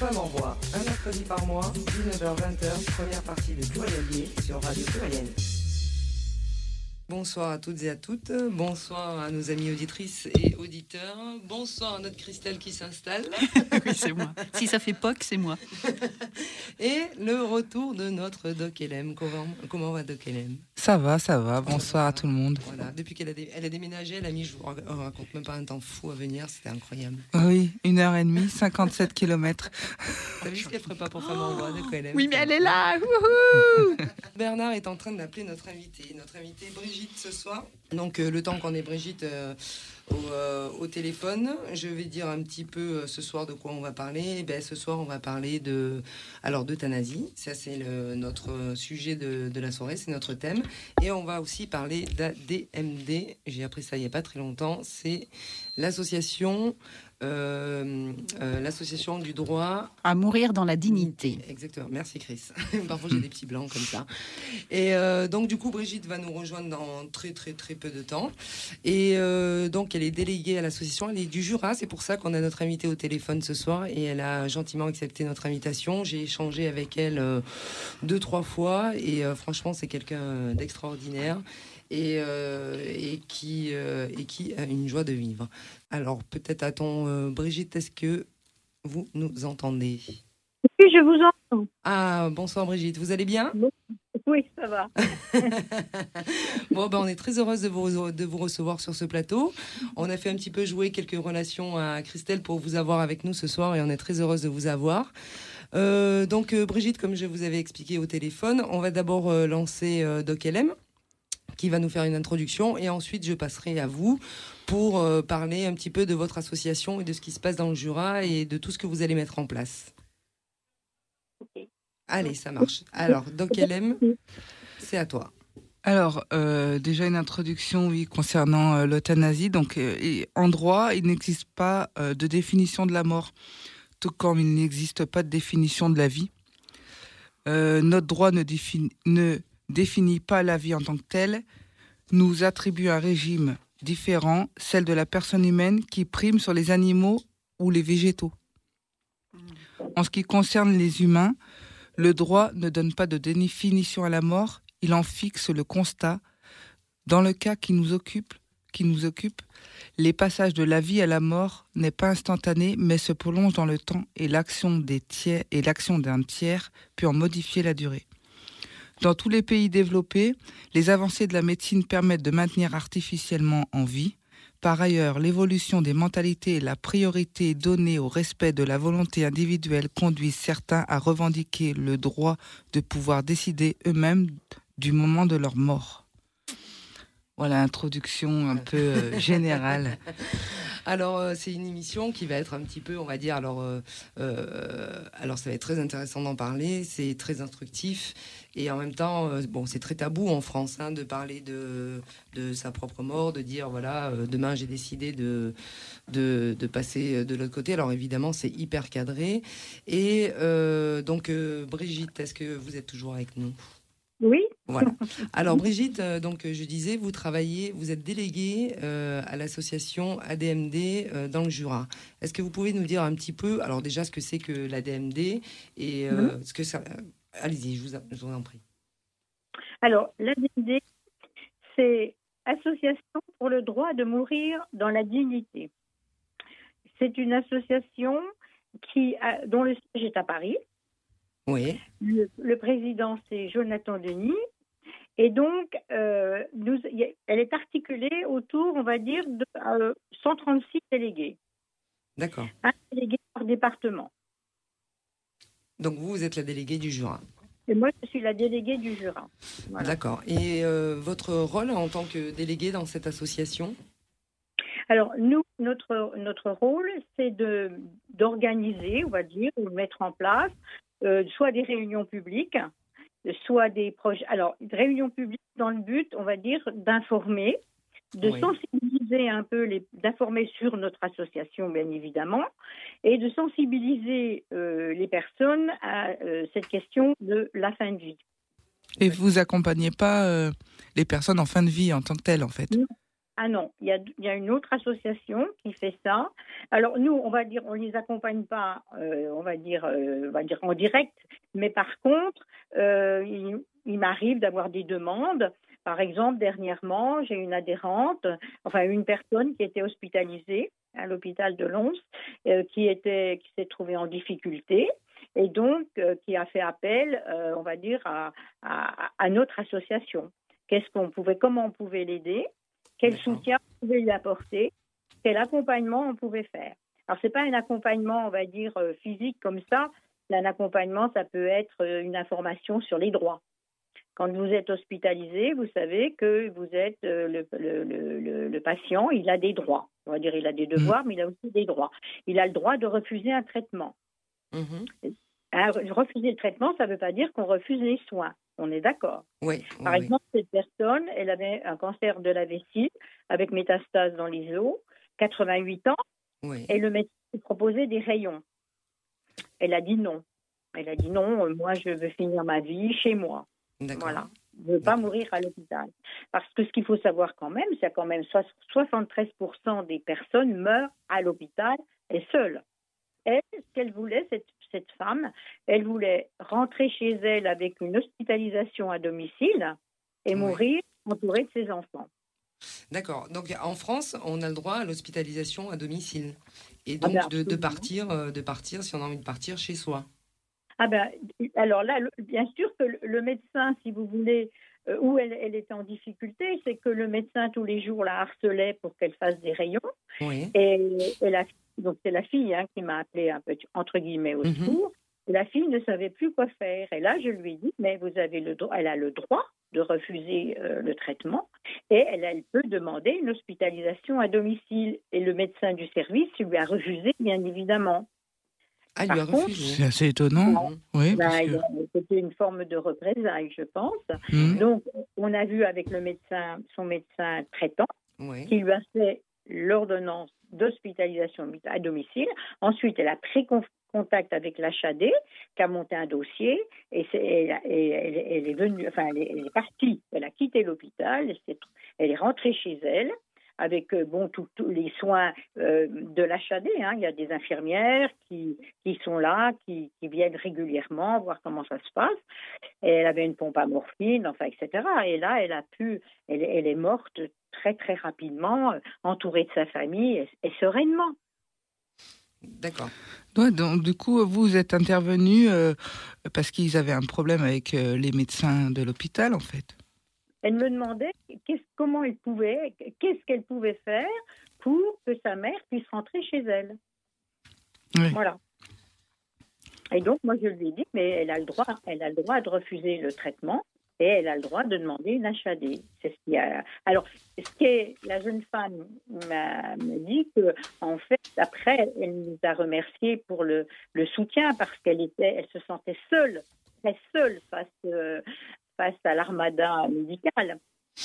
Femme en voix, un mercredi par mois, 19h-20h, première partie de Plurielier sur Radio Pluriel. Bonsoir à toutes et à toutes. Bonsoir à nos amis auditrices et auditeurs. Bonsoir à notre Christelle qui s'installe. oui, c'est moi. Si ça fait POC, c'est moi. et le retour de notre Doc Elem. Comment, comment va Doc Elem Ça va, ça va. Bonsoir à tout le monde. Voilà. Depuis qu'elle a, elle a déménagé, elle a mis, je vous raconte même pas un temps fou à venir. C'était incroyable. Oui, une heure et demie, 57 kilomètres. T'as vu ce qu'elle ferait pas pour Femme en voix, Doc Elem Oui, mais elle est là. Bernard est en train d'appeler notre invité. Notre invité Brigitte ce soir. Donc euh, le temps qu'on ait Brigitte euh, euh, au, téléphone, je vais dire un petit peu ce soir de quoi on va parler. Eh ben, ce soir, on va parler de alors d'euthanasie. Ça, c'est notre sujet de, de la soirée, c'est notre thème. Et on va aussi parler d'ADMD. J'ai appris ça il n'y a pas très longtemps. C'est l'association euh, euh, l'association du droit à mourir dans la dignité. Exactement. Merci Chris. Parfois j'ai des petits blancs comme ça. Et euh, donc du coup Brigitte va nous rejoindre dans très très très peu de temps. Et donc elle est déléguée à l'association. Elle est du Jura. C'est pour ça qu'on a notre invité au téléphone ce soir et elle a gentiment accepté notre invitation. J'ai échangé avec elle deux trois fois et franchement c'est quelqu'un d'extraordinaire et, euh, et, qui, euh, et qui a une joie de vivre. Alors peut-être à ton euh, Brigitte, est-ce que vous nous entendez? Oui, je vous entends. Ah, bonsoir Brigitte, vous allez bien? Oui, ça va. bon, ben, on est très heureuse de vous, de vous recevoir sur ce plateau. On a fait un petit peu jouer quelques relations à Christelle pour vous avoir avec nous ce soir et on est très heureuse de vous avoir. donc Brigitte, comme je vous avais expliqué au téléphone, on va d'abord lancer Doc LM qui va nous faire une introduction et ensuite je passerai à vous pour euh, parler un petit peu de votre association et de ce qui se passe dans le Jura et de tout ce que vous allez mettre en place. Allez, ça marche. Alors, Doc LM, c'est à toi. Alors, euh, déjà une introduction, oui, concernant euh, l'euthanasie. Donc, en droit, il n'existe pas de définition de la mort, tout comme il n'existe pas de définition de la vie. notre droit ne, ne définit pas la vie en tant que telle, nous attribue un régime différent, celle de la personne humaine qui prime sur les animaux ou les végétaux. En ce qui concerne les humains, le droit ne donne pas de définition à la mort, il en fixe le constat. Dans le cas qui nous occupe, qui nous occupe, les passages de la vie à la mort n'est pas instantané, mais se prolonge dans le temps et l'action des tiers et l'action d'un tiers peut en modifier la durée. Dans tous les pays développés, les avancées de la médecine permettent de maintenir artificiellement en vie. Par ailleurs, l'évolution des mentalités et la priorité donnée au respect de la volonté individuelle conduisent certains à revendiquer le droit de pouvoir décider eux-mêmes du moment de leur mort. Voilà, introduction un peu euh, générale. Alors, euh, c'est une émission qui va être un petit peu, on va dire, alors, euh, alors ça va être très intéressant d'en parler, c'est très instructif. Et en même temps, euh, bon, c'est très tabou en France hein, de parler de, de sa propre mort, de dire voilà, euh, demain j'ai décidé de, de, de, passer de l'autre côté. Alors évidemment, c'est hyper cadré. Et euh, donc, Brigitte, est-ce que vous êtes toujours avec nous? Oui. Voilà. Alors Brigitte, donc je disais, vous travaillez, vous êtes déléguée à l'association ADMD dans le Jura. Est-ce que vous pouvez nous dire un petit peu, alors déjà ce que c'est que l'ADMD et ce que ça, Allez-y, je vous, en prie. Alors, l'ADD, c'est Association pour le droit de mourir dans la dignité. C'est une association qui dont le siège est à Paris. Oui. Le, président, c'est Jonathan Denis. Et donc, euh, nous, elle est articulée autour, on va dire, de 136 euh, délégués. D'accord. Un délégué par département. Donc vous, vous êtes la déléguée du Jura. Et moi, je suis la déléguée du Jura. D'accord. Et euh, votre rôle en tant que déléguée dans cette association? Alors, nous, notre, notre rôle, c'est d'organiser, on va dire, ou de mettre en place soit des réunions publiques, soit des projets. Alors, réunions publiques dans le but, on va dire, d'informer de sensibiliser un peu, d'informer sur notre association, bien évidemment, et de sensibiliser euh, les personnes à euh, cette question de la fin de vie. Et vous accompagnez pas euh, les personnes en fin de vie en tant que telles, en fait? Ah non, il y, a, une autre association qui fait ça. Alors nous, on va dire, on les accompagne pas, euh, on va dire, euh, on va dire en direct, mais par contre, euh, il, m'arrive d'avoir des demandes. Par exemple, dernièrement, j'ai une adhérente, enfin une personne qui était hospitalisée à l'hôpital de Lons, qui était, qui s'est trouvée en difficulté et donc qui a fait appel, on va dire, à, à, à notre association. Qu'est-ce qu'on pouvait, comment on pouvait l'aider, quel soutien on pouvait lui apporter, quel accompagnement on pouvait faire? Alors c'est pas un accompagnement, on va dire, euh, physique comme ça. Un accompagnement, ça peut être euh, une information sur les droits. Quand vous êtes hospitalisé, vous savez que vous êtes euh, le, le, le, le- le patient, il a des droits. On va dire, il a des devoirs, mais il a aussi des droits. Il a le droit de refuser un traitement. Mhm. Alors, refuser le traitement, ça ne veut pas dire qu'on refuse les soins. On est d'accord. Oui, Par oui, exemple, cette personne, elle avait un cancer de la vessie avec métastase dans les os, 88 ans, et le médecin lui proposait des rayons. Elle a dit non. Elle a dit non, moi je veux finir ma vie chez moi. Voilà. Je ne veux pas mourir à l'hôpital. Parce que ce qu'il faut savoir quand même, c'est quand même so- 73% des personnes meurent à l'hôpital et seules. Elle, ce qu'elle voulait, cette, cette femme, elle voulait rentrer chez elle avec une hospitalisation à domicile et mourir entourée de ses enfants. D'accord. Donc en France, on a le droit à l'hospitalisation à domicile. Et Ah donc ben, de, partir, euh, de partir si on a envie de partir chez soi. Ah ben, alors là, le- bien sûr que le, le médecin, si vous voulez, euh, où elle, elle était en difficulté, c'est que le médecin tous les jours la harcelait pour qu'elle fasse des rayons. Oui. Et, et la, donc c'est la fille hein, qui m'a appelé un peu entre guillemets au Mhm. secours. La fille ne savait plus quoi faire. Et là, je lui ai dit, mais vous avez le droit, elle a le droit de refuser euh, le traitement et elle, elle peut demander une hospitalisation à domicile. Et le médecin du service lui a refusé, bien évidemment. Ah, il Par lui a contre, refusé. C'est assez étonnant. Mhm. Oui, Ben, que- C'était une forme de représailles, je pense. Hmm. Donc, on a vu avec le médecin, son médecin traitant, Oui. qui lui a fait l'ordonnance d'hospitalisation à domicile. Ensuite, elle a pris con- contact avec l'HAD, qui a monté un dossier, et, elle, est venue, elle est, partie, elle a quitté l'hôpital, elle est rentrée chez elle avec euh, bon tous les soins euh, de l'HAD. Hein. Il y a des infirmières qui, qui sont là, qui, qui viennent régulièrement voir comment ça se passe. Et elle avait une pompe à morphine, enfin, etc. Et là, elle a pu, elle, elle est morte très très rapidement, entourée de sa famille et, et sereinement. D'accord. Ouais, donc, du coup, vous êtes intervenu euh, parce qu'ils avaient un problème avec euh, les médecins de l'hôpital, en fait. Elle me demandait comment elle pouvait, qu'est-ce qu'elle pouvait faire pour que sa mère puisse rentrer chez elle. Oui. Voilà. Et donc, moi, je lui ai dit, mais elle a le droit, elle a le droit de refuser le traitement et elle a le droit de demander une HAD. C'est ce qu'il y a. Alors, ce qui est, la jeune femme m'a m'a dit que, en fait, après, elle nous a remercié pour le, le soutien parce qu'elle était, elle se sentait seule, très seule face, euh, face à l'armada médicale.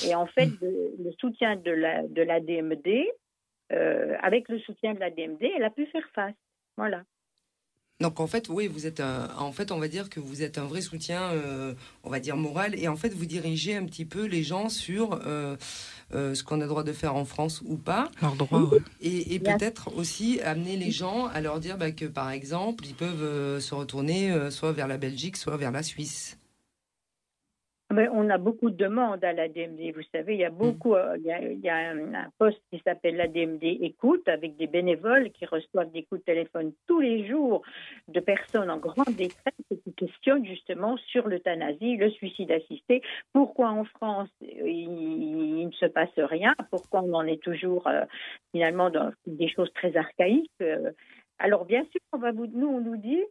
Et en fait, de- le soutien de la, de la DMD, euh, avec le soutien de la DMD, elle a pu faire face. Voilà. Donc en fait, oui, vous êtes un- en fait, on va dire que vous êtes un vrai soutien, euh, on va dire moral, et en fait, vous dirigez un petit peu les gens sur euh, euh, ce qu'on a le droit de faire en France ou pas, Leurs droits, ouais. et, peut-être aussi amener les gens à leur dire bah, que par exemple, ils peuvent euh, se retourner euh, soit vers la Belgique, soit vers la Suisse. Mais on a beaucoup de demandes à la DMD. Vous savez, il y a beaucoup, euh, il y a, il y a un, un poste qui s'appelle la DMD Écoute avec des bénévoles qui reçoivent des coups de téléphone tous les jours de personnes en grande détresse et qui questionnent justement sur l'euthanasie, le suicide assisté. Pourquoi en France il, il ne se passe rien? Pourquoi on en est toujours euh, finalement dans des choses très archaïques euh? Alors bien sûr, on va vous, nous on nous dit,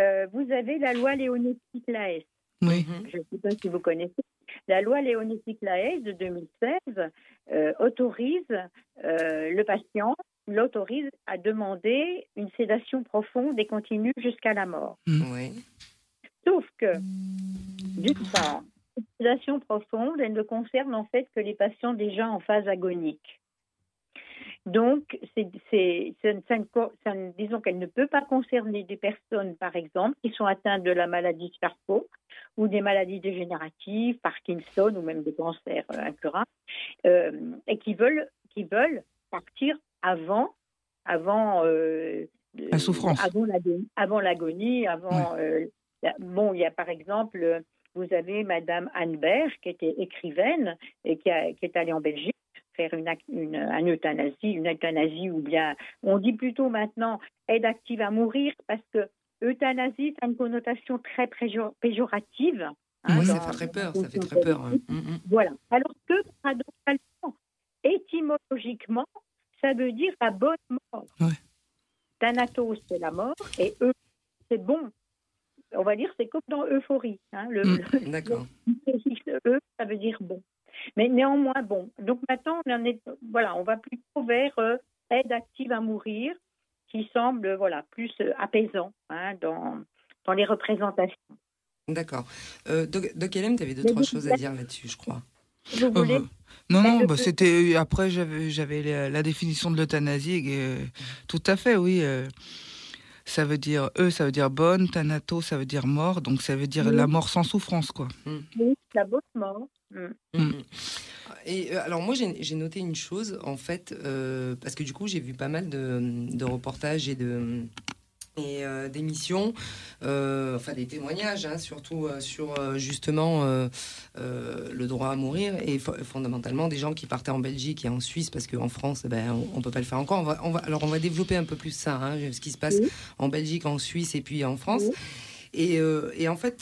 euh, vous avez la loi Léonetti-Claes. Oui. Mhm. Je ne sais pas si vous connaissez. La loi Léonetti-Claes de 2016 euh, autorise euh, le patient, l'autorise à demander une sédation profonde et continue jusqu'à la mort. Oui. Sauf que, d'une part, cette sédation profonde, elle ne concerne en fait que les patients déjà en phase agonique. Donc, c'est, c'est, ça ne- ça ne co- ça ne- disons qu'elle ne peut pas concerner des personnes, par exemple, qui sont atteintes de la maladie de Charcot ou des maladies dégénératives, Parkinson ou même des cancers euh, incurables, euh, et qui veulent, qui veulent partir avant, avant euh, La souffrance. avant l'agonie, avant l'agonie, avant. euh, la- bon, il y a par exemple, vous avez Madame Anne Berg, qui était écrivaine et qui, a- qui est allée en Belgique faire une, une, une euthanasie, une euthanasie ou bien, on dit plutôt maintenant aide active à mourir parce que euthanasie, ça a une connotation très péjor- péjorative. hein, Oui, ça fait très peur, ça fait très peur. hein. Mm, mm. Voilà. Alors que, paradoxalement, étymologiquement, ça veut dire la bonne mort. Ouais. Thanatos, c'est la mort, et eux, c'est bon. On va dire, c'est comme dans euphorie. hein, le, Mm. le- D'accord. eux, ça veut dire bon. Mais néanmoins, bon. Donc maintenant, on en est, voilà, on va plutôt vers euh, aide active à mourir, qui semble, voilà, plus euh, apaisant hein, dans, dans les représentations. D'accord. Euh, Doc, Doc Hélène, tu avais deux, Mais trois choses à dire là-dessus, je crois. Vous Euh, voulez non, non, bah, c'était après j'avais j'avais la, la définition de l'euthanasie. euh, tout à fait, oui. euh, ça veut dire eux, ça veut dire bonne. Thanato, ça veut dire mort. Donc ça veut dire Oui. la mort sans souffrance, quoi. oui, la bonne mort Mm. Mm, mm. Et euh, alors moi j'ai noté une chose en fait euh, parce que du coup j'ai vu pas mal de, de reportages et de et euh, d'émissions, euh, enfin des témoignages hein, surtout euh, sur euh, justement euh, euh, le droit à mourir et fo- fondamentalement des gens qui partaient en Belgique et en Suisse parce qu'en France eh ben, on, on peut pas le faire encore. On va, on va, alors on va développer un peu plus ça, hein, ce qui se passe Oui. en Belgique, en Suisse et puis en France. Oui. Et, euh, et en fait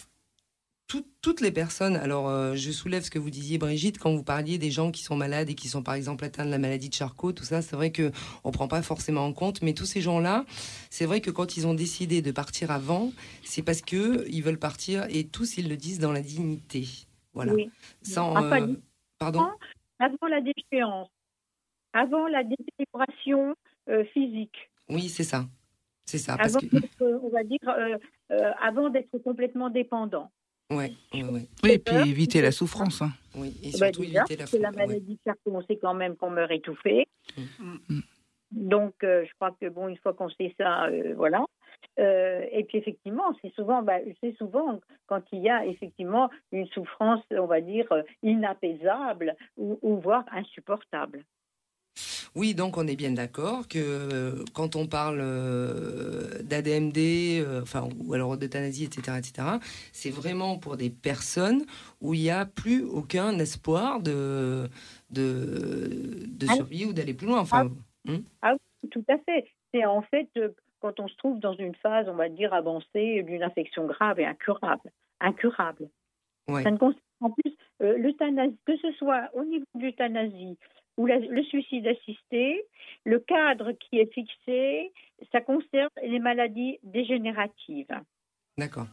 tout- toutes les personnes, alors euh, je soulève ce que vous disiez Brigitte, quand vous parliez des gens qui sont malades et qui sont par exemple atteints de la maladie de Charcot, tout ça, c'est vrai que on prend pas forcément en compte, mais tous ces gens-là, c'est vrai que quand ils ont décidé de partir avant, c'est parce que ils veulent partir et tous ils le disent dans la dignité, voilà, Oui. sans, euh, pardon, avant la déchéance, avant la détérioration euh, physique, oui c'est ça, c'est ça, parce avant que on va dire, avant d'être complètement dépendant. Ouais, ouais, ouais, Oui, et peur, puis éviter la souffrance. hein. oui, et Bah, surtout déjà, éviter la c'est la maladie de Charcot, on sait quand même qu'on meurt étouffé. Mm. Donc, euh, je crois que bon, une fois qu'on sait ça, euh, voilà. Euh, et puis effectivement, c'est souvent, bah, c'est souvent quand il y a effectivement une souffrance, on va dire inapaisable ou, ou voire insupportable. Oui, donc on est bien d'accord que euh, quand on parle euh, d'ADMD, euh, enfin, ou alors d'euthanasie, etc., etc., c'est vraiment pour des personnes où il n'y a plus aucun espoir de, de, de Ah. survie ou d'aller plus loin. Enfin, Tout à fait. C'est en fait quand on se trouve dans une phase, on va dire avancée d'une infection grave et incurable, incurable. ouais. Ça ne concerne en plus l'euthanasie, que ce soit au niveau de l'euthanasie ou la- le suicide assisté, le cadre qui est fixé, ça concerne les maladies dégénératives. D'accord.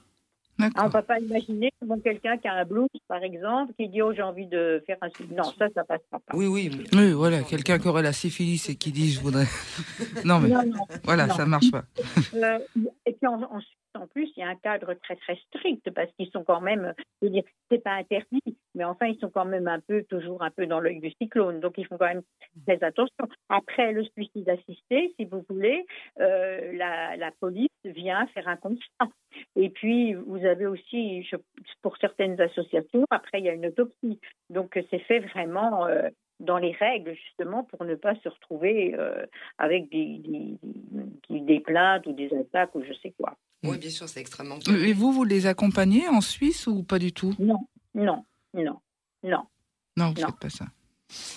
Ah, on ne va pas imaginer bon, quelqu'un qui a un blues, par exemple, qui dit oh j'ai envie de faire un suicide. Non, ça, ça passera pas. Oui, oui. mais- Oui, voilà, quelqu'un qui aurait la syphilis et qui dit je voudrais. non, mais Non, non. voilà, non. ça marche pas. Euh, et puis en, ensuite, en plus, il y a un cadre très très strict parce qu'ils sont quand même, je veux dire, c'est pas interdit, mais enfin ils sont quand même un peu toujours un peu dans l'œil du cyclone, donc ils font quand même très attention. Après le suicide assisté, si vous voulez, euh, la, police vient faire un constat. Et puis vous avez aussi, pour certaines associations, après il y a une autopsie, donc c'est fait vraiment. euh, dans les règles, justement, pour ne pas se retrouver euh, avec des, des, plaintes ou des attaques ou je sais quoi. Oui, bien sûr, c'est extrêmement. Et vous, vous les accompagnez en Suisse ou pas du tout? Non, non, non, non, Non, vous Non. faites pas ça.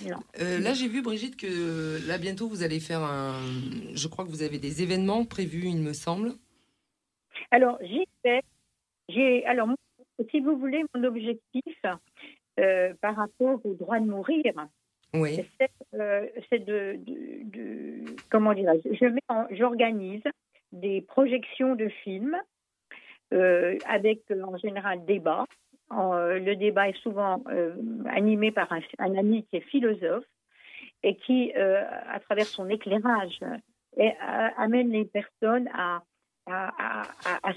non. Euh, là, j'ai vu, Brigitte, que là, bientôt, vous allez faire un. Je crois que vous avez des événements prévus, il me semble. Alors, j'y vais. J'ai, alors, si vous voulez, mon objectif euh, par rapport au droit de mourir, C'est, euh, de, comment dirais-je, j'organise des projections de films euh, avec euh, en général débat. En, le débat est souvent animé par un, ami qui est philosophe et qui, à travers son éclairage, amène les personnes à,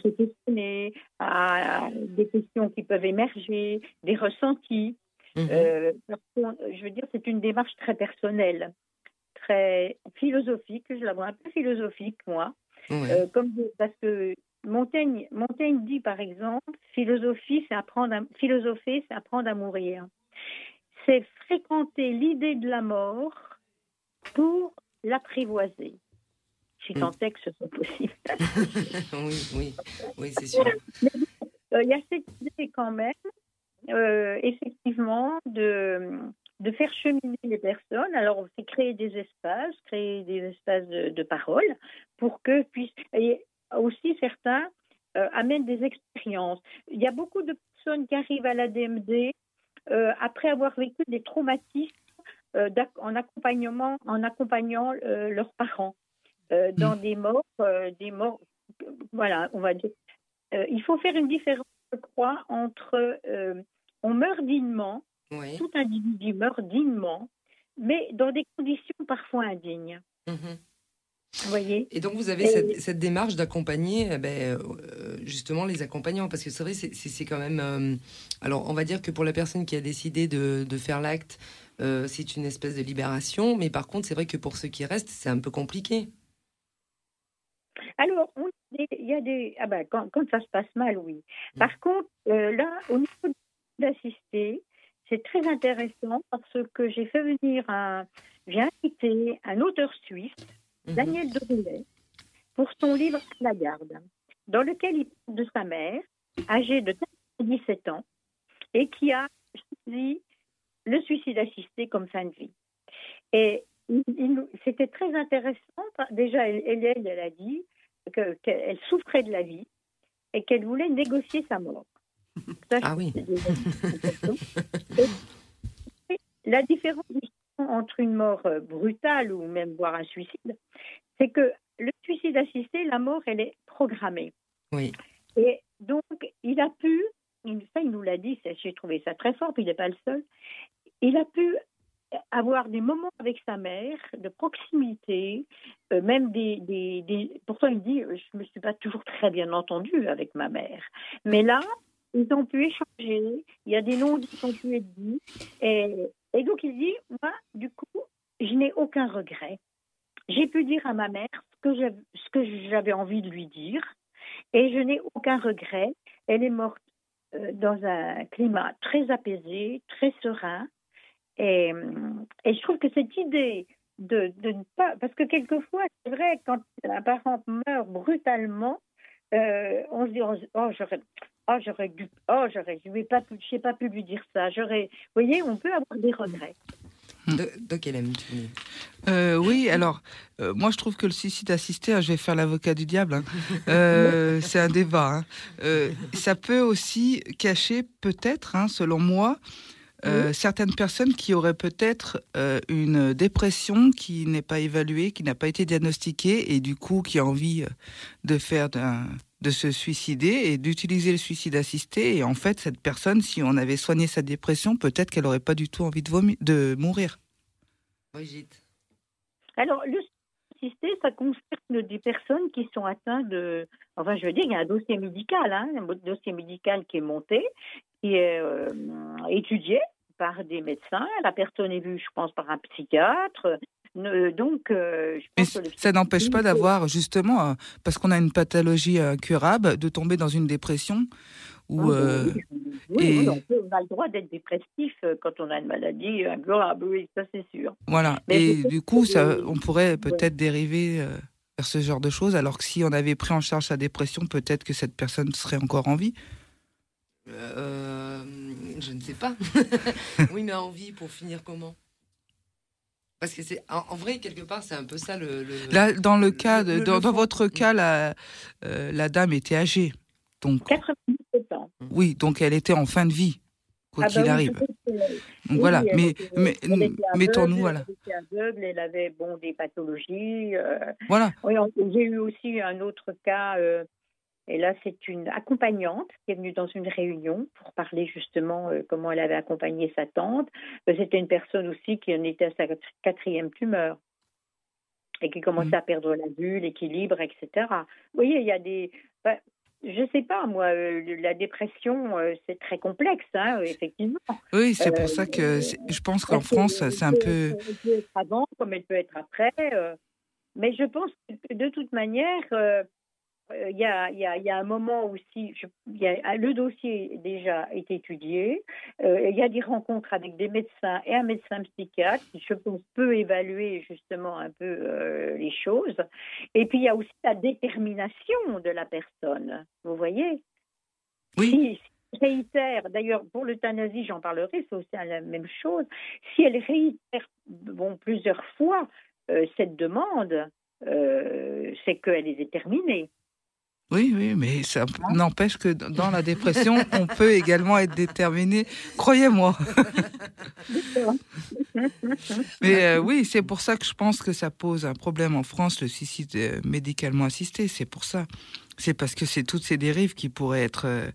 se questionner, à des questions qui peuvent émerger, des ressentis. Mhm. Euh, qu'on- je veux dire, c'est une démarche très personnelle, très philosophique, je la vois un peu philosophique, moi. Euh, comme de- parce que Montaigne, Montaigne dit par exemple, philosophie, c'est apprendre à, philosopher, c'est apprendre à mourir. C'est fréquenter l'idée de la mort pour l'apprivoiser. Si Mm. tant est que ce soit possible. oui, oui, oui, c'est sûr. Euh, Il y a cette idée quand même, euh, effectivement, de, de faire cheminer les personnes. Alors, c'est créer des espaces, créer des espaces de, de parole pour que puissent. Et aussi, certains euh, amènent des expériences. Il y a beaucoup de personnes qui arrivent à la DMD euh, après avoir vécu des traumatismes euh, en accompagnement, en accompagnant leurs parents euh, dans des morts, des morts. Voilà, on va dire. Il faut faire une différence, je crois, entre euh, on meurt dignement, Oui. tout individu meurt dignement, mais dans des conditions parfois indignes. Mhm. Vous voyez? Et donc vous avez Et- cette, cette démarche d'accompagner eh ben, euh, justement les accompagnants parce que c'est vrai c'est quand même euh, alors on va dire que pour la personne qui a décidé de, de faire l'acte euh, c'est une espèce de libération mais par contre c'est vrai que pour ceux qui restent c'est un peu compliqué. Alors, il y a des. Ah ben, quand, quand ça se passe mal, oui. Par contre, là, au niveau d'assister, c'est très intéressant parce que j'ai fait venir un. J'ai invité un auteur suisse, Mhm. Daniel Deroulet, pour son livre La garde, dans lequel il parle de sa mère, âgée de 17 ans, et qui a choisi le suicide assisté comme fin de vie. Et c'était très intéressant. Déjà, elle, elle, a dit que- qu'elle souffrait de la vie et qu'elle voulait négocier sa mort. Ça, Ah oui. Et la différence entre une mort euh, brutale ou même voire un suicide, c'est que le suicide assisté, la mort, elle est programmée. Oui. Et donc, il a pu, ça il nous l'a dit, j'ai trouvé ça très fort, puis il n'est pas le seul, il a pu avoir des moments avec sa mère de proximité, euh, même des, des, des- Pourtant, il dit, je ne me suis pas toujours très bien entendue avec ma mère. Mais là, ils ont pu échanger, il y a des noms qui ont pu être dits. Et, donc, il dit, moi, du coup, je n'ai aucun regret. J'ai pu dire à ma mère ce que j'avais envie de lui dire. Et je n'ai aucun regret. Elle est morte euh, dans un climat très apaisé, très serein. Et, je trouve que cette idée de, ne pas. Parce que quelquefois, c'est vrai, quand un parent meurt brutalement, euh, on se dit oh, oh, Oh, j'aurais dû. Oh, j'aurais. Je n'ai pas, pu- j'ai pas pu lui dire ça. J'aurais. Vous voyez, on peut avoir des regrets. De, tu Euh, oui, alors, euh, moi je trouve que le suicide assisté, hein, je vais faire l'avocat du diable, hein, euh, c'est un débat. hein. Ça peut aussi cacher, peut-être, selon moi, certaines personnes qui auraient peut-être une dépression qui n'est pas évaluée, qui n'a pas été diagnostiquée, et du coup qui a envie de faire d'un- de se suicider et d'utiliser le suicide assisté. Et en fait, cette personne, si on avait soigné sa dépression, peut-être qu'elle n'aurait pas du tout envie de, vomir, de mourir. Brigitte. Alors, le suicide assisté, ça concerne des personnes qui sont atteintes de. Enfin, je veux dire, il y a un dossier médical, hein, un dossier médical qui est monté, qui est euh, étudié par des médecins. La personne est vue, je pense, par un psychiatre. Donc, euh, je Mais pense que le ça n'empêche pas d'avoir, justement, euh, parce qu'on a une pathologie incurable, de tomber dans une dépression ou. Ah, euh, oui, oui, et- oui, on, peut- on a le droit d'être dépressif euh, quand on a une maladie incurable, oui, ça c'est sûr. Voilà. Mais Et du coup, que- ça, on pourrait peut-être dériver euh, vers ce genre de choses, alors que si on avait pris en charge sa dépression, peut-être que cette personne serait encore en vie. Euh, je ne sais pas. oui, mais envie pour finir comment? Parce que c'est en, en vrai quelque part c'est un peu ça le. le- Là, dans le cas, de, le- dans, le dans votre cas, la, euh, la dame était âgée. Donc, 97 ans. oui, donc elle était en fin de vie, quoi Ah qu'il bah oui, arrive. Donc oui, voilà, mais, était- mais elle était mettons-nous, voilà. Elle était aveugle, elle avait bon, des pathologies. euh, Voilà. Oui, j'ai eu aussi un autre cas, euh, et là c'est une accompagnante qui est venue dans une réunion pour parler justement euh, comment elle avait accompagné sa tante. Euh, C'était une personne aussi qui en était à sa quat- quatrième tumeur et qui commençait Mhm. à perdre la vue, l'équilibre, etc. Vous voyez, il y a des... ben, je sais pas, moi, euh, la dépression, euh, c'est très complexe, hein, effectivement. Oui, c'est pour ça que je pense qu'en France, c'est un peu. Elle peut être avant, comme elle peut être après. mais je pense que de toute manière, il y, a, il y a- il y a un moment aussi, je- il y a- le dossier déjà est étudié. euh, il y a des rencontres avec des médecins et un médecin psychiatre qui, je pense, peut évaluer justement un peu euh, les choses. Et puis, il y a aussi la détermination de la personne. Vous voyez Oui. si, réitère, d'ailleurs pour l'euthanasie, j'en parlerai, c'est aussi la même chose. Si elle réitère bon, plusieurs fois euh, cette demande, euh, c'est qu'elle est déterminée. Oui, oui, mais ça n'empêche que dans la dépression, on peut également être déterminé, croyez-moi. Mais euh, oui, c'est pour ça que je pense que ça pose un problème en France, le suicide euh, médicalement assisté. C'est pour ça. C'est parce que c'est toutes ces dérives qui pourraient être euh,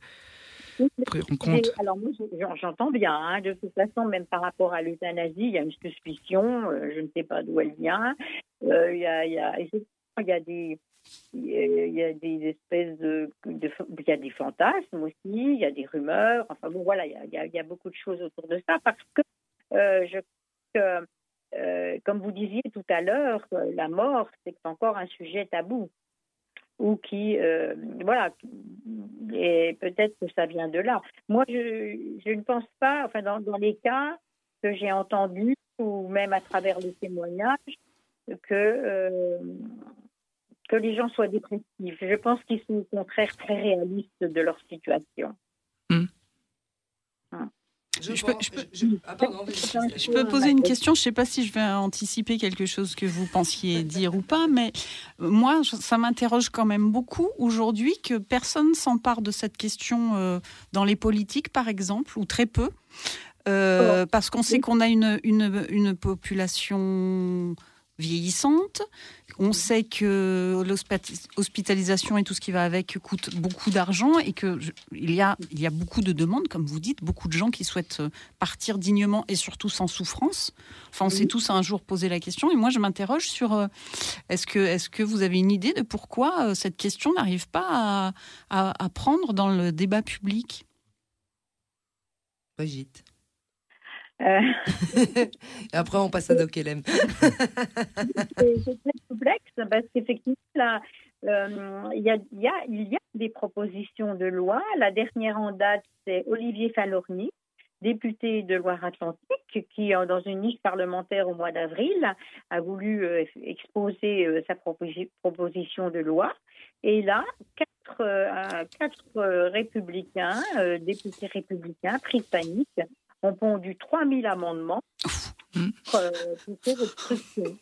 prises en compte. Alors moi, je- j'en- j'entends bien. hein. de toute façon, même par rapport à l'euthanasie, il y a une suspicion. euh, je ne sais pas d'où elle vient. Il y, a, il y, a, il y a des il y a- des espèces de, il y a des fantasmes aussi, il y a des rumeurs. Enfin bon, voilà, il y a, beaucoup de choses autour de ça parce que euh, je que, euh, comme vous disiez tout à l'heure, euh, la mort, c'est encore un sujet tabou ou qui, euh, voilà, et peut-être que ça vient de là. Moi, je, ne pense pas, enfin, dans, dans les cas que j'ai entendus, ou même à travers les témoignages, que, que les gens soient dépressifs. Je pense qu'ils sont au contraire très réalistes de leur situation. Je, Je peux- pense- je peux- je- ah, pardon, vas-y, Je peux poser une question. Je ne sais pas si je vais anticiper quelque chose que vous pensiez dire ou pas, mais moi, je- ça m'interroge quand même beaucoup aujourd'hui que personne s'empare de cette question euh, dans les politiques, par exemple, ou très peu. Euh, parce qu'on sait qu'on a une, une, une population vieillissante. On sait que l'hospitalisation et tout ce qui va avec coûte beaucoup d'argent et que je- il y a il y a beaucoup de demandes, comme vous dites, beaucoup de gens qui souhaitent euh, partir dignement et surtout sans souffrance. Enfin, on s'est tous un jour posé la question et moi je m'interroge sur euh, est-ce que est-ce que vous avez une idée de pourquoi euh, cette question n'arrive pas à, à, à prendre dans le débat public? Brigitte. Euh, Et après, on passe à Doc LM. c'est très complexe parce qu'effectivement, là, euh, il y, a, il y, a, il y a des propositions de loi. La dernière en date, c'est Olivier Falorni, député de Loire-Atlantique, qui, euh, dans une niche parlementaire au mois d'avril, a voulu euh, exposer euh, sa proposi- proposition de loi. Et là, quatre, quatre républicains, députés républicains, britanniques, ont pondu 3000 amendements pour, euh, pour faire obstruction.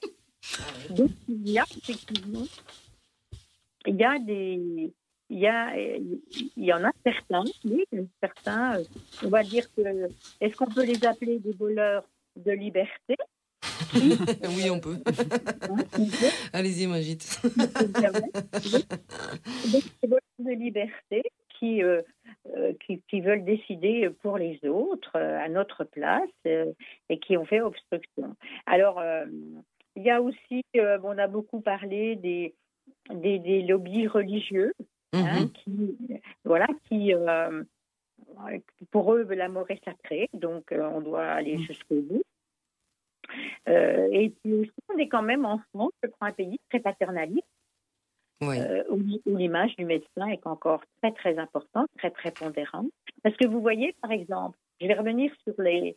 Donc, il y a effectivement, il y a des, il y a, il y en a certains, oui, certains, euh, on va dire que, est-ce qu'on peut les appeler des voleurs de liberté? Oui, on peut. hein, Allez-y, voleurs de liberté qui, euh, euh, qui, qui veulent décider pour les autres euh, à notre place euh, et qui ont fait obstruction. Alors, euh, il y a aussi, euh, on a beaucoup parlé des, des, des lobbies religieux hein, Mhm. qui, voilà, qui, euh, pour eux, la mort est sacrée, donc euh, on doit aller jusqu'au bout. Euh, et puis aussi, on est quand même en France, je crois, un pays très paternaliste, Oui. euh, où, où l'image du médecin est encore très, très importante, très prépondérante. Parce que vous voyez, par exemple, je vais revenir sur les...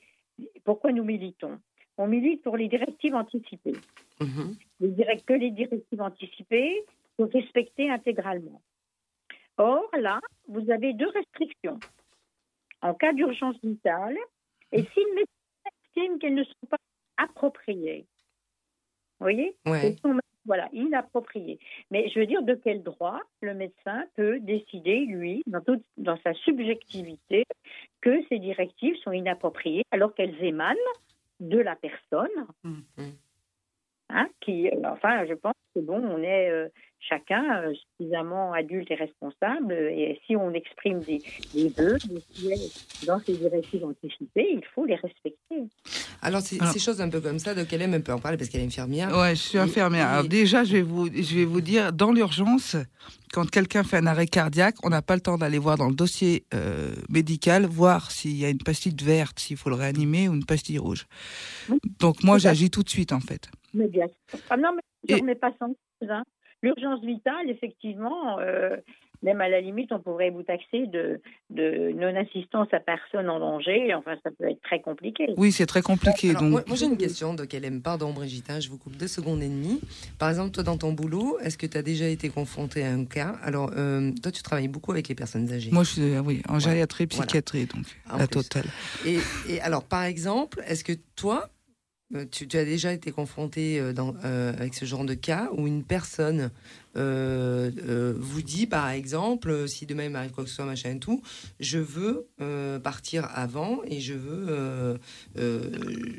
Pourquoi nous militons On milite pour les directives anticipées. Mhm. Dirais que les directives anticipées sont respectées intégralement. Or, là, vous avez deux restrictions. En cas d'urgence vitale, et si le médecin estime qu'elles ne sont pas appropriées, vous voyez? Ouais. Elles sont, Voilà, inappropriées. Mais je veux dire, de quel droit le médecin peut décider, lui, dans, toute- dans sa subjectivité, que ces directives sont inappropriées alors qu'elles émanent de la personne Mhm. hein, qui, euh, enfin, je pense que bon, on est euh, chacun euh, suffisamment adulte et responsable, et si on exprime des, des vœux, des souhaits dans ces directives anticipées, il faut les respecter. Alors, c'est Alors- ces choses un peu comme ça, donc elle aime un peu en parler parce qu'elle est infirmière. Ouais, je suis infirmière. Et- Alors déjà, je vais vous, je vais vous dire, dans l'urgence, quand quelqu'un fait un arrêt cardiaque, on n'a pas le temps d'aller voir dans le dossier euh, médical, voir s'il y a une pastille verte, s'il faut le réanimer ou une pastille rouge. Oui. Donc moi, j'agis tout de suite, en fait. Mais bien sûr. Ah non, mais je Et- en cause, hein. L'urgence vitale, effectivement, euh, même à la limite, on pourrait vous taxer de, de non-assistance à personne en danger. Enfin, ça peut être très compliqué. Oui, c'est très compliqué. Alors, donc, moi, moi, j'ai une question, elle aime. Pardon, Brigitte, hein, je vous coupe deux secondes et demie. Par exemple, toi, dans ton boulot, est-ce que tu as déjà été confronté à un cas? Alors, euh, toi, tu travailles beaucoup avec les personnes âgées. moi, je suis, euh, oui, en Ouais. gériatrie, Voilà. psychiatrie, donc En la plus. totale. Et, et alors, par exemple, est-ce que toi, tu, tu as déjà été confronté euh, dans, euh, avec ce genre de cas où une personne euh, euh, vous dit, par exemple, euh, si demain il m'arrive quoi que ce soit, machin et tout, je veux euh, partir avant et je veux, euh, euh,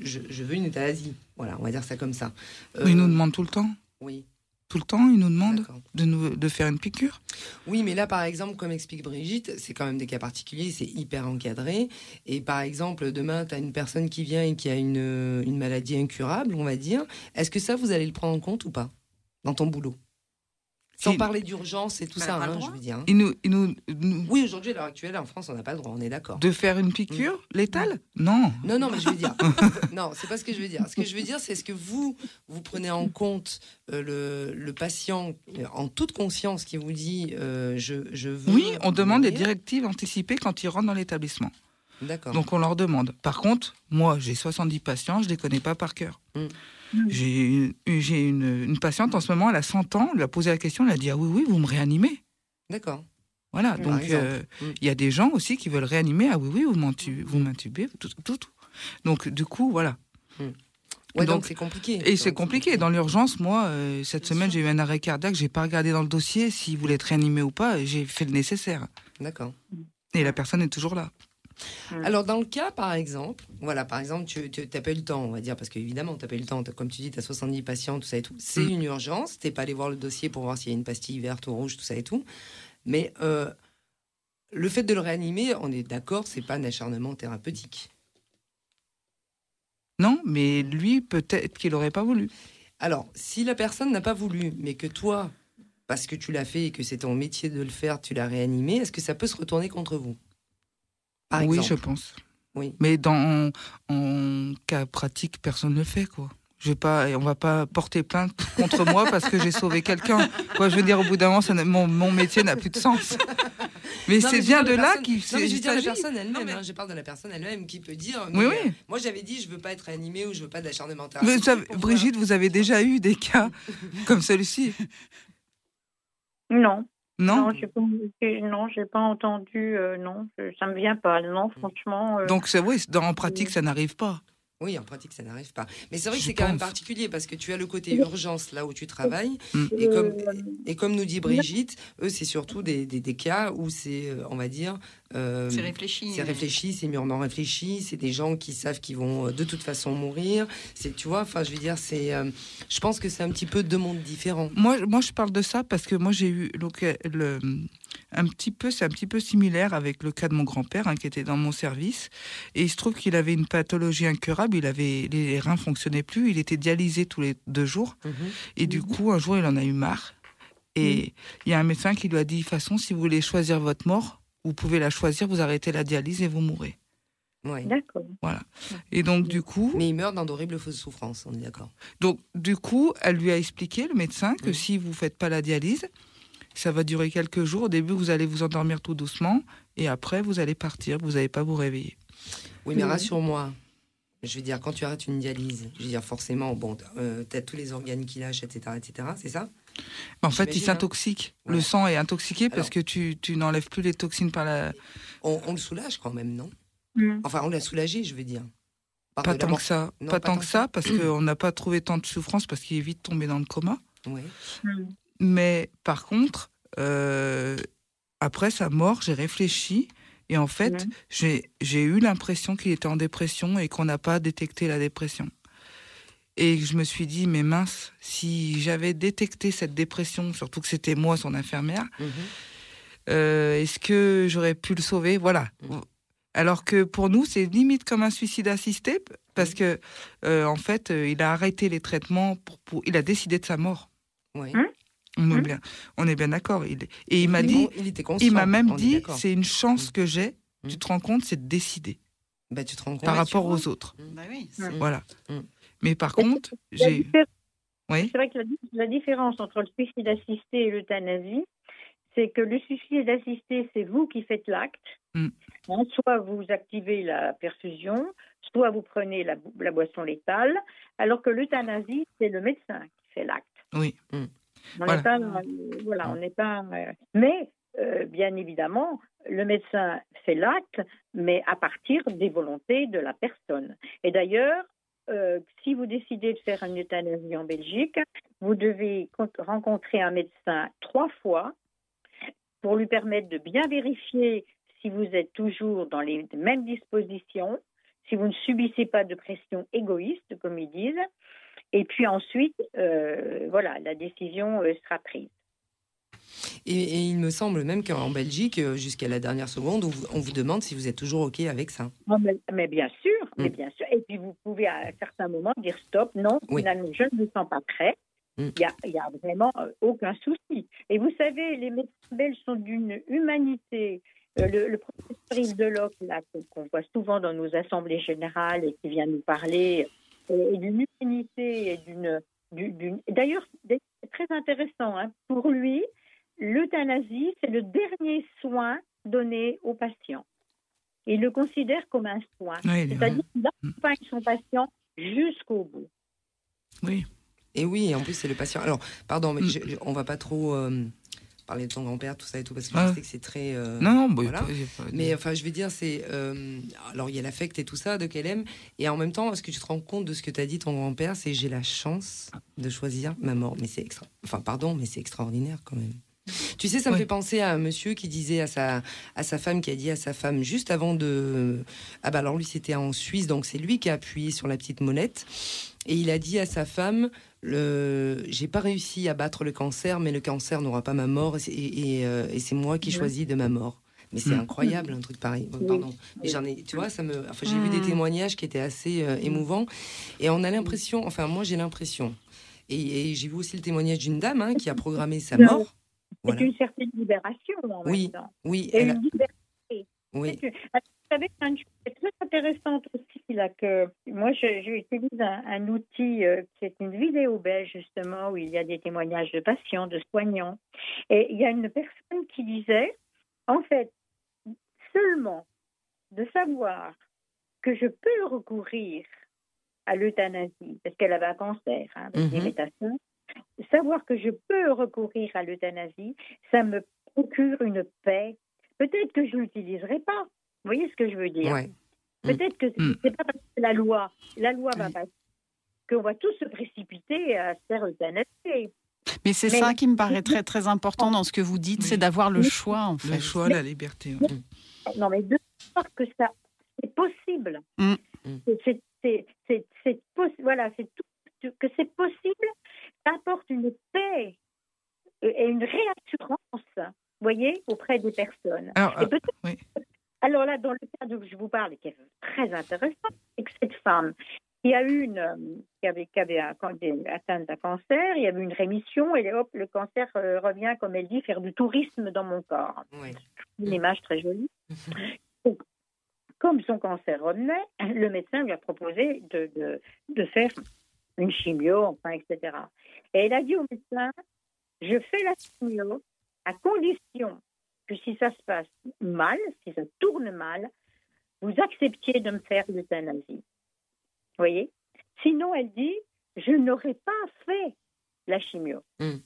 je, je veux une euthanasie. Voilà, on va dire ça comme ça. Euh, Ils nous demandent tout le temps. Oui, Tout le temps, ils nous demandent de, nous, de faire une piqûre. Oui, mais là, par exemple, comme explique Brigitte, c'est quand même des cas particuliers, c'est hyper encadré. Et par exemple, demain, tu as une personne qui vient et qui a une, une maladie incurable, on va dire. Est-ce que ça, vous allez le prendre en compte ou pas dans ton boulot? Sans parler d'urgence et tout ça, hein, je veux dire. hein. Nous, ils nous, nous- Oui, aujourd'hui, à l'heure actuelle, en France, on n'a pas le droit, on est d'accord. de faire une piqûre létale? Non. Non, non, mais je veux dire. non, c'est pas ce que je veux dire. Ce que je veux dire, c'est ce que vous, vous prenez en compte euh, le, le patient euh, en toute conscience qui vous dit euh, je, je veux. Oui, on demande des directives anticipées quand ils rentrent dans l'établissement. D'accord. Donc on leur demande. Par contre, moi, j'ai 70 patients, je ne les connais pas par cœur. Mm. J'ai une, une, une patiente en ce moment, elle a 100 ans, lui a posé la question, elle a dit Ah oui, oui, vous me réanimez. D'accord. Voilà, donc euh, il Mm. y a des gens aussi qui veulent réanimer. Ah oui, oui, vous m'intu- vous m'intubez, tout, tout, tout. Donc du coup, voilà. Ouais, donc c'est compliqué. Et c'est compliqué. Dans l'urgence, moi, euh, cette Bien semaine, j'ai eu un arrêt cardiaque, j'ai pas regardé dans le dossier s'il voulait être réanimé ou pas, j'ai fait le nécessaire. D'accord. Et la personne est toujours là. Alors, dans le cas, par exemple, voilà, par exemple, tu n'as pas eu le temps, on va dire, parce qu'évidemment, tu n'as pas eu le temps. T'as- Comme tu dis, tu as 70 patients, tout ça et tout. C'est Mm. une urgence. Tu pas allé voir le dossier pour voir s'il y a une pastille verte ou rouge, tout ça et tout. Mais euh, le fait de le réanimer, on est d'accord, c'est pas un acharnement thérapeutique. Non, mais lui, peut-être qu'il aurait pas voulu. Alors, si la personne n'a pas voulu, mais que toi, parce que tu l'as fait et que c'est ton métier de le faire, tu l'as réanimé, est-ce que ça peut se retourner contre vous? Par oui, exemple. je pense. Oui. Mais dans en cas pratique, personne ne le fait, quoi. Je vais pas, et on va pas porter plainte contre moi parce que j'ai sauvé quelqu'un. Quoi, je veux dire, au bout d'un moment, ça mon, mon métier n'a plus de sens. Mais c'est bien de là qu'il mais je veux dire la s'agit. personne elle-même. Hein, je parle de la personne elle-même qui peut dire. Oui, mais, oui. euh, Moi, j'avais dit, je veux pas être animé ou je veux pas d'acharnement Brigitte, vous avez déjà eu des cas comme celui-ci? Non, Non, non, j'ai pas, non, entendu. euh, non, ça me vient pas. Non, franchement. euh, Donc, c'est oui, dans, en pratique, ça n'arrive pas. Oui, en pratique, ça n'arrive pas. Mais c'est vrai que c'est quand même particulier parce que tu as le côté urgence là où tu travailles. Mm. Et comme, euh, et comme nous dit Brigitte, eux, c'est surtout des, des, des cas où c'est, on va dire. Euh, C'est réfléchi. C'est réfléchi, c'est mûrement réfléchi, c'est des gens qui savent qu'ils vont euh, de toute façon mourir. C'est, tu vois, enfin, je veux dire, c'est, euh, je pense que c'est un petit peu deux mondes différents. Moi, moi, je parle de ça parce que moi, j'ai eu le, un petit peu, c'est un petit peu similaire avec le cas de mon grand-père hein, qui était dans mon service. Et il se trouve qu'il avait une pathologie incurable. Il avait les reins fonctionnaient plus. Il était dialysé tous les deux jours. Et du coup, un jour, il en a eu marre. Et il y a un médecin qui lui a dit de toute façon, si vous voulez choisir votre mort, vous pouvez la choisir. Vous arrêtez la dialyse et vous mourrez. Ouais. D'accord. Et donc, du coup, Mais ils meurent dans d'horribles fausses souffrances, on est d'accord. Donc, du coup, elle lui a expliqué, le médecin, que si vous faites pas la dialyse, ça va durer quelques jours. Au début, vous allez vous endormir tout doucement, et après, vous allez partir. Vous n'allez pas vous réveiller. Oui, mais rassure-moi. Je veux dire, quand tu arrêtes une dialyse, je veux dire, forcément, bon, euh, tu as tous les organes qui lâchent, etc., etc., c'est ça? En fait, il hein. s'intoxique. Ouais. Le sang est intoxiqué parce que tu, tu n'enlèves plus les toxines par la. on, on le soulage quand même, non? Enfin, on l'a soulagé, je veux dire. Par Pas tant que ça. Non, pas tant que ça, parce qu'on n'a pas trouvé tant de souffrance parce qu'il est vite tombé dans le coma. Ouais. Mm. Mais par contre, euh, après sa mort, j'ai réfléchi. Et en fait, j'ai j'ai eu l'impression qu'il était en dépression et qu'on n'a pas détecté la dépression. Et je me suis dit, mais mince, si j'avais détecté cette dépression, surtout que c'était moi son infirmière, Mhm. euh, est-ce que j'aurais pu le sauver? Voilà. Alors que pour nous, c'est limite comme un suicide assisté parce que euh, en fait, euh, il a arrêté les traitements pour, pour, il a décidé de sa mort. Oui. Hein? On est Hein? bien, on est bien d'accord. Il- Et il m'a dit, il était conscient. il m'a même dit, c'est une chance que j'ai. Mm. Tu te rends compte, c'est de décider Bah, tu te rends compte. par rapport aux autres. Bah oui, Mm. Voilà. Mm. Mais par contre, j'ai, oui, C'est vrai que la, la différence entre le suicide assisté et l'euthanasie, c'est que le suicide assisté, c'est vous qui faites l'acte. Mm. Hein, soit vous activez la perfusion, soit vous prenez la, bo- la boisson létale, alors que l'euthanasie, c'est le médecin qui fait l'acte. oui, On Voilà. n'est pas, euh, voilà, on n'est pas. euh, mais euh, bien évidemment, le médecin fait l'acte, mais à partir des volontés de la personne. Et d'ailleurs, euh, si vous décidez de faire une euthanasie en Belgique, vous devez con- rencontrer un médecin trois fois pour lui permettre de bien vérifier si vous êtes toujours dans les mêmes dispositions, si vous ne subissez pas de pression égoïste, comme ils disent. Et puis ensuite, euh, voilà, la décision euh, sera prise. Et, et il me semble même qu'en Belgique, euh, jusqu'à la dernière seconde, on vous, on vous demande si vous êtes toujours OK avec ça. Mais, mais bien sûr, mais Mm. bien sûr. Et puis vous pouvez à un certain moment dire stop, non, Oui. finalement, je ne me sens pas prêt. Mm. Il n'y a, vraiment euh, aucun souci. Et vous savez, les médecins belges sont d'une humanité. Euh, le, le professeur Yves Deloc, là, qu'on voit souvent dans nos assemblées générales et qui vient nous parler, euh, et d'une humanité et d'une. du- d'une- D'ailleurs, c'est très intéressant. hein. Pour lui, l'euthanasie, c'est le dernier soin donné au patient. Il le considère comme un soin. oui. C'est-à-dire qu'il accompagne son patient jusqu'au bout. oui. Et oui, et en plus, c'est le patient. Alors, pardon, mais Mm. je- je- on va pas trop euh, parler de ton grand-père, tout ça et tout, parce que Ah. je sais que c'est très. euh, Non, non, bah, voilà. pas- Mais enfin, je veux dire, c'est. euh, alors, il y a l'affect et tout ça de qu'elle aime. Et en même temps, est-ce que tu te rends compte de ce que tu as dit, ton grand-père C'est j'ai la chance de choisir ma mort. Mais c'est extra. Enfin, pardon, mais c'est extraordinaire quand même. Tu sais, ça me fait penser à un monsieur qui disait à sa, à sa femme, qui a dit à sa femme juste avant de. Ah bah alors lui, c'était en Suisse, donc c'est lui qui a appuyé sur la petite monette. Et il a dit à sa femme le... J'ai pas réussi à battre le cancer, mais le cancer n'aura pas ma mort. Et, c'est- et, et, euh, et c'est moi qui choisis de ma mort. Mais c'est Mm. incroyable, un truc pareil. Pardon. Mais j'en ai, tu vois, ça me. Enfin, j'ai vu des Mm. témoignages qui étaient assez euh, émouvants. Et on a l'impression, enfin, moi, j'ai l'impression. Et, et j'ai vu aussi le témoignage d'une dame hein, qui a programmé sa Non. C'est une certaine libération en Oui. même temps. Oui, Et a- une liberté. oui. Une- Vous savez, c'est une chose très intéressante aussi, là, que moi, je- j'utilise un, un outil euh, qui est une vidéo belge, justement, où il y a des témoignages de patients, de soignants. Et il y a une personne qui disait, en fait, seulement de savoir que je peux recourir à l'euthanasie, parce qu'elle avait un cancer, hein, avec des Mhm. métastases, savoir que je peux recourir à l'euthanasie, ça me procure une paix. Peut-être que je ne l'utiliserai pas. Vous voyez ce que je veux dire? Ouais. Peut-être que Mm. c'est pas parce que la loi, la loi va passer qu'on va tous se précipiter à se faire euthanasier. Mais c'est ça qui me paraît très très important dans ce que vous dites, Oui. c'est d'avoir le choix en fait. Le choix, la liberté. ouais. Non, mais de savoir que ça, c'est possible. Mm. Mm. C'est- c'est- c'est- c'est- c'est possi- voilà, c'est et une réassurance, vous voyez, auprès des personnes. Alors, Et euh, oui. Alors là, dans le cas dont je vous parle, qui est très intéressant, c'est que cette femme qui a eu une, euh, qui avait, qui avait un, can- des- atteint d'un cancer, il y avait une rémission, et hop, le cancer euh, revient, comme elle dit, faire du tourisme dans mon corps. Ouais. Une image très jolie. Donc, comme son cancer revenait, le médecin lui a proposé de, de, de faire une chimio, enfin, etc. Et elle a dit au médecin, je fais la chimio à condition que si ça se passe mal, si ça tourne mal, vous acceptiez de me faire l'euthanasie. Vous voyez? Sinon, elle dit, je n'aurais pas fait la chimio. Mm.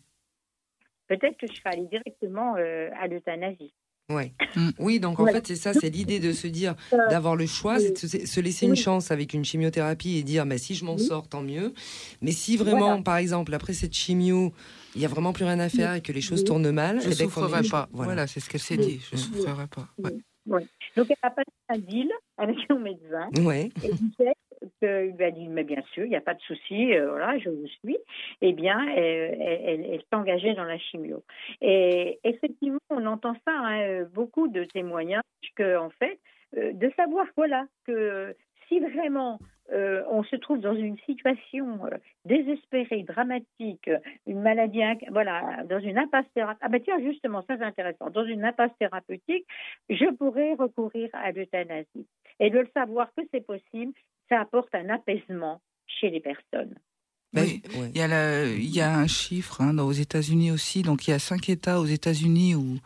Peut-être que je serais allée directement euh, à l'euthanasie. Ouais. Mm. Oui, donc en Voilà. fait, c'est ça, c'est l'idée de se dire, Euh, d'avoir le choix, c'est de se, se laisser une chance avec une chimiothérapie et dire, bah, si je m'en Oui. sors, tant mieux. Mais si vraiment, Voilà. par exemple, après cette chimio, il y a vraiment plus rien à faire et que les choses Oui. tournent mal, Je eh ben, qu'on ait souffrerai pas. Voilà, c'est ce qu'elle s'est Oui. dit. Je Oui. souffrerai pas. Ouais. Donc, elle a passé un deal avec son médecin. Ouais. Et disait qu'il lui a dit, mais bien sûr, il n'y a pas de souci, euh, voilà, je vous suis. Eh bien, elle, elle- elle- elle s'engageait dans la chimio. Et effectivement, on entend ça, hein, beaucoup de témoignages que, en fait, de savoir voilà que si vraiment on se trouve dans une situation désespérée, dramatique, une maladie, voilà, dans une impasse thérapeutique, ah ben tiens, justement, ça c'est intéressant, dans une impasse thérapeutique, je pourrais recourir à l'euthanasie. Et de le savoir que c'est possible, ça apporte un apaisement chez les personnes. Oui, il, y a il y a un chiffre hein, aux États-Unis aussi. Donc il y a cinq États aux États-Unis où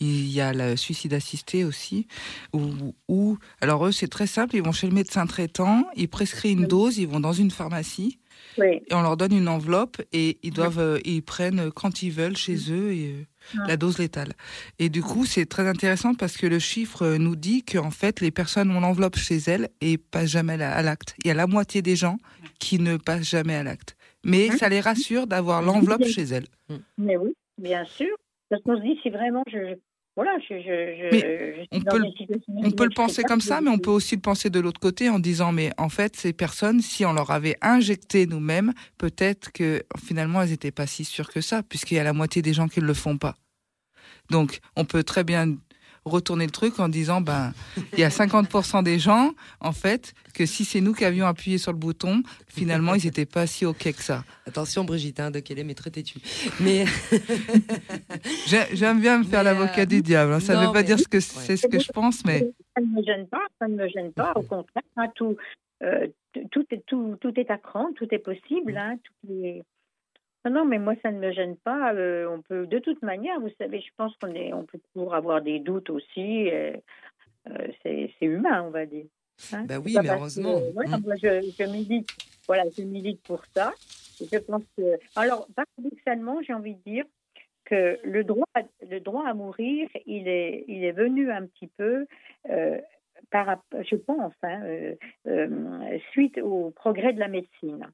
il y a le suicide assisté aussi. Où, alors eux, c'est très simple. Ils vont chez le médecin traitant, ils prescrivent une dose, ils vont dans une pharmacie. Et on leur donne une enveloppe et ils doivent, euh, ils prennent quand ils veulent chez eux et, euh, la dose létale. Et du coup, c'est très intéressant parce que le chiffre nous dit qu'en fait, les personnes ont l'enveloppe chez elles et passent jamais à l'acte. Il y a la moitié des gens qui ne passent jamais à l'acte. Mais hein ça les rassure d'avoir l'enveloppe chez elles. Mais oui, bien sûr. Parce qu'on se dit, si vraiment je, voilà, je, je, on peut, on peut le penser comme ça, mais on peut aussi le penser de l'autre côté en disant, mais en fait, ces personnes, si on leur avait injecté nous-mêmes, peut-être que finalement, elles n'étaient pas si sûres que ça, puisqu'il y a la moitié des gens qui ne le font pas. Donc, on peut très bien retourner le truc en disant ben il y a 50% des gens en fait que si c'est nous qui avions appuyé sur le bouton, finalement ils n'étaient pas si ok que ça. Attention Brigitte, hein, de quelle est très têtu. Mais j'aime bien me faire l'avocat du diable. Hein. Ça ne veut pas dire ce que c'est ce que je pense, mais ça ne me gêne pas. Ça ne me gêne pas. Au contraire, hein, tout, euh, tout, est, tout, tout est à prendre, tout est possible. Hein, tout est non, mais moi, ça ne me gêne pas. Euh, on peut, de toute manière, vous savez, je pense qu'on est, on peut toujours avoir des doutes aussi. Euh, c'est, humain, on va dire. Hein. bah oui, mais heureusement. Mmh. moi, je, je, milite, voilà, je milite pour ça. Je pense que, alors, paradoxalement, j'ai envie de dire que le droit, le droit à mourir, il est, il est venu un petit peu euh, par, je pense, hein, euh, euh, suite au progrès de la médecine.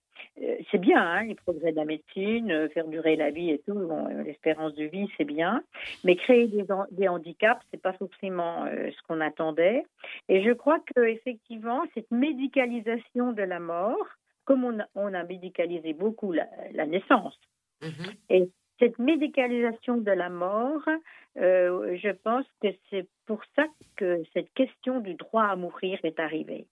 Euh, c'est bien, hein, les progrès de la médecine, faire durer la vie et tout, l'espérance de vie, c'est bien, mais créer des, des handicaps, c'est pas forcément ce qu'on attendait. Et je crois que effectivement, cette médicalisation de la mort, comme on a, on a médicalisé beaucoup la, naissance, mm-hmm. et cette médicalisation de la mort, euh, je pense que c'est pour ça que cette question du droit à mourir est arrivée.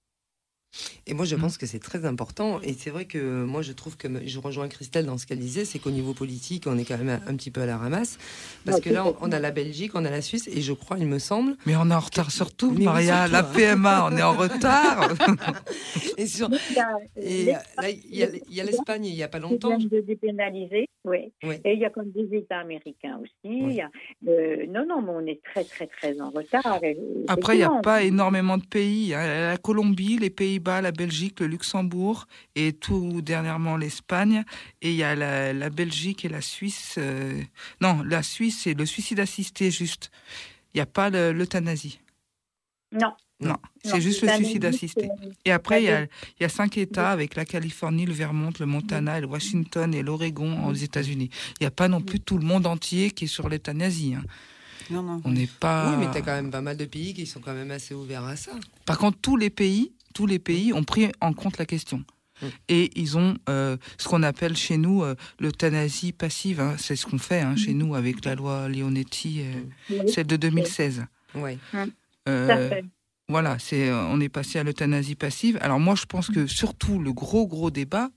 Et moi, je mm. pense que c'est très important. Et c'est vrai que moi, je trouve que je rejoins Christelle dans ce qu'elle disait, c'est qu'au niveau politique, on est quand même un, petit peu à la ramasse. Parce que là, on, a la Belgique, on a la Suisse, et je crois, il me semble. Mais on est en retard surtout, Maria. la PMA, on est en retard. et sur... et là, il y a l'Espagne, il n'y a pas longtemps. de dépénaliser, oui. Et il y a comme des États américains aussi. Euh, non, non, mais on est très, très, très en retard. Après, il n'y a pas énormément de pays. Hein. La Colombie, les pays la Belgique, le Luxembourg et tout dernièrement l'Espagne. Et il y a la, Belgique et la Suisse. Euh, non, la Suisse, c'est le suicide assisté juste. Il n'y a pas l'euthanasie. Non. Non, c'est juste le suicide assisté. Et après, il y, a, il y, a, cinq États avec la Californie, le Vermont, le Montana, le Washington et l'Oregon aux États-Unis. Il n'y a pas non plus tout le monde entier qui est sur l'euthanasie. Hein. Non, non. On n'est pas. Oui, mais tu as quand même pas mal de pays qui sont quand même assez ouverts à ça. Par contre, tous les pays tous les pays ont pris en compte la question. Mm. Et ils ont euh, ce qu'on appelle chez nous euh, l'euthanasie passive. Hein. c'est ce qu'on fait hein, chez nous avec la loi Leonetti, euh, celle de 2016. Oui. voilà, c'est on est passé à l'euthanasie passive. Alors moi, je pense que surtout le gros gros débat,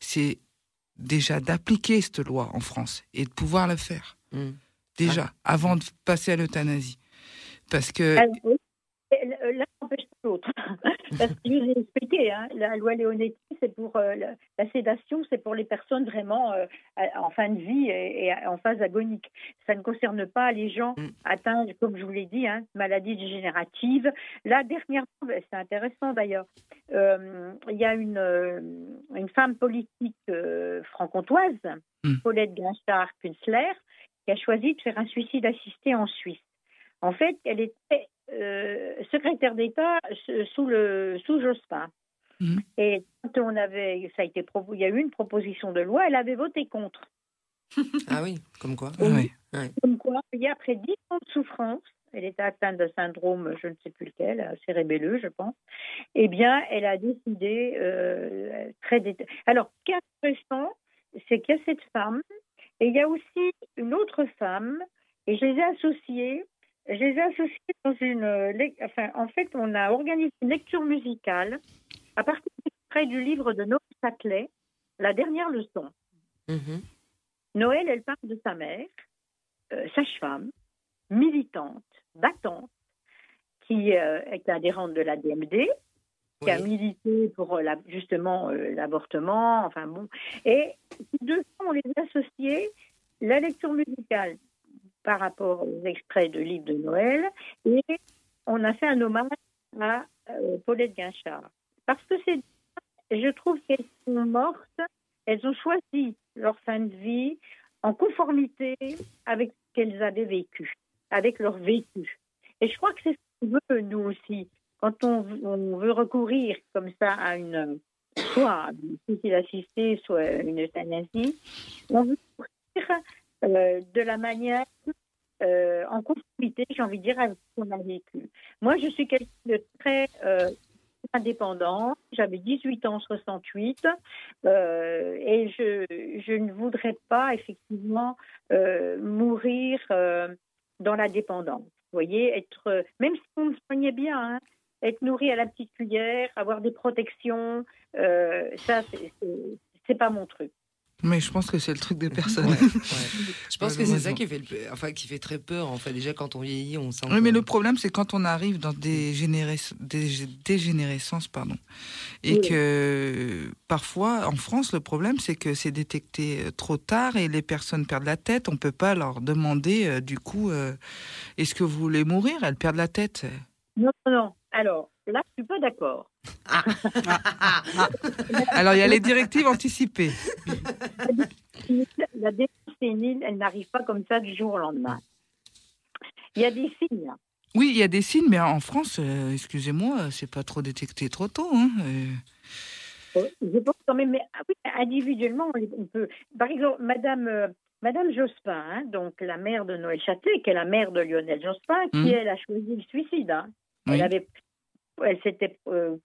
c'est déjà d'appliquer cette loi en France et de pouvoir la faire. Mm. Déjà, avant de passer à l'euthanasie. Parce que. Là, l'autre. Parce que je vous ai expliqué, hein, la loi Leonetti, c'est pour euh, la, sédation, c'est pour les personnes vraiment euh, en fin de vie et, en phase agonique. Ça ne concerne pas les gens mm. atteints, comme je vous l'ai dit, hein, maladies dégénératives. Là, dernièrement, ben, c'est intéressant d'ailleurs, euh, il y a une, une femme politique franc-comtoise, mm. Paulette Guinchard-Künzler, qui a choisi de faire un suicide assisté en Suisse. En fait, elle était secrétaire d'État sous le sous Jospin. Mhm. Et quand on avait, ça a été, il y a eu une proposition de loi, elle avait voté contre. ah oui, comme quoi. Comme quoi, il après dix ans de souffrance, elle était atteinte de syndrome, je ne sais plus lequel, cérébelleux, je pense. Eh bien, elle a décidé euh, très Alors, ce qui est intéressant, c'est qu'il y a cette femme, et il y a aussi une autre femme, et je les ai associées je les ai associés dans une. euh, Enfin, en fait, on a organisé une lecture musicale à partir près du livre de Noël Châtelet, La dernière leçon. Mhm. Noël, elle parle de sa mère, euh, sage-femme, militante, battante, qui euh, est adhérente de la DMD, qui a milité pour euh, la- justement euh, l'avortement, enfin bon. Et deux on les a associés, la lecture musicale par rapport aux extraits de livres de Noël, et on a fait un hommage à euh, Paulette Guinchard. Parce que c'est, je trouve qu'elles sont mortes, elles ont choisi leur fin de vie en conformité avec ce qu'elles avaient vécu, avec leur vécu. Et je crois que c'est ce qu'on veut, nous aussi, quand on, veut recourir comme ça à une, soit une suicide assistée, soit une euthanasie, on veut courir euh, de la manière euh, en conformité, j'ai envie de dire, avec ce qu'on a vécu. Moi, je suis quelqu'un de très euh, indépendant. J'avais 18 ans en 68 euh, et je, je ne voudrais pas effectivement euh, mourir euh, dans la dépendance. Vous voyez, être, euh, même si on me soignait bien, hein, être nourri à la petite cuillère, avoir des protections, euh, ça, c'est pas mon truc. Mais je pense que c'est le truc de personne. Ouais, ouais. Je pense que c'est ça qui fait, le enfin, qui fait très peur. En fait, déjà quand on vieillit, on sent. Oui, mais le problème, c'est quand on arrive dans des, générés- des dégénérescences, pardon, et Oui. que parfois, en France, le problème, c'est que c'est détecté euh, trop tard et les personnes perdent la tête. On peut pas leur demander, euh, du coup, euh, est-ce que vous voulez mourir? Elles perdent la tête. Non, non, non. Alors, là, je suis pas d'accord. Alors, il y a les directives anticipées. La démence sénile, elle n'arrive pas comme ça du jour au lendemain. Il y a des signes. Oui, il y a des signes, mais en France, euh, excusez-moi, c'est pas trop détecté trop tôt. Hein, euh. Euh, Je pense quand même, mais ah oui, individuellement, on peut. Par exemple, Madame, euh, Madame Jospin, hein, donc la mère de Noël Châtelet, qui est la mère de Lionel Jospin, qui Mhm. elle a choisi le suicide. hein. Oui. Elle avait, elle s'était, euh,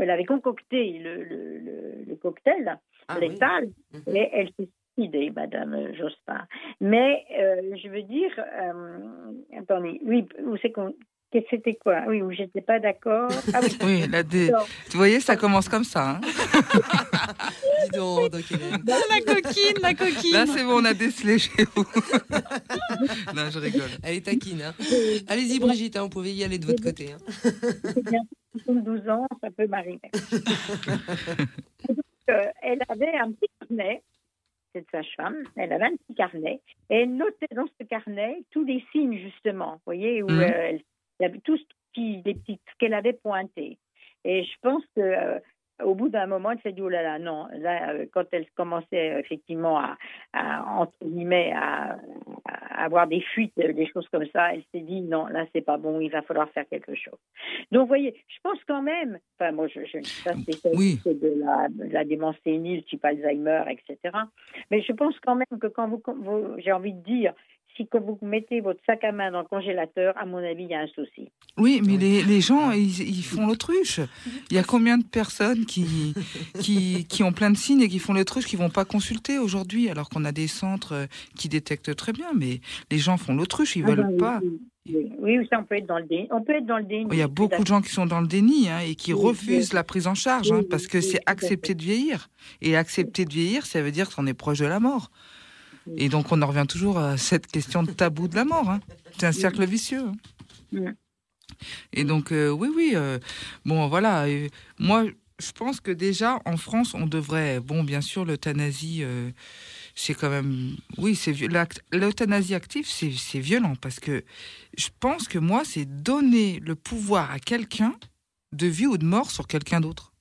elle avait concocté le, le, le- le cocktail Ah oui. létal, Mhm. et elle s'est suicidée, Madame Jospin. Mais euh, je veux dire, euh, attendez, oui, où c'est qu'on, que c'était quoi? Oui, où j'étais pas d'accord. Ah oui. Oui, la dé- vous voyez, ça commence comme ça. hein. Dis donc, Hélène. la coquine, la coquine. Là, c'est bon, on a décelé chez vous. non, je rigole. Elle est taquine. Hein. Allez-y, Brigitte, hein, vous pouvez y aller de votre côté. hein. c'est bien 72 ans, ça peut m'arriver. Donc, euh, elle avait un petit carnet, cette sage-femme, elle avait un petit carnet, et elle notait dans ce carnet tous les signes, justement, vous voyez, où Mhm. euh, elle, il y avait tous qui- les petites ce qu'elle avait pointé. Et je pense que euh, au bout d'un moment, elle s'est dit, oh là là, non, là, euh, quand elle commençait euh, effectivement à, à, entre guillemets, à, à avoir des fuites, euh, des choses comme ça, elle s'est dit, non, là, c'est pas bon, il va falloir faire quelque chose. Donc, vous voyez, je pense quand même, enfin, moi, je, je ne suis pas spécialiste de, la, de la démence sénile, type Alzheimer, etc. Mais je pense quand même que quand vous, vous- j'ai envie de dire, si quand vous mettez votre sac à main dans le congélateur, à mon avis, il y a un souci. Oui, mais les, les gens, ils, ils font l'autruche. Il y a combien de personnes qui, qui, qui ont plein de signes et qui font l'autruche, qui vont pas consulter aujourd'hui, alors qu'on a des centres euh, qui détectent très bien, mais les gens font l'autruche, ils Ah veulent ben, pas. Oui, oui, ça, on peut être dans le déni. On peut être dans le déni. Il y a beaucoup de gens qui sont dans le déni hein, et qui Oui, refusent oui. la prise en charge, Oui, hein, oui, parce que oui, c'est accepter de vieillir. Et accepter de vieillir, ça veut dire qu'on est proche de la mort. Et donc on en revient toujours à cette question de tabou de la mort. hein. C'est un cercle vicieux. hein. Et donc euh, oui, oui. euh, bon, voilà. euh, moi, je pense que déjà en France, on devrait. Bon, bien sûr, l'euthanasie. euh, c'est quand même, oui, c'est l'euthanasie active, c'est violent parce que je pense que moi, c'est donner le pouvoir à quelqu'un de vie ou de mort sur quelqu'un d'autre.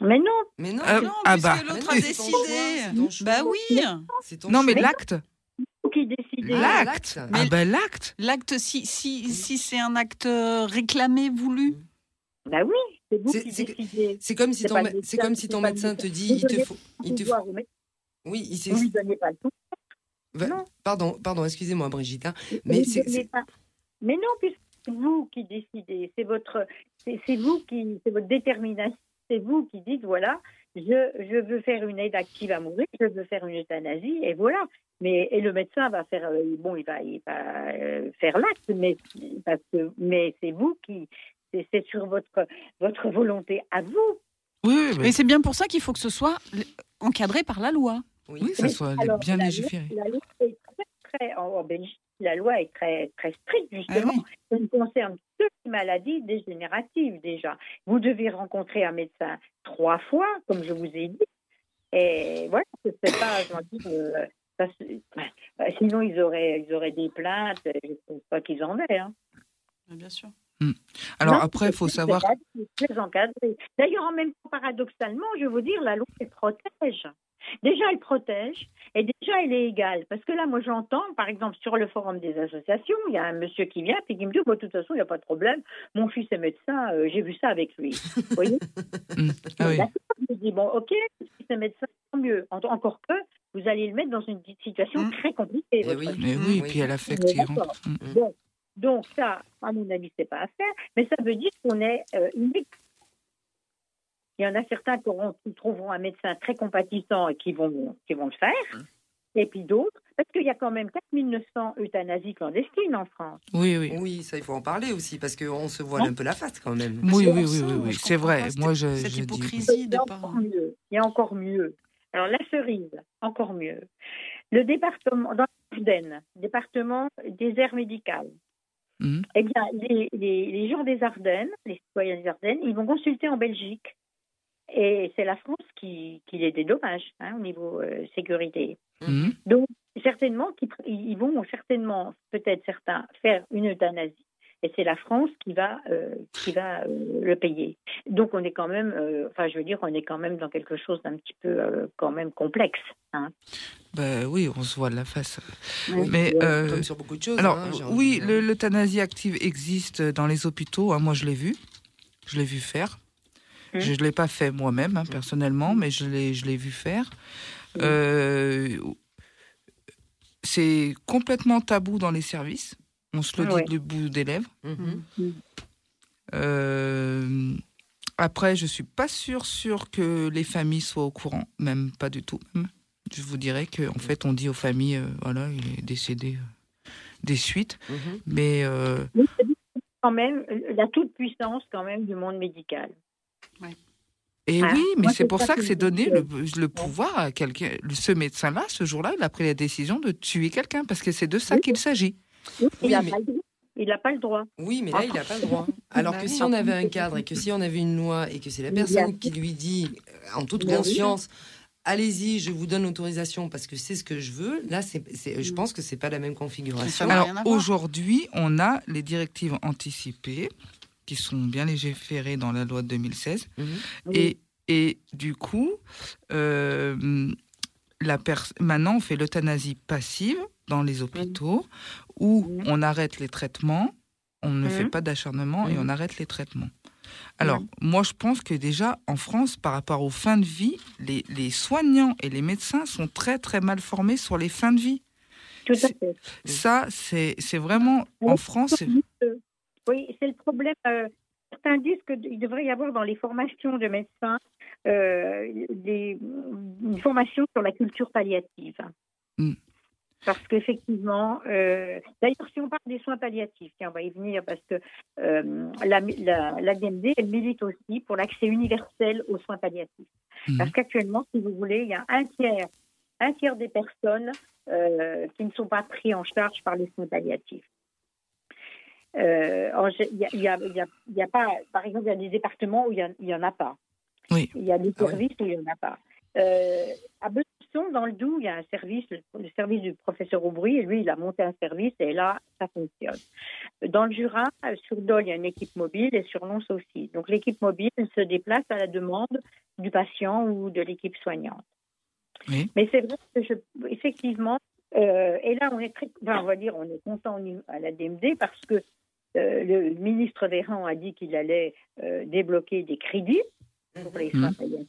Mais non, Mais non, Euh, Non, ah bah. l'autre a décidé. choix. Bah oui. Non, mais choix. l'acte, vous qui décidez. Ah, l'acte, l'acte. ah ben l'acte. L'acte, si, si, si c'est un acte réclamé, voulu. Bah oui, c'est vous qui décidez. C'est comme si C'est ton, c'est médecin, comme si ton médecin te dit, il te faut, il te faut. pouvoir Oui, il s'est- Vous lui donnez pas le non. Pardon, pardon, excusez-moi, Brigitte. hein, Mais c'est-. Mais non, puisque c'est vous qui décidez. C'est votre, c'est vous qui, c'est votre détermination. C'est vous qui dites voilà, je, je veux faire une aide active à mourir, je veux faire une euthanasie, et voilà. Mais et le médecin va faire, euh, bon, il va, il va euh, faire l'acte, mais parce que, mais c'est vous qui, c'est sur votre votre volonté à vous. Oui, oui, Mais mais, c'est bien pour ça qu'il faut que ce soit encadré par la loi. Oui. oui, ça soit alors, bien la loi- légiféré. La loi est très, très en, en Belgique, la loi est très très stricte Ah justement. oui. Ça ne concerne que les maladies dégénératives déjà. Vous devez rencontrer un médecin trois fois, comme je vous ai dit. Et voilà, ce n'est pas, je euh, ça, euh, sinon ils auraient, ils auraient des plaintes. Je ne pense pas qu'ils en aient. hein. Bien sûr. Alors Non, après, il faut savoir. très- c'est très encadré. D'ailleurs, en même temps, paradoxalement, je veux vous dire, la loi elle protège. Déjà, elle protège et déjà, elle est égale. Parce que là, moi, j'entends, par exemple, sur le forum des associations, il y a un monsieur qui vient et qui me dit, Bon, de toute façon, il n'y a pas de problème. Mon fils est médecin, euh, j'ai vu ça avec lui. Vous voyez Hmm, ah oui. Je dis, bon, ok, si c'est médecin, tant mieux. En- Encore que vous allez le mettre dans une situation Mm. très compliquée. Eh votre oui. Mais Mm, oui, oui. puis elle affecte. d'accord. Mm. Donc ça, à mon avis, c'est pas à faire, mais ça veut dire qu'on est euh, unique. Il y en a certains qui, auront- qui trouveront un médecin très compatissant et qui vont, qui vont le faire, et puis d'autres, parce qu'il y a quand même 4900 euthanasies clandestines en France. Oui, oui. Oui, ça, il faut en parler aussi, parce qu'on se voile un peu la face quand même. Oui, oui, oui, oui, c'est vrai. Moi, je, cette je dis. hypocrisie. Il y de a pas- encore mieux. Il y a encore mieux. Alors la cerise, encore mieux. Le département, dans l'Ardenne, département des aires médicales, Mhm. eh bien, les, les, les gens des Ardennes, les citoyens des Ardennes, ils vont consulter en Belgique. Et c'est la France qui, qui les dédommage hein, au niveau euh, sécurité. Mhm. Donc, certainement, ils vont certainement, peut-être certains, faire une euthanasie. Et c'est la France qui va, euh, qui va euh, le payer. Donc, on est quand même, euh, enfin, je veux dire, on est quand même dans quelque chose d'un petit peu, euh, quand même, complexe. Hein. Bah oui, on se voit de la face. Oui, Mais euh, Comme sur beaucoup de choses. alors, hein, oui, l'euthanasie active existe dans les hôpitaux. hein, moi, je l'ai vu. Je l'ai vu faire. Mhm. Je ne l'ai pas fait moi-même, hein, personnellement, mais je l'ai, je l'ai vu faire. Mhm. Euh, c'est complètement tabou dans les services. On se le dit Ouais. du bout des lèvres. Mhm. Euh, après, je suis pas sûre, sûre que les familles soient au courant, même pas du tout. même. Je vous dirais que en fait, on dit aux familles, euh, voilà, il est décédé des suites, mais euh, quand même la toute puissance quand même du monde médical. Et Ah, oui, mais c'est pour ça ça que que c'est donné le, le pouvoir à quelqu'un. Ce médecin-là, ce jour-là, il a pris la décision de tuer quelqu'un parce que c'est de ça Oui. qu'il s'agit. Il Oui, n'a mais- pas, le droit. Il n'a pas le droit. Oui, mais là, il n'a pas le droit. Alors Bah que oui. si on avait un cadre et que si on avait une loi et que c'est la personne qui lui dit, euh, en toute oui. conscience, allez-y, je vous donne l'autorisation parce que c'est ce que je veux, là, c'est, je pense que c'est pas la même configuration. Alors aujourd'hui, on a les directives anticipées qui sont bien légiférées dans la loi de 2016. Mhm. Et, et du coup, euh, la maintenant, on fait l'euthanasie passive dans les hôpitaux où Mhm. on arrête les traitements, on ne Mhm. fait pas d'acharnement et Mhm. on arrête les traitements. Alors, moi, je pense que déjà, en France, par rapport aux fins de vie, les, les soignants et les médecins sont très, très mal formés sur les fins de vie. Tout à fait. Ça, c'est vraiment, en. France, Oui, c'est le problème. euh, certains disent qu'il devrait y avoir dans les formations de médecins euh, des- une formation sur la culture palliative. Mm. Parce qu'effectivement, euh, d'ailleurs, si on parle des soins palliatifs, tiens, on va y venir parce que euh, la, la, la DMD, elle milite aussi pour l'accès universel aux soins palliatifs. Mhm. Parce qu'actuellement, si vous voulez, il y a un tiers, un tiers des personnes euh, qui ne sont pas pris en charge par les soins palliatifs. Euh, Il y a, il y a- il y a- il y a pas, par exemple, il y a des départements où il n'y en a pas. Oui. Il y a des Ah oui. services où il n'y en a pas. Euh, à Besançon, dans le Doubs, il y a un service, le, service du professeur Aubry, et lui, il a monté un service, et là, ça fonctionne. Dans le Jura, euh, sur Dole, il y a une équipe mobile, et sur Lons aussi. Donc, l'équipe mobile se déplace à la demande du patient ou de l'équipe soignante. Oui. Mais c'est vrai que, je, effectivement, euh, et là, on est très, enfin, on va dire, on est content à la DMD parce que euh, le ministre Véran a dit qu'il allait euh, débloquer des crédits pour les soins Mhm. palliatifs.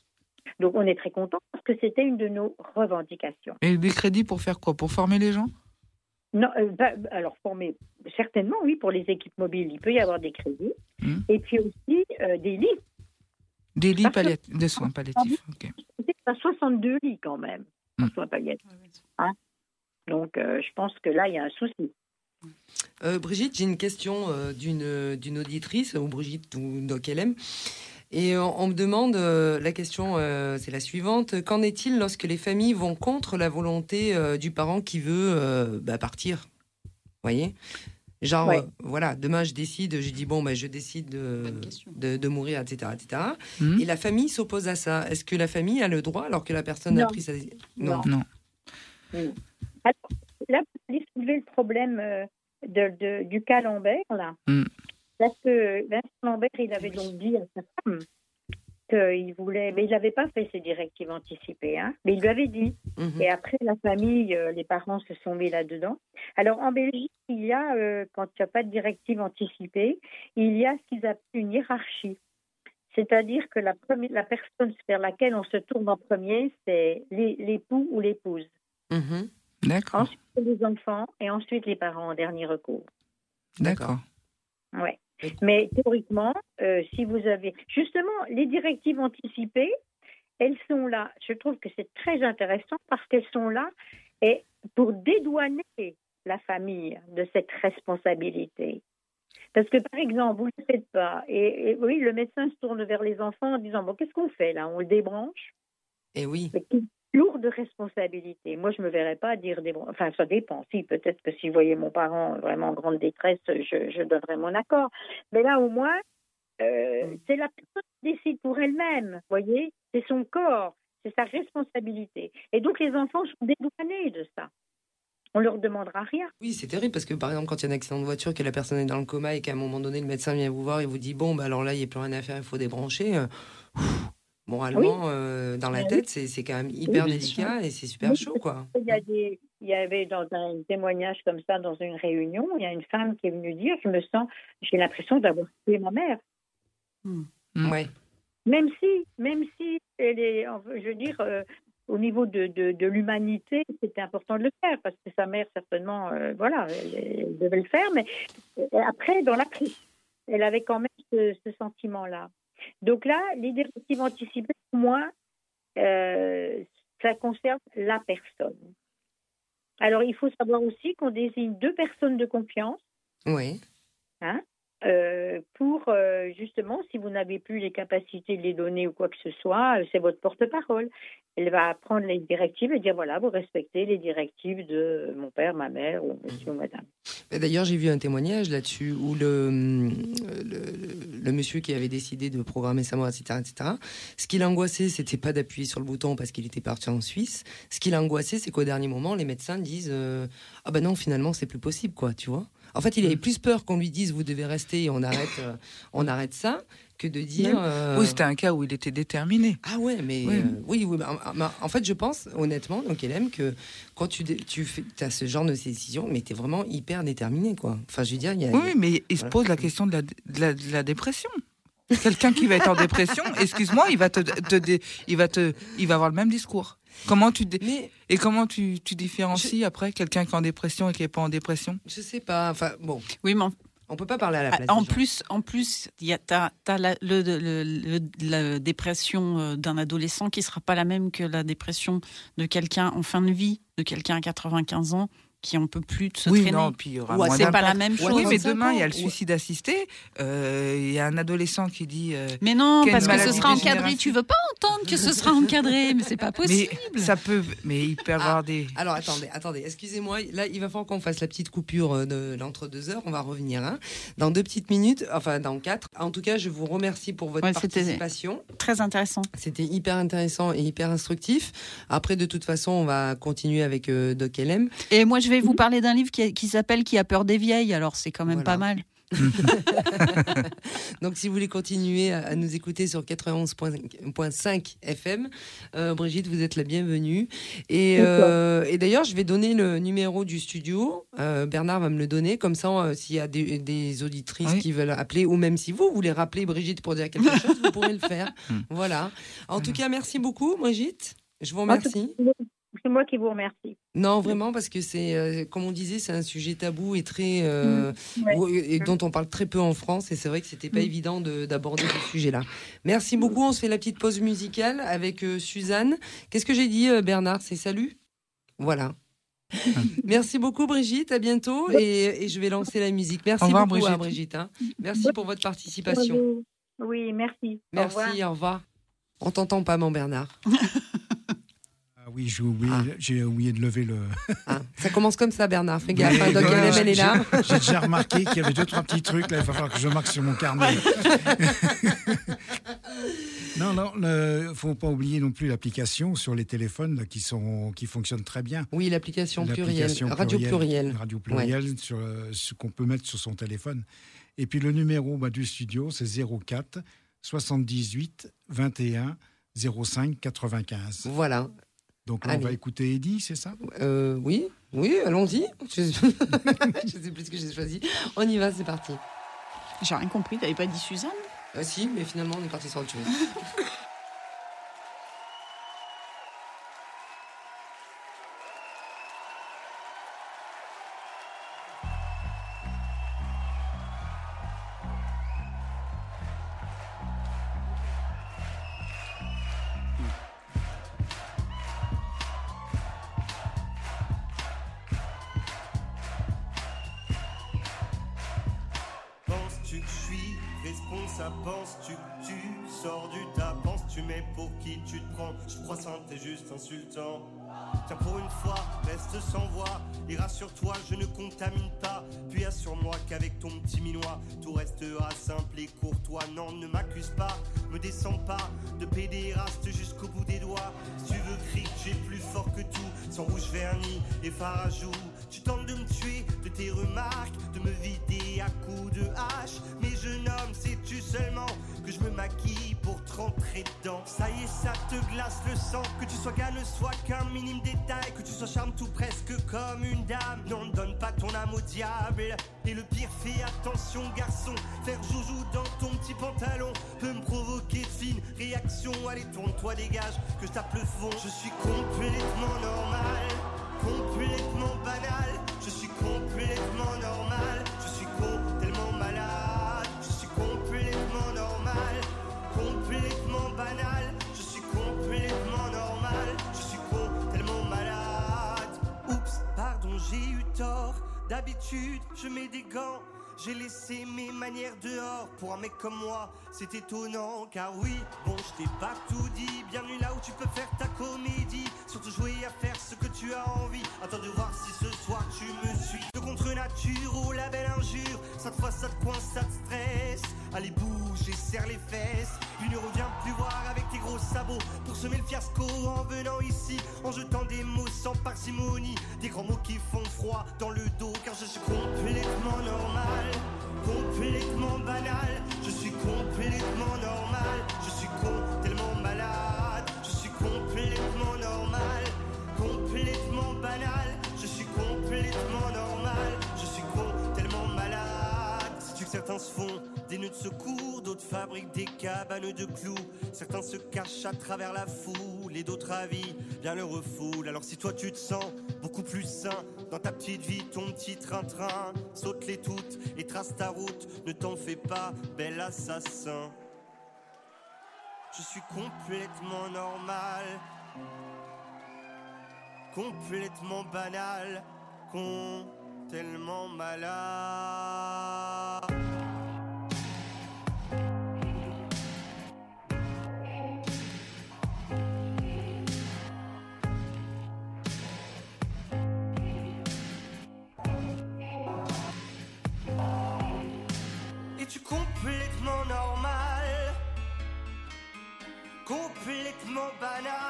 Donc, on est très content parce que c'était une de nos revendications. Et des crédits pour faire quoi? Pour former les gens? Non, euh, bah, alors former, certainement, oui, pour les équipes mobiles, il peut y avoir des crédits. Mhm. Et puis aussi euh, des lits. Des lits palliatifs, de soins palliatifs. ok. C'est à 62 lits quand même, en Hmm. soins palliatifs. Hein Donc, euh, je pense que là, il y a un souci. Euh, Brigitte, j'ai une question euh, d'une d'une auditrice, ou Brigitte ou Doc LM. Et on, on me demande, euh, la question euh, c'est la suivante, qu'en est-il lorsque les familles vont contre la volonté euh, du parent qui veut euh, bah, partir? Vous voyez? Genre, Ouais. euh, voilà, demain je décide, je dis bon, bah, je décide de, de, de mourir, etc. etc. Mhm. Et la famille s'oppose à ça. Est-ce que la famille a le droit alors que la personne a Non. pris sa... Non. Non. Alors, là, vous allez soulever le problème euh, de, de- du cas Lambert, là. Mm. Parce que Vincent Lambert, il avait donc dit à sa femme qu'il voulait, mais il n'avait pas fait ses directives anticipées, hein, mais il lui avait dit. Mhm. Et après, la famille, euh, les parents se sont mis là-dedans. Alors, en Belgique, il y a, euh, quand il n'y a pas de directive anticipée, il y a ce qu'ils appellent une hiérarchie. C'est-à-dire que la, première, la personne vers laquelle on se tourne en premier, c'est l'é- l'époux ou l'épouse. Mhm. D'accord. Ensuite, les enfants et ensuite les parents en dernier recours. D'accord. Ouais. Mais théoriquement, euh, si vous avez. Justement, les directives anticipées, elles sont là. Je trouve que c'est très intéressant parce qu'elles sont là et pour dédouaner la famille de cette responsabilité. Parce que, par exemple, vous ne le faites pas. Et, et oui, le médecin se tourne vers les enfants en disant Bon, qu'est-ce qu'on fait là? On le débranche? Et oui. mais qui lourde responsabilité. Moi, je me verrais pas dire des... Enfin, ça dépend. Si, peut-être que si je voyais mon parent vraiment en grande détresse, je, je donnerais mon accord. Mais là, au moins, euh, c'est la personne qui décide pour elle-même, vous voyez C'est son corps, c'est sa responsabilité. Et donc, les enfants sont dédouanés de ça. On leur demandera rien. Oui, c'est terrible parce que par exemple, quand il y a un accident de voiture, que la personne est dans le coma et qu'à un moment donné, le médecin vient vous voir et vous dit Bon, bah, alors là, il n'y a plus rien à faire, il faut débrancher. euh, Moralement, euh, dans la Oui. tête, c'est c'est quand même hyper bien délicat et c'est super Oui, chaud, quoi. Il y, a des, il y avait dans un témoignage comme ça, dans une réunion, il y a une femme qui est venue dire Je me sens, j'ai l'impression d'avoir tué ma mère. Mm. Ouais. Même si, même si elle est, je veux dire, euh, au niveau de, de, de l'humanité, c'était important de le faire parce que sa mère certainement, euh, voilà, elle, elle devait le faire. Mais après, dans la crise, elle avait quand même ce, ce sentiment-là. Donc là, les directives anticipées, pour moi, euh, ça concerne la personne. Alors, il faut savoir aussi qu'on désigne deux personnes de confiance Ouais. Euh, pour euh, justement, si vous n'avez plus les capacités de les donner ou quoi que ce soit, euh, c'est votre porte-parole. Elle va prendre les directives et dire voilà, vous respectez les directives de mon père, ma mère ou monsieur ou madame. Et D'ailleurs, j'ai vu un témoignage là-dessus où le, le, le monsieur qui avait décidé de programmer sa mort, etc., etc., ce qui l'angoissait, c'était pas d'appuyer sur le bouton parce qu'il était parti en Suisse. Ce qui l'angoissait, c'est qu'au dernier moment, les médecins disent euh, Ah ben non, finalement, c'est plus possible, quoi, tu vois. En fait, il avait plus peur qu'on lui dise Vous devez rester et on arrête, euh, on arrête ça que de dire. euh, Oui, c'était un cas où il était déterminé. Ah ouais, mais Oui. euh, oui, oui. bah, en- fait, je pense honnêtement, donc Hélène, que quand tu, tu fais, as ce genre de décision, mais tu es vraiment hyper déterminé, quoi. Enfin, je veux dire, il y a. Oui, mais il se pose la question de la, de la, de la dépression. Quelqu'un qui va être en dépression, excuse-moi, il va te, te dé- il va te, il va avoir le même discours. Comment tu dé- Mais et comment tu, tu différencies après quelqu'un qui est en dépression et qui est pas en dépression? Je sais pas. Enfin, bon, Oui, mais en, on peut pas parler à la Ah, place. en des gens. plus, en plus, il y a t'as, t'as la, le, le- le- la dépression euh, d'un adolescent qui sera pas la même que la dépression de quelqu'un en fin de vie, de quelqu'un à 95 ans qui en peut plus de se Oui, traîner. non, puis il y aura Ouais, moins c'est pas la même chose. Oui, mais 35 demain, il y a le suicide assisté. Euh, Il y a un adolescent qui dit. euh, Mais non, parce que ce sera encadré. Tu veux pas entendre que ce sera encadré, mais c'est pas mais possible. ça peut, mais il peut avoir des. Alors attendez, attendez, excusez-moi. Là, il va falloir qu'on fasse la petite coupure euh, de l'entre deux heures. On va revenir hein, dans deux petites minutes, enfin dans quatre. En tout cas, je vous remercie pour votre Ouais, c'était- participation. Très intéressant. C'était hyper intéressant et hyper instructif. Après, de toute façon, on va continuer avec euh, Doc LM. Et moi, je vais vous parler d'un livre qui, qui s'appelle Qui a peur des vieilles. Alors, c'est quand même Voilà. pas mal. Donc, si vous voulez continuer à, nous écouter sur 91.5 FM, euh, Brigitte, vous êtes la bienvenue. Et, euh, et d'ailleurs, je vais donner le numéro du studio. Euh, Bernard va me le donner. Comme ça, euh, s'il y a des, des auditrices Oui. qui veulent appeler, ou même si vous voulez rappeler Brigitte pour dire quelque chose, vous pourrez le faire. Hmm. Voilà. En tout cas, merci beaucoup, Brigitte. Je vous remercie. C'est moi qui vous remercie. Non, vraiment, parce que c'est, euh, comme on disait, c'est un sujet tabou et très euh, Mmh. Ouais. où- et dont on parle très peu en France. Et c'est vrai que c'était pas Mm. évident de- d'aborder ce sujet-là. Merci beaucoup. On se fait la petite pause musicale avec euh, Suzanne. Qu'est-ce que j'ai dit, euh, Bernard? C'est salut? Voilà. Merci beaucoup, Brigitte. À bientôt. Et, et je vais lancer la musique. Merci Au revoir, beaucoup, hein, Brigitte. Brigitte. hein. Merci pour votre participation. Oui, merci. Au Merci. revoir. Au revoir. On t'entend pas, mon Bernard. Ah oui, j'ai oublié, Ah. j'ai oublié de lever le. Ah, ça commence comme ça, Bernard. Fais gaffe. hein, Doc voilà, est là. j'ai- déjà remarqué qu'il y avait deux, trois petits trucs. Là, il va falloir que je marque sur mon carnet. non, non, il ne faut pas oublier non plus l'application sur les téléphones là, qui, sont, qui fonctionnent très bien. Oui, l'application plurielle. Radio plurielle. Radio pluriel, sur euh, ce qu'on peut mettre sur son téléphone. Et puis le numéro bah, du studio, c'est 04 78 21 05 95. Voilà. Donc là, on va écouter Eddie, c'est ça? Euh, oui, oui, allons-y. Je ne sais plus ce que j'ai choisi. On y va, c'est parti. J'ai rien compris, t'avais pas dit Suzanne? Ah si, mais finalement, on est parti sur autre chose. comme moi, c'est étonnant car oui, bon je t'ai pas tout dit, bienvenue là où tu peux faire ta comédie, surtout jouer à faire ce que tu as envie, attends de voir si ce soir tu me suis. De contre nature ou la belle injure, cette fois ça te coince, ça te stresse, allez bouge et serre les fesses, puis ne reviens plus voir avec tes gros sabots. Pour semer le fiasco en venant ici, en jetant des mots sans parcimonie, des grands mots qui font froid dans le dos. Car je suis complètement normal. Complètement banal. Complètement normal. Je suis con, tellement malade. Je suis complètement normal. Complètement banal. Je suis complètement normal. Je suis con, tellement malade. Certains se font des nœuds de secours, d'autres fabriquent des cabanes de clous. Certains se cachent à travers la foule et d'autres avis bien le refoulent. Alors si toi tu te sens beaucoup plus sain dans ta petite vie, ton petit train-train, saute-les toutes et trace ta route. Ne t'en fais pas, bel assassin. Je suis complètement normal, complètement banal, con, tellement malade. Complètement banal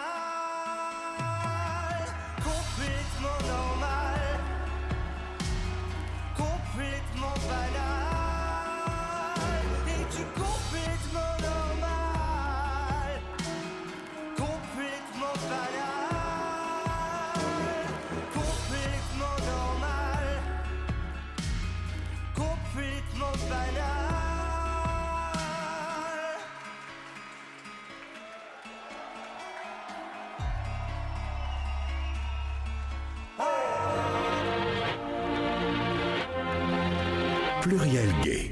pluriel gay.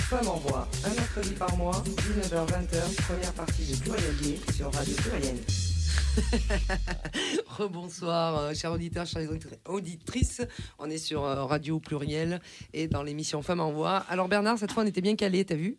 Femme en voix, un mercredi par mois, 19h-20h, première partie de Pluriel Gay sur Radio Pluriel. Rebonsoir, euh, chers auditeurs, chères auditrices. On est sur euh, Radio Pluriel et dans l'émission Femme en voix. Alors Bernard, cette fois on était bien calé, t'as vu?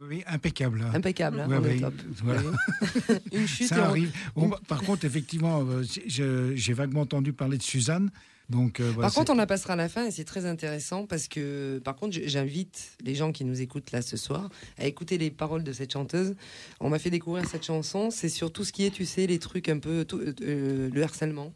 Oui, impeccable. Impeccable, hein, Ouais, on est ouais, top. voilà. Oui. Une chute Ça on- arrive. Bon, par contre, effectivement, euh, j'ai vaguement entendu parler de Suzanne. Donc, euh, voilà, Par contre, on la passera à la fin et c'est très intéressant parce que, par contre, j'invite les gens qui nous écoutent là ce soir à écouter les paroles de cette chanteuse. On m'a fait découvrir cette chanson. C'est sur tout ce qui est, tu sais, les trucs un peu, tout- euh, le harcèlement.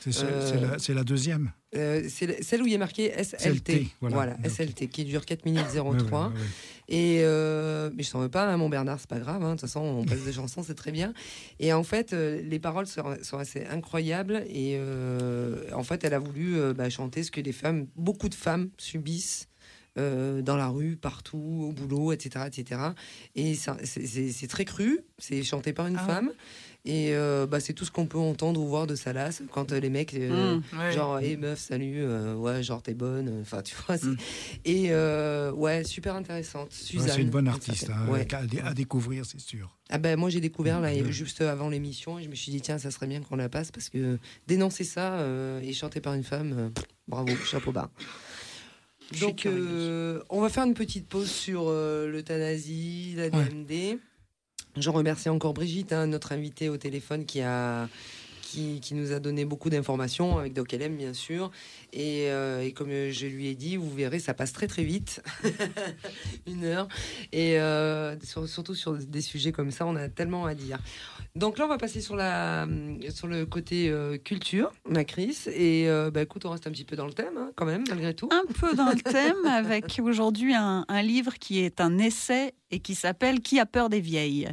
c'est ce- euh, c'est la, deuxième. Euh, c'est le- celle où il est marqué SLT. SLT, voilà. Ok. SLT, qui dure 4 minutes Ouais, 03. ouais, ouais, ouais. Et euh, mais je t'en veux pas, hein, mon Bernard, c'est pas grave. hein. De toute façon, on passe des chansons, c'est très bien. Et en fait, euh, les paroles sont, sont assez incroyables. Et euh, en fait, elle a voulu euh, bah, chanter ce que les femmes, beaucoup de femmes subissent. dans la rue, partout, au boulot, etc. etc. Et c'est- très cru, c'est chanté par une Ah femme. Et euh, bah, c'est tout ce qu'on peut entendre ou voir de Salas quand euh, les mecs euh, Mmh. Ouais. Genre, hé meuf, salut, euh, ouais, genre t'es bonne, enfin tu vois. c'est- Mm. Et euh, ouais, super intéressante. Ouais, Suzanne. c'est une bonne artiste hein, Ouais. à, dé- à découvrir, c'est sûr. Ah ben moi j'ai découvert là Mm. juste avant l'émission et je me suis dit tiens ça serait bien qu'on la passe parce que dénoncer ça euh, et chanter par une femme, euh, bravo, chapeau bas. Donc euh, on va faire une petite pause sur euh, l'euthanasie, la DMD. Je remercie encore Brigitte, hein, notre invitée au téléphone qui a qui, nous a donné beaucoup d'informations avec Doc LM bien sûr. Et, euh, et comme je lui ai dit vous verrez ça passe très très vite. Une heure. Et euh, sur- surtout sur des sujets comme ça on a tellement à dire. Donc là on va passer sur la sur le côté euh, culture ma Chris. Et bah, écoute on reste un petit peu dans le thème hein, quand même malgré tout. Un peu dans le thème avec aujourd'hui un livre qui est un essai et qui s'appelle Qui a peur des vieilles?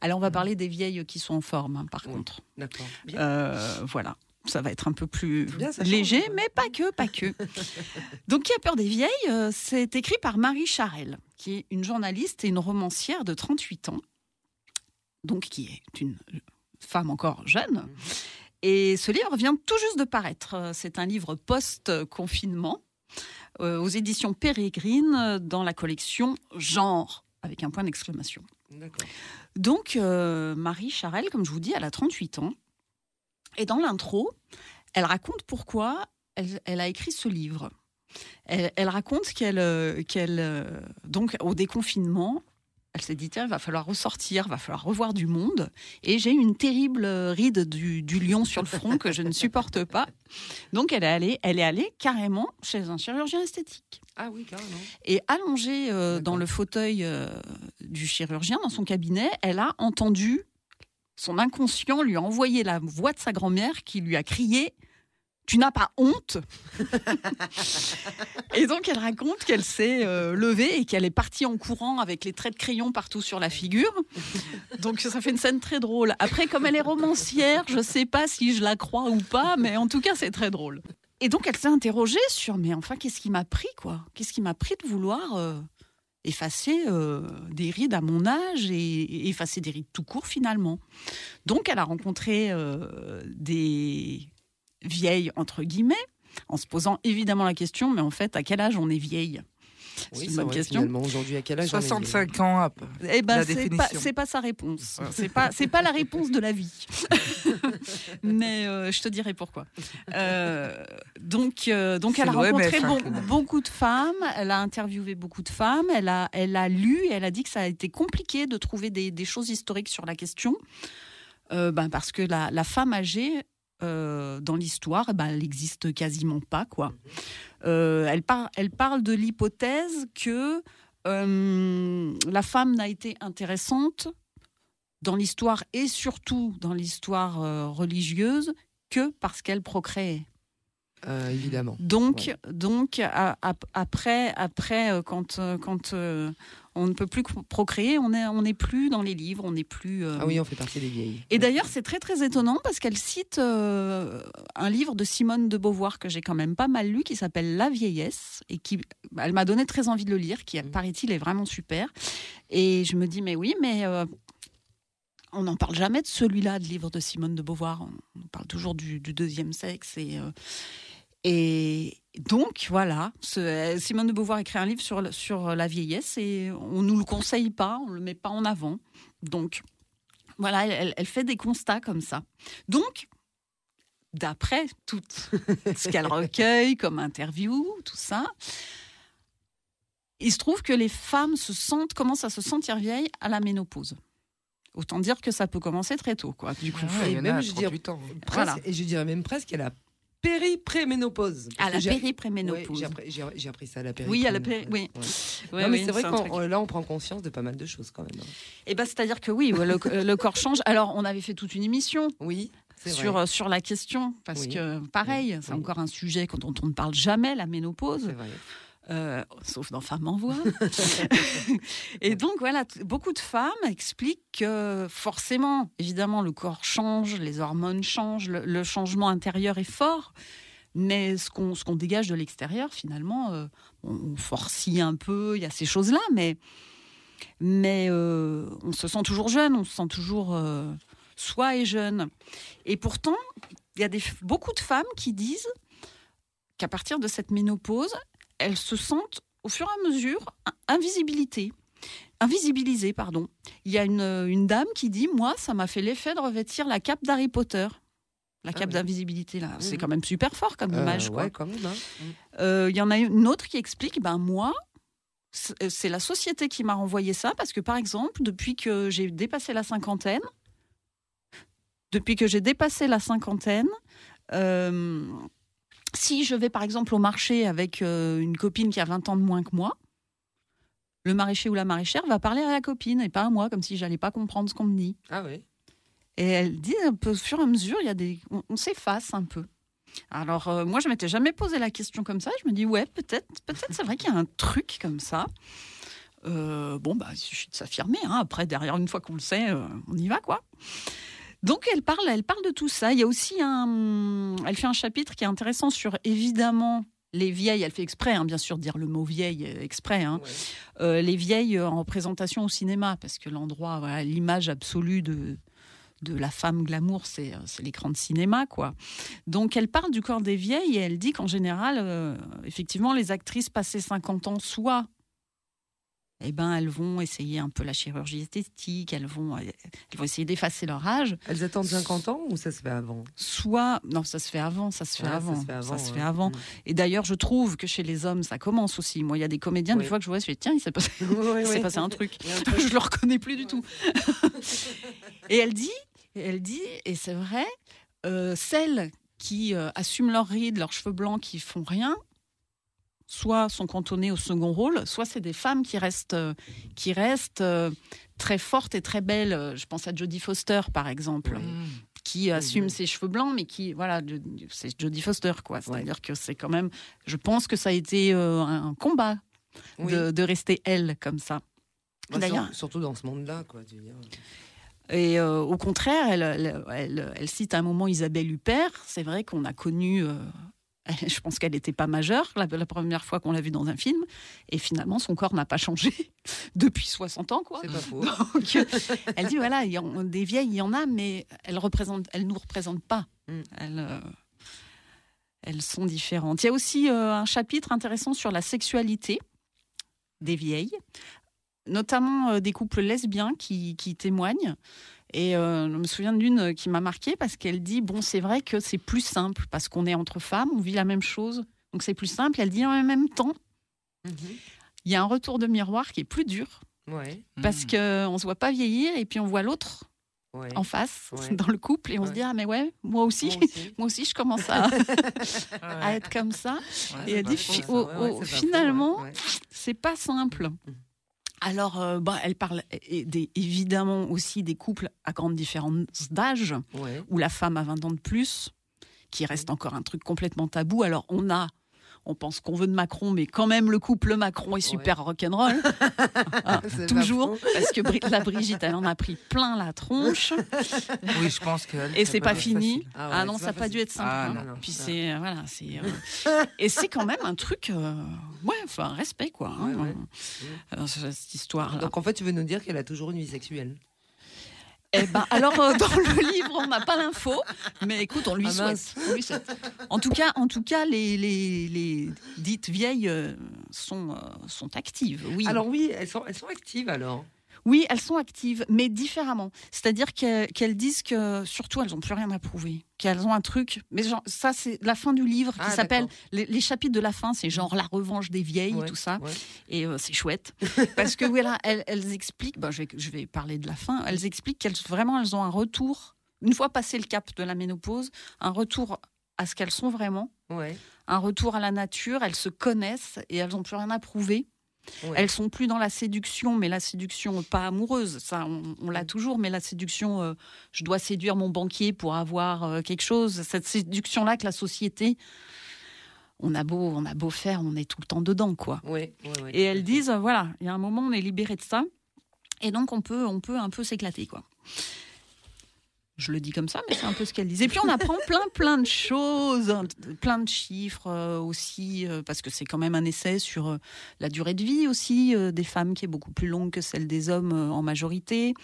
Alors on va parler des vieilles qui sont en forme hein, par Oui. contre. d'accord Euh, voilà. Ça va être un peu plus Bien, ça change. léger, mais pas que, pas que. Donc, Qui a peur des vieilles euh, C'est écrit par Marie Charel, qui est une journaliste et une romancière de 38 ans, donc qui est une femme encore jeune. Et ce livre vient tout juste de paraître. C'est un livre post-confinement euh, aux éditions Pérégrine dans la collection Genre, avec un point d'exclamation. Donc, euh, Marie Charel, comme je vous dis, elle a 38 ans. Et dans l'intro, elle raconte pourquoi elle, elle a écrit ce livre. Elle, elle raconte qu'elle, euh, qu'elle, euh, donc au déconfinement, elle s'est dit tiens, il va falloir ressortir, il va falloir revoir du monde. Et j'ai une terrible euh, ride du, du lion sur le front que je ne supporte pas. Donc elle est allée, elle est allée carrément chez un chirurgien esthétique. ah oui carrément Et allongée euh, dans le fauteuil euh, du chirurgien, dans son cabinet, elle a entendu son inconscient lui a envoyé la voix de sa grand-mère qui lui a crié Tu n'as pas honte Et donc elle raconte qu'elle s'est euh, levée et qu'elle est partie en courant avec les traits de crayon partout sur la figure. Donc ça fait une scène très drôle. Après, comme elle est romancière, je ne sais pas si je la crois ou pas, mais en tout cas c'est très drôle. Et donc elle s'est interrogée sur mais enfin qu'est-ce qui m'a pris quoi? Qu'est-ce qui m'a pris de vouloir euh, effacer euh, des rides à mon âge et, effacer des rides tout court finalement? Donc elle a rencontré des vieilles entre guillemets en se posant évidemment la question mais en fait à quel âge on est vieille? C'est oui une bonne vrai, question. aujourd'hui à quel âge on est 65 ans. à peu- Eh ben, c'est pas, pas sa réponse. C'est pas, c'est pas la réponse de la vie. Mais euh, je te dirai pourquoi. Euh, donc, euh, donc C'est elle a rencontré hein, bon- beaucoup de femmes. Elle a interviewé beaucoup de femmes. Elle a, elle a lu et elle a dit que ça a été compliqué de trouver des, des choses historiques sur la question, Euh, ben, parce que la, la femme âgée. Euh, dans l'histoire, ben, elle n'existe quasiment pas. quoi. Euh, elle, par- elle parle de l'hypothèse que euh, la femme n'a été intéressante dans l'histoire et surtout dans l'histoire religieuse que parce qu'elle procréait. Évidemment Donc, Ouais. donc après, après quand, quand on ne peut plus procréer, on n'est on n'est plus dans les livres, on n'est plus. euh, ah oui on fait partie des vieilles et d'ailleurs, c'est très très étonnant parce qu'elle cite euh, un livre de Simone de Beauvoir que j'ai quand même pas mal lu qui s'appelle La vieillesse et qui, elle m'a donné très envie de le lire, qui Mhm. paraît-il est vraiment super. Et je me dis mais oui, mais euh, on n'en parle jamais de celui-là, de livre de Simone de Beauvoir. On, parle toujours du, du deuxième sexe et Et donc, voilà, ce- Simone de Beauvoir écrit un livre sur, sur la vieillesse et on ne nous le conseille pas, on ne le met pas en avant. Donc, voilà, elle, elle fait des constats comme ça. Donc, d'après tout ce qu'elle recueille comme interview, tout ça, il se trouve que les femmes se sentent, commencent à se sentir vieilles à la ménopause. Autant dire que ça peut commencer très tôt, quoi. Du coup, Ah ouais, a même, je dirais- 38 ans. Presque- Voilà. Et je dirais même presque à la péri-préménopause. à la j'ai- péri-préménopause. j'ai appris, j'ai- appris ça à la péri Oui, à la péri- oui. Ouais. Ouais, non, mais oui, c'est vrai truc. là, on prend conscience de pas mal de choses quand même. hein. Eh ben, c'est-à-dire que oui, le, le corps change. Alors, on avait fait toute une émission Oui, sur, vrai. euh, sur la question, parce Oui. que pareil, Oui. c'est Oui. encore un sujet dont on ne parle jamais, la ménopause, C'est vrai. Euh, sauf dans Femmes en voix. Et donc voilà, beaucoup de femmes expliquent que forcément, évidemment, le corps change, les hormones changent, le, le changement intérieur est fort. Mais ce qu'on qu'on dégage de l'extérieur, finalement, euh, on, on forcit un peu, il y a ces choses-là, mais, mais euh, on se sent toujours jeune, on se sent toujours soi et jeune. Et pourtant, il y a des, beaucoup de femmes qui disent qu'à partir de cette ménopause, elles se sentent au fur et à mesure in- invisibilité. Invisibilisées, pardon. Il y a une, une dame qui dit Moi, ça m'a fait l'effet de revêtir la cape d'Harry Potter. La cape oui. d'invisibilité, là. C'est Mhm. quand même super fort comme Euh, image. quoi. ouais, quand même. hein. Euh, Il y en a une autre qui explique, ben moi, c'est c'est la société qui m'a renvoyé ça parce que par exemple, depuis que j'ai dépassé la cinquantaine, depuis que j'ai dépassé la cinquantaine, euh, si je vais par exemple au marché avec euh, une copine qui a 20 ans de moins que moi, le maraîcher ou la maraîchère va parler à la copine et pas à moi, comme si j'allais pas comprendre ce qu'on me dit. Ah oui. Et elle dit un peu au fur et à mesure, il y a des, on, on s'efface un peu. Alors euh, moi, je m'étais jamais posé la question comme ça. Je me dis ouais, peut-être, peut-être, c'est vrai qu'il y a un truc comme ça. Euh, bon bah, il suffit de s'affirmer. hein. Après, derrière, une fois qu'on le sait, on y va quoi. Donc elle parle, elle parle de tout ça. Il y a aussi un, elle fait un chapitre qui est intéressant sur évidemment les vieilles. Elle fait exprès, hein, bien sûr, dire le mot vieille euh, exprès. hein. Ouais. Euh, les vieilles euh, en représentation au cinéma, parce que l'endroit, voilà, l'image absolue de, de la femme glamour, c'est c'est l'écran de cinéma, quoi. Donc elle parle du corps des vieilles et elle dit qu'en général, euh, effectivement, les actrices passées 50 ans, soit eh ben, elles vont essayer un peu la chirurgie esthétique, elles vont, elles vont essayer d'effacer leur âge, Elles attendent 50 ans ou ça se fait avant? Soit... Non, ça se fait avant, ça se fait Ah, avant. Ça se fait avant. Ça se ouais. fait avant. Mm. Et d'ailleurs, je trouve que chez les hommes, ça commence aussi. Moi, il y a des comédiens, Oui. des fois que je vois, je fais, tiens, il s'est passé, un truc. Un je le reconnais plus du tout. et elle dit, et elle dit, et c'est vrai, euh, celles qui euh, assument leurs rides, leurs cheveux blancs, qui font rien, soit sont cantonnées au second rôle, soit c'est des femmes qui restent, euh, qui restent euh, très fortes et très belles. Je pense à Jodie Foster, par exemple. Mmh. qui assume ses cheveux blancs, mais qui, voilà, c'est Jodie Foster, quoi. C'est-à-dire que c'est quand même, je pense que ça a été euh, un combat Oui. de, de rester elle comme ça. Bah, D'ailleurs- sur- surtout dans ce monde-là, quoi. Tu veux dire. Et euh, au contraire, elle, elle, elle- elle cite à un moment Isabelle Huppert. C'est vrai qu'on a connu. euh, je pense qu'elle n'était pas majeure la, la première fois qu'on l'a vue dans un film. Et finalement, son corps n'a pas changé depuis 60 ans. Quoi. C'est pas faux. Donc, elle dit voilà, il y en- des vieilles, il y en a, mais elles représentent, elles nous représentent pas. Mm. Elles, euh, elles sont différentes. Il y a aussi euh, un chapitre intéressant sur la sexualité des vieilles, notamment euh, des couples lesbiens qui, qui témoignent. Et euh, je me souviens d'une qui m'a marquée parce qu'elle dit bon, c'est vrai que c'est plus simple parce qu'on est entre femmes, on vit la même chose, donc c'est plus simple. Elle dit en même temps, Mhm. il y a un retour de miroir qui est plus dur Ouais, parce Mmh. qu'on ne se voit pas vieillir et puis on voit l'autre ouais. en face Ouais. dans le couple et on se dit ah mais ouais moi aussi Moi aussi. moi aussi je commence à, être comme ça Ouais, et elle dit fi- ça. pas faux, finalement c'est pas simple alors euh, bah, elle parle des- évidemment aussi des couples à grande différence d'âge Ouais. où la femme a 20 ans de plus qui reste encore un truc complètement tabou alors on a on pense qu'on veut de Macron, mais quand même le couple Macron est super rock'n'roll. Ah, toujours, parce que Bri- la Brigitte, elle en a pris plein la tronche. Oui, je pense que. Et c'est pas fini. Ah Ah, non, ça n'a pas pas dû être simple. Ah, hein. non, non. Puis c'est euh, voilà, c'est euh, et c'est quand même un truc, euh, ouais, enfin respect quoi. hein, Ouais, ouais. euh, cette histoire. Donc en fait, tu veux nous dire qu'elle a toujours une vie sexuelle? Eh ben, alors euh, dans le livre, on n'a pas l'info, mais écoute, on lui, Ah, souhaite, mince. on lui souhaite. En tout cas, en tout cas, les, les, les dites vieilles euh, sont, euh, sont actives. Oui. Alors oui, elles sont, elles sont actives alors. Oui, elles sont actives, mais différemment. C'est-à-dire qu'elles disent que surtout elles n'ont plus rien à prouver, qu'elles ont un truc. Mais genre, ça, c'est la fin du livre qui Ah, s'appelle les, les chapitres de la fin, c'est genre la revanche des vieilles, Ouais, tout ça. ouais. Et euh, c'est chouette. Parce que voilà, elles, elles expliquent, ben, je, vais, je vais parler de la fin, elles expliquent qu'elles vraiment elles ont un retour, une fois passé le cap de la ménopause, un retour à ce qu'elles sont vraiment, Ouais. un retour à la nature, elles se connaissent et elles n'ont plus rien à prouver. Ouais. Elles sont plus dans la séduction, mais la séduction pas amoureuse, ça on, on l'a toujours, mais la séduction, euh, je dois séduire mon banquier pour avoir euh, quelque chose, cette séduction-là que la société, on a beau, on a beau faire, on est tout le temps dedans, quoi. Ouais, ouais, ouais. Et elles disent, voilà, il y a un moment, on est libéré de ça, et donc on peut, on peut un peu s'éclater, quoi. Je le dis comme ça, mais c'est un peu ce qu'elles disent. Et puis on apprend plein, plein de choses, hein, plein de chiffres euh, aussi, euh, parce que c'est quand même un essai sur euh, la durée de vie aussi des femmes qui est beaucoup plus longue que celle des hommes en majorité.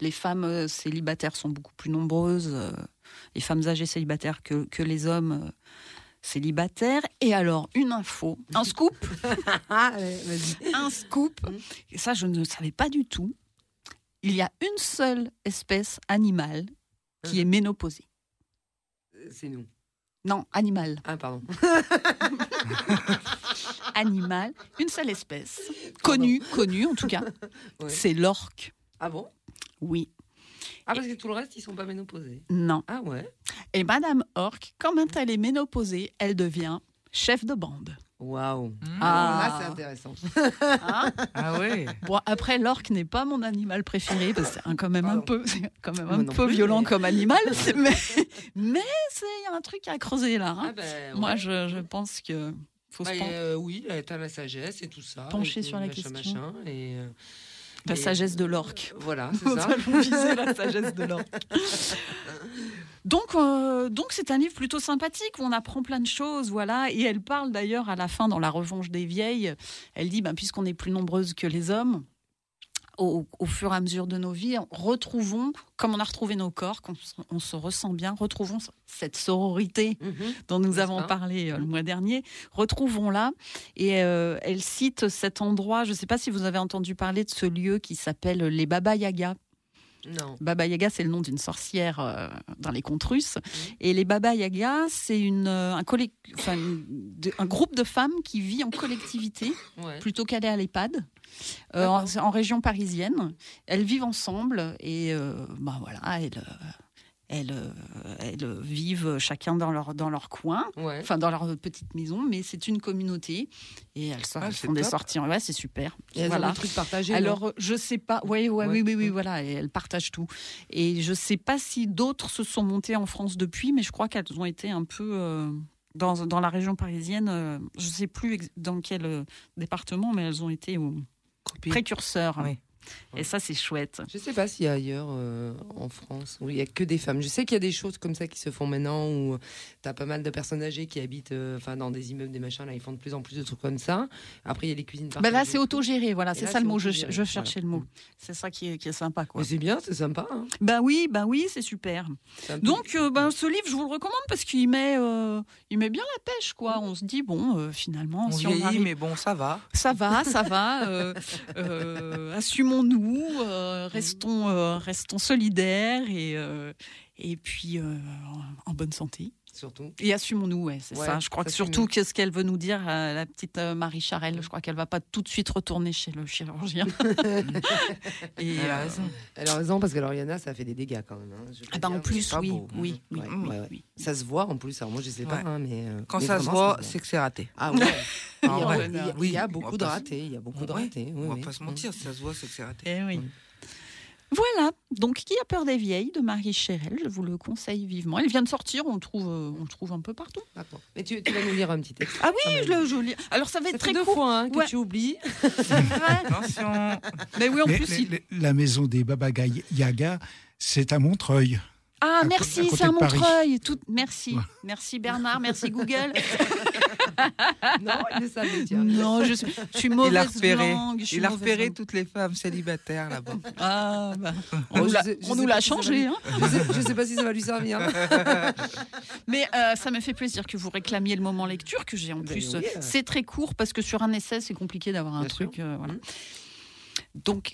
Les femmes célibataires sont beaucoup plus nombreuses, les femmes âgées célibataires que, que les hommes célibataires. Et alors, une info, un scoop un scoop. Et ça, je ne savais pas du tout. Il y a une seule espèce animale qui est ménopausée. C'est nous. Non, animal. Ah, pardon. Animal, une seule espèce. Connue, connue en tout cas. Ouais. C'est l'orque. Ah bon? Oui. Ah, parce que tout le reste, ils sont pas ménopausés. Non. Ah ouais? Et Madame Orque, quand elle est ménopausée, elle devient chef de bande. Waouh. Ah. Là, c'est intéressant. Hein Ah ouais. bon, après, l'orque n'est pas mon animal préféré, parce que c'est quand même un peu, quand même Moi un peu plus, violent mais- comme animal. mais mais c'est il y a un truc à creuser là. hein. Ah ben, Moi, ouais. je, je pense que faut se Bah, pen- euh, oui, t'as la sagesse et tout ça. Pencher et sur la machin, question. machin, et, euh, la et- sagesse de l'orque. Voilà, c'est ça. viser la sagesse de l'orque. Donc, euh, donc c'est un livre plutôt sympathique où on apprend plein de choses, voilà. Et elle parle d'ailleurs à la fin dans La Revanche des vieilles. Elle dit, ben, puisqu'on est plus nombreuses que les hommes, au, au fur et à mesure de nos vies, retrouvons, comme on a retrouvé nos corps, qu'on se- on se ressent bien, retrouvons cette sororité Mhm. dont nous avons parlé euh, le mois dernier. Retrouvons-la. Et euh, elle cite cet endroit, je ne sais pas si vous avez entendu parler de ce lieu qui s'appelle les Baba Yaga. Non. Baba Yaga, c'est le nom d'une sorcière euh, dans les contes russes. Et les Baba Yaga, c'est une, euh, un, collec- enfin, une- de- un groupe de femmes qui vit en collectivité Ouais. plutôt qu'aller à l'EHPAD. euh, en, en région parisienne, elles vivent ensemble et bah voilà, elles, elles, euh, elles vivent chacun dans leur dans leur coin, Ouais. enfin dans leur petite maison, mais c'est une communauté et elles, sortent- Ah, font des top. sorties. Ouais, c'est super. Et elles voilà. ont des trucs partagés. Alors, je sais pas. Ouais, ouais, Ouais. oui, oui, oui, voilà. Et elles partagent tout. Et je sais pas si d'autres se sont montées en France depuis, mais je crois qu'elles ont été un peu euh, dans, dans la région parisienne. euh, je sais plus dans quel département, mais elles ont été précurseurs. Oui. Et ça, c'est chouette. Je sais pas s'il y a ailleurs euh, en France où il y a que des femmes. Je sais qu'il y a des choses comme ça qui se font maintenant où tu as pas mal de personnes âgées qui habitent euh, enfin dans des immeubles, des machins. Là, ils font de plus en plus de trucs comme ça. Après, il y a les cuisines partagées. là, c'est autogéré. Voilà, c'est ça le mot. Je, je cherchais voilà. le mot. C'est ça qui est, qui est sympa, c'est bien, c'est sympa. hein. Ben oui, ben oui, c'est super. Donc, euh, ben, ce livre, je vous le recommande parce qu'il met, euh, il met bien la pêche, quoi. On se dit, bon, euh, finalement, On si on vieillit, arrive mais bon, ça va. Ça va, ça va. euh, Assumons-nous, euh, restons, euh, restons solidaires et, euh, et puis en bonne santé. Surtout. Et assumons-nous, ouais, c'est Ouais, ça. Je crois que surtout, qu'est-ce qu'elle veut nous dire, euh, la petite euh, Marie Charelle Je crois qu'elle va pas tout de suite retourner chez le chirurgien. et, Elle a euh, raison. Elle a raison parce que Lauriana, ça fait des dégâts quand même. hein. Je ah bah, en plus, oui, beau. oui, oui, Ouais, oui, ouais, ouais. oui. Ça se voit en plus. Alors moi, je sais pas, Ouais. hein, mais euh, Quand mais ça se voit, c'est que c'est raté. Ah ouais. Il y a- beaucoup de ratés. Il y a beaucoup de ratés. on va pas se mentir, si ça se voit, c'est que c'est raté. Voilà, donc Qui a peur des vieilles de Marie Chérel, je vous le conseille vivement. Elle vient de sortir, on le trouve, euh, on le trouve un peu partout. D'accord. Mais tu, tu vas nous lire un petit texte. Ah oui, Ah, je le je lis. Alors ça va Ça être fait très deux court. fois hein, que Ouais. tu oublies. C'est vrai. Attention. Mais oui, en Mais- plus, mais- il- les- la maison des Baba Ga- Yaga, c'est à Montreuil. Ah, à merci, c'est à. Montreuil. Tout... Merci. Ouais. Merci Bernard, merci Google. non, il le savait, tiens. Non, je, suis- je suis mauvaise Il a repéré, langue. je suis il a repéré langue. toutes les femmes célibataires là-bas. Ah, bah, on nous l'a- on nous changé. Hein. Je sais, je sais pas si ça va lui servir. Mais euh, ça me fait plaisir que vous réclamiez le moment lecture, que j'ai en Ben plus. oui. C'est très court parce que sur un essai, c'est compliqué d'avoir un Bien truc. euh, voilà. Mhm. Donc,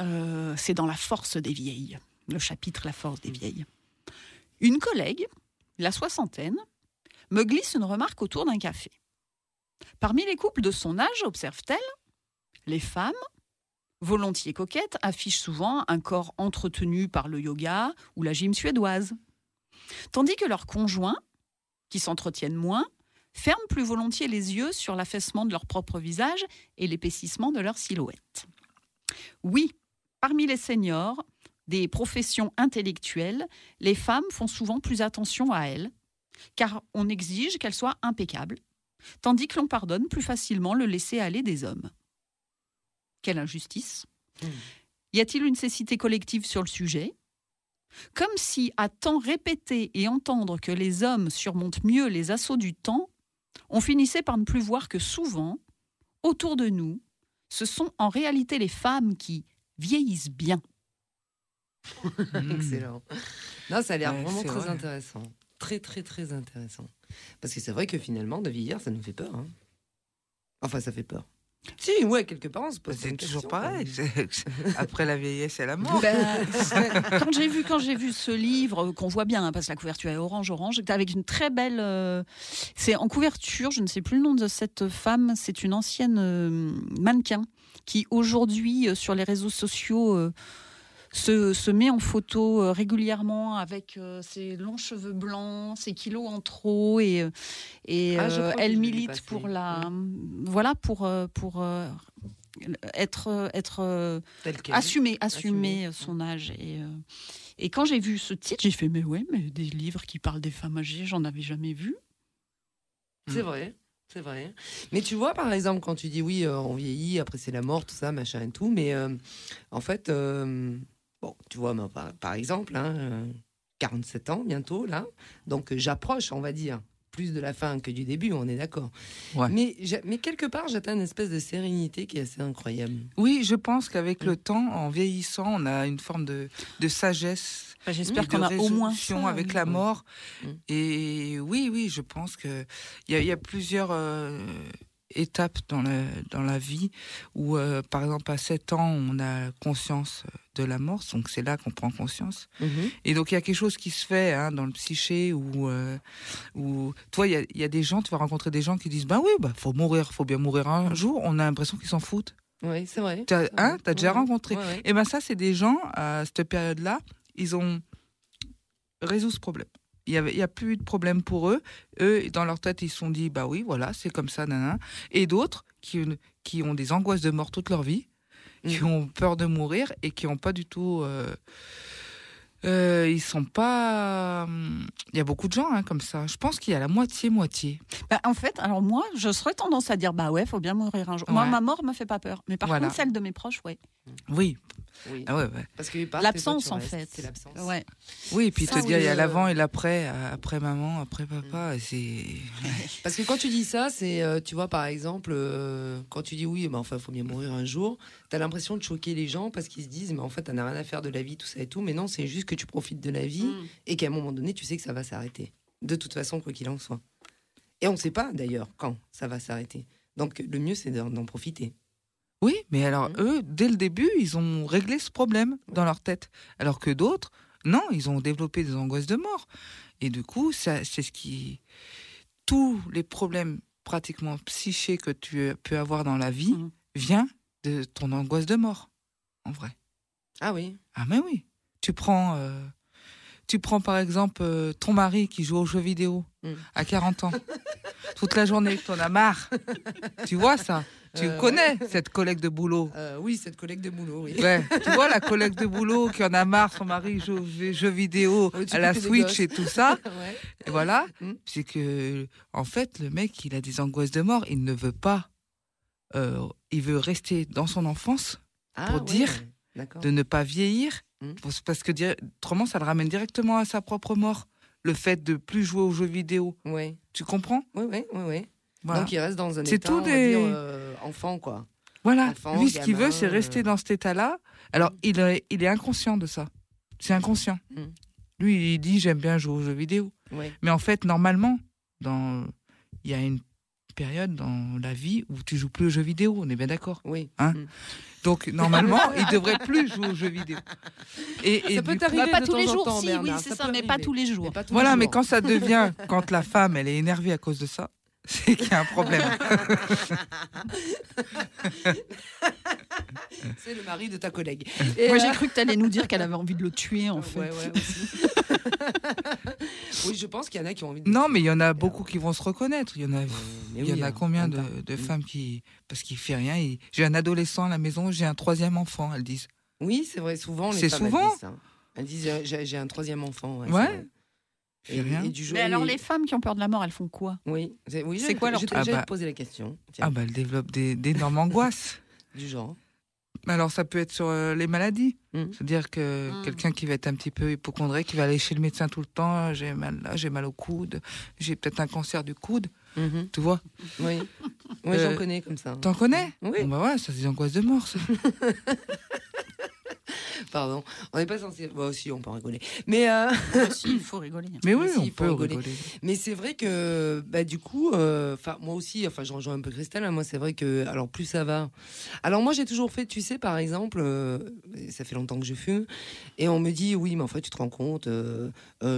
euh, c'est dans La force des vieilles, le chapitre La force des vieilles. Une collègue, la soixantaine, me glisse une remarque autour d'un café. Parmi les couples de son âge, observe-t-elle, les femmes, volontiers coquettes, affichent souvent un corps entretenu par le yoga ou la gym suédoise. Tandis que leurs conjoints, qui s'entretiennent moins, ferment plus volontiers les yeux sur l'affaissement de leur propre visage et l'épaississement de leur silhouette. Oui, parmi les seniors, des professions intellectuelles, les femmes font souvent plus attention à elles, car on exige qu'elles soient impeccables, tandis que l'on pardonne plus facilement le laisser-aller des hommes. Quelle injustice Mm. Y a-t-il une cécité collective sur le sujet? Comme si, à temps répéter et entendre que les hommes surmontent mieux les assauts du temps, on finissait par ne plus voir que souvent, autour de nous, ce sont en réalité les femmes qui vieillissent bien. Excellent. Non, ça a l'air Ouais, vraiment très vrai. intéressant. Très, très, très intéressant. Parce que c'est vrai que finalement, de vieillir, ça nous fait peur. hein. Enfin, ça fait peur. Si, ouais, quelque part, on se pose C'est toujours question, pareil. Après la vieillesse et la mort. Ben, quand j'ai vu quand j'ai vu ce livre euh, qu'on voit bien hein, parce que la couverture est orange orange avec une très belle euh, c'est en couverture je ne sais plus le nom de cette femme c'est une ancienne euh, mannequin qui aujourd'hui euh, sur les réseaux sociaux euh, se, se met en photo euh, régulièrement avec euh, ses longs cheveux blancs, ses kilos en trop et, euh, et Ah, elle milite pour la voilà pour pour être être assumer, Assumer. assumer son âge. Et, et quand j'ai vu ce titre, j'ai fait mais ouais, mais des livres qui parlent des femmes âgées, j'en avais jamais vu. C'est vrai. C'est vrai. Mais tu vois, par exemple, quand tu dis oui, on vieillit, après c'est la mort, tout ça, machin et tout, mais euh, en fait, euh, bon, tu vois, moi, par, par exemple, hein, euh, 47 ans bientôt, là, donc euh, j'approche, on va dire, plus de la fin que du début, on est d'accord. Ouais. Mais, quelque part, j'atteins une espèce de sérénité qui est assez incroyable. Oui, je pense qu'avec Mm. le temps, en vieillissant, on a une forme de, de sagesse. Enfin, et J'espère qu'on a au moins ça, avec oui. la mort. Mm. Et oui, oui, je pense que il y, a- il y a plusieurs euh, étapes dans la, dans la vie où, euh, par exemple, à 7 ans, on a conscience de la mort, donc c'est là qu'on prend conscience. Et donc il y a quelque chose qui se fait hein, dans le psyché où, euh, où toi, il y a, il y a des gens, tu vas rencontrer des gens qui disent, ben oui, bah faut mourir, faut bien mourir un jour. On a l'impression qu'ils s'en foutent. Oui, c'est vrai. T'as C'est hein, déjà Ouais, rencontré. ouais, ouais. Et ben ça, c'est des gens, à cette période-là, ils ont résolu ce problème. Il n'y a, y a plus de problème pour eux. Eux, dans leur tête, ils se sont dit, bah oui, voilà, c'est comme ça, nana. Et d'autres qui, qui ont des angoisses de mort toute leur vie, qui Mm. ont peur de mourir et qui n'ont pas du tout... euh, euh, ils sont pas. hum, Il y a beaucoup de gens hein, comme ça. Je pense qu'il y a la moitié-moitié. Bah, en fait, alors moi, je serais tendance à dire bah ouais, faut bien mourir un jour. Moi, ma mort me fait pas peur, mais par Voilà. contre, celle de mes proches, ouais. Oui. Oui. Ah ouais, ouais. Parce que par L'absence, en fait. C'est l'absence. Ouais. Oui, et puis Ça, te dire, il y a l'avant et l'après, après maman, après papa, et c'est. Parce que quand tu dis ça, c'est, euh, tu vois, par exemple, euh, quand tu dis oui, mais enfin, il faut bien mourir un jour, tu as l'impression de choquer les gens parce qu'ils se disent, mais en fait, tu n'as rien à faire de la vie, tout ça et tout. Mais non, c'est juste que tu profites de la vie Mm. et qu'à un moment donné, tu sais que ça va s'arrêter. De toute façon, quoi qu'il en soit. Et on ne sait pas, d'ailleurs, quand ça va s'arrêter. Donc, le mieux, c'est d'en profiter. Oui, mais alors Mhm. eux, dès le début, ils ont réglé ce problème dans leur tête. Alors que d'autres, non, ils ont développé des angoisses de mort. Et du coup, c'est ce qui. Tous les problèmes pratiquement psychés que tu peux avoir dans la vie Mhm. vient de ton angoisse de mort, en vrai. Ah oui Ah mais oui. Tu prends, euh, tu prends par exemple euh, ton mari qui joue aux jeux vidéo Mm. à 40 ans, toute la journée, t'en as marre. tu vois ça? Tu Euh, connais cette collègue de boulot? Euh, Oui, cette collègue de boulot, oui. Ouais, tu vois la collègue de boulot qui en a marre, son mari joue aux jeux vidéo, Ouais, à la Switch et tout ça. Ouais. Et voilà, Mm. c'est que en fait le mec il a des angoisses de mort, il ne veut pas, euh, il veut rester dans son enfance, Ah, Pour ouais. dire de ne pas vieillir, Mm. parce- que autrement ça le ramène directement à sa propre mort. le fait de plus jouer aux jeux vidéo. Ouais. Tu comprends? Oui, oui, oui, oui. Voilà. Donc il reste dans un C'est état, tout on va des- dire, euh, enfant, quoi. Voilà, Enfant, lui, ce qu'il veut, c'est rester dans cet état-là. Alors, il est, il est inconscient de ça. C'est inconscient. Mm. Lui, il dit j'aime bien jouer aux jeux vidéo. Ouais. Mais en fait, normalement, dans... il y a une période dans la vie où tu joues plus aux jeux vidéo, on est bien d'accord. Oui. Hein Mm. Donc, normalement, il devrait plus jouer aux jeux vidéo. Et, et Ça peut t'arriver pas de tous les jours, temps, si, Bernard, oui, c'est ça mais pas tous les jours. Mais pas tous Voilà, les mais quand ça devient, quand la femme, elle est énervée à cause de ça, c'est qu'il y a un problème. C'est le mari de ta collègue. Et, Moi, euh, j'ai cru que tu allais nous dire qu'elle avait envie de le tuer, en fait. Ouais, ouais, aussi. oui, je pense qu'il y en a qui ont envie de. Non, mais il y en a beaucoup qui vont se reconnaître. Il y en a, Euh, il y en a hein, combien de, Mm. femmes qui, parce qu'il fait rien, il- j'ai un adolescent à la maison, j'ai un troisième enfant, elles disent. Oui, c'est vrai, souvent les C'est elles souvent. disent ça. Elles disent euh, j'ai j'ai un troisième enfant. Ouais. Ouais. Fait rien. du jour- Mais alors, et- les femmes qui ont peur de la mort, elles font quoi? Oui, c'est oui, C'est j'ai- quoi leur j'ai- truc? J'allais Ah bah- te poser la question. Tiens, Ah bah, elles développent des- d'énormes angoisses. Du genre. Alors ça peut être sur euh, les maladies. Mm. C'est-à-dire que Mm. quelqu'un qui va être un petit peu hypochondriaque, qui va aller chez le médecin tout le temps, j'ai mal là, j'ai mal au coude, j'ai peut-être un cancer du coude, Mhm. tu vois? Oui, oui Euh, j'en connais comme ça. T'en connais? Oui. Bon bah ouais, ça c'est des angoisses de mort. ça. Pardon, on n'est pas censé. Bon, si, on peut rigoler. Mais, euh, Si, il faut rigoler. Mais oui, on peut rigoler. rigoler. mais c'est vrai que, bah, du coup, euh, enfin, moi aussi, enfin, je rejoins un peu Christelle. hein, moi, c'est vrai que, alors, plus ça va. Alors, moi, j'ai toujours fait, tu sais, par exemple, euh, ça fait longtemps que je fume, et on me dit, oui, mais en fait, tu te rends compte,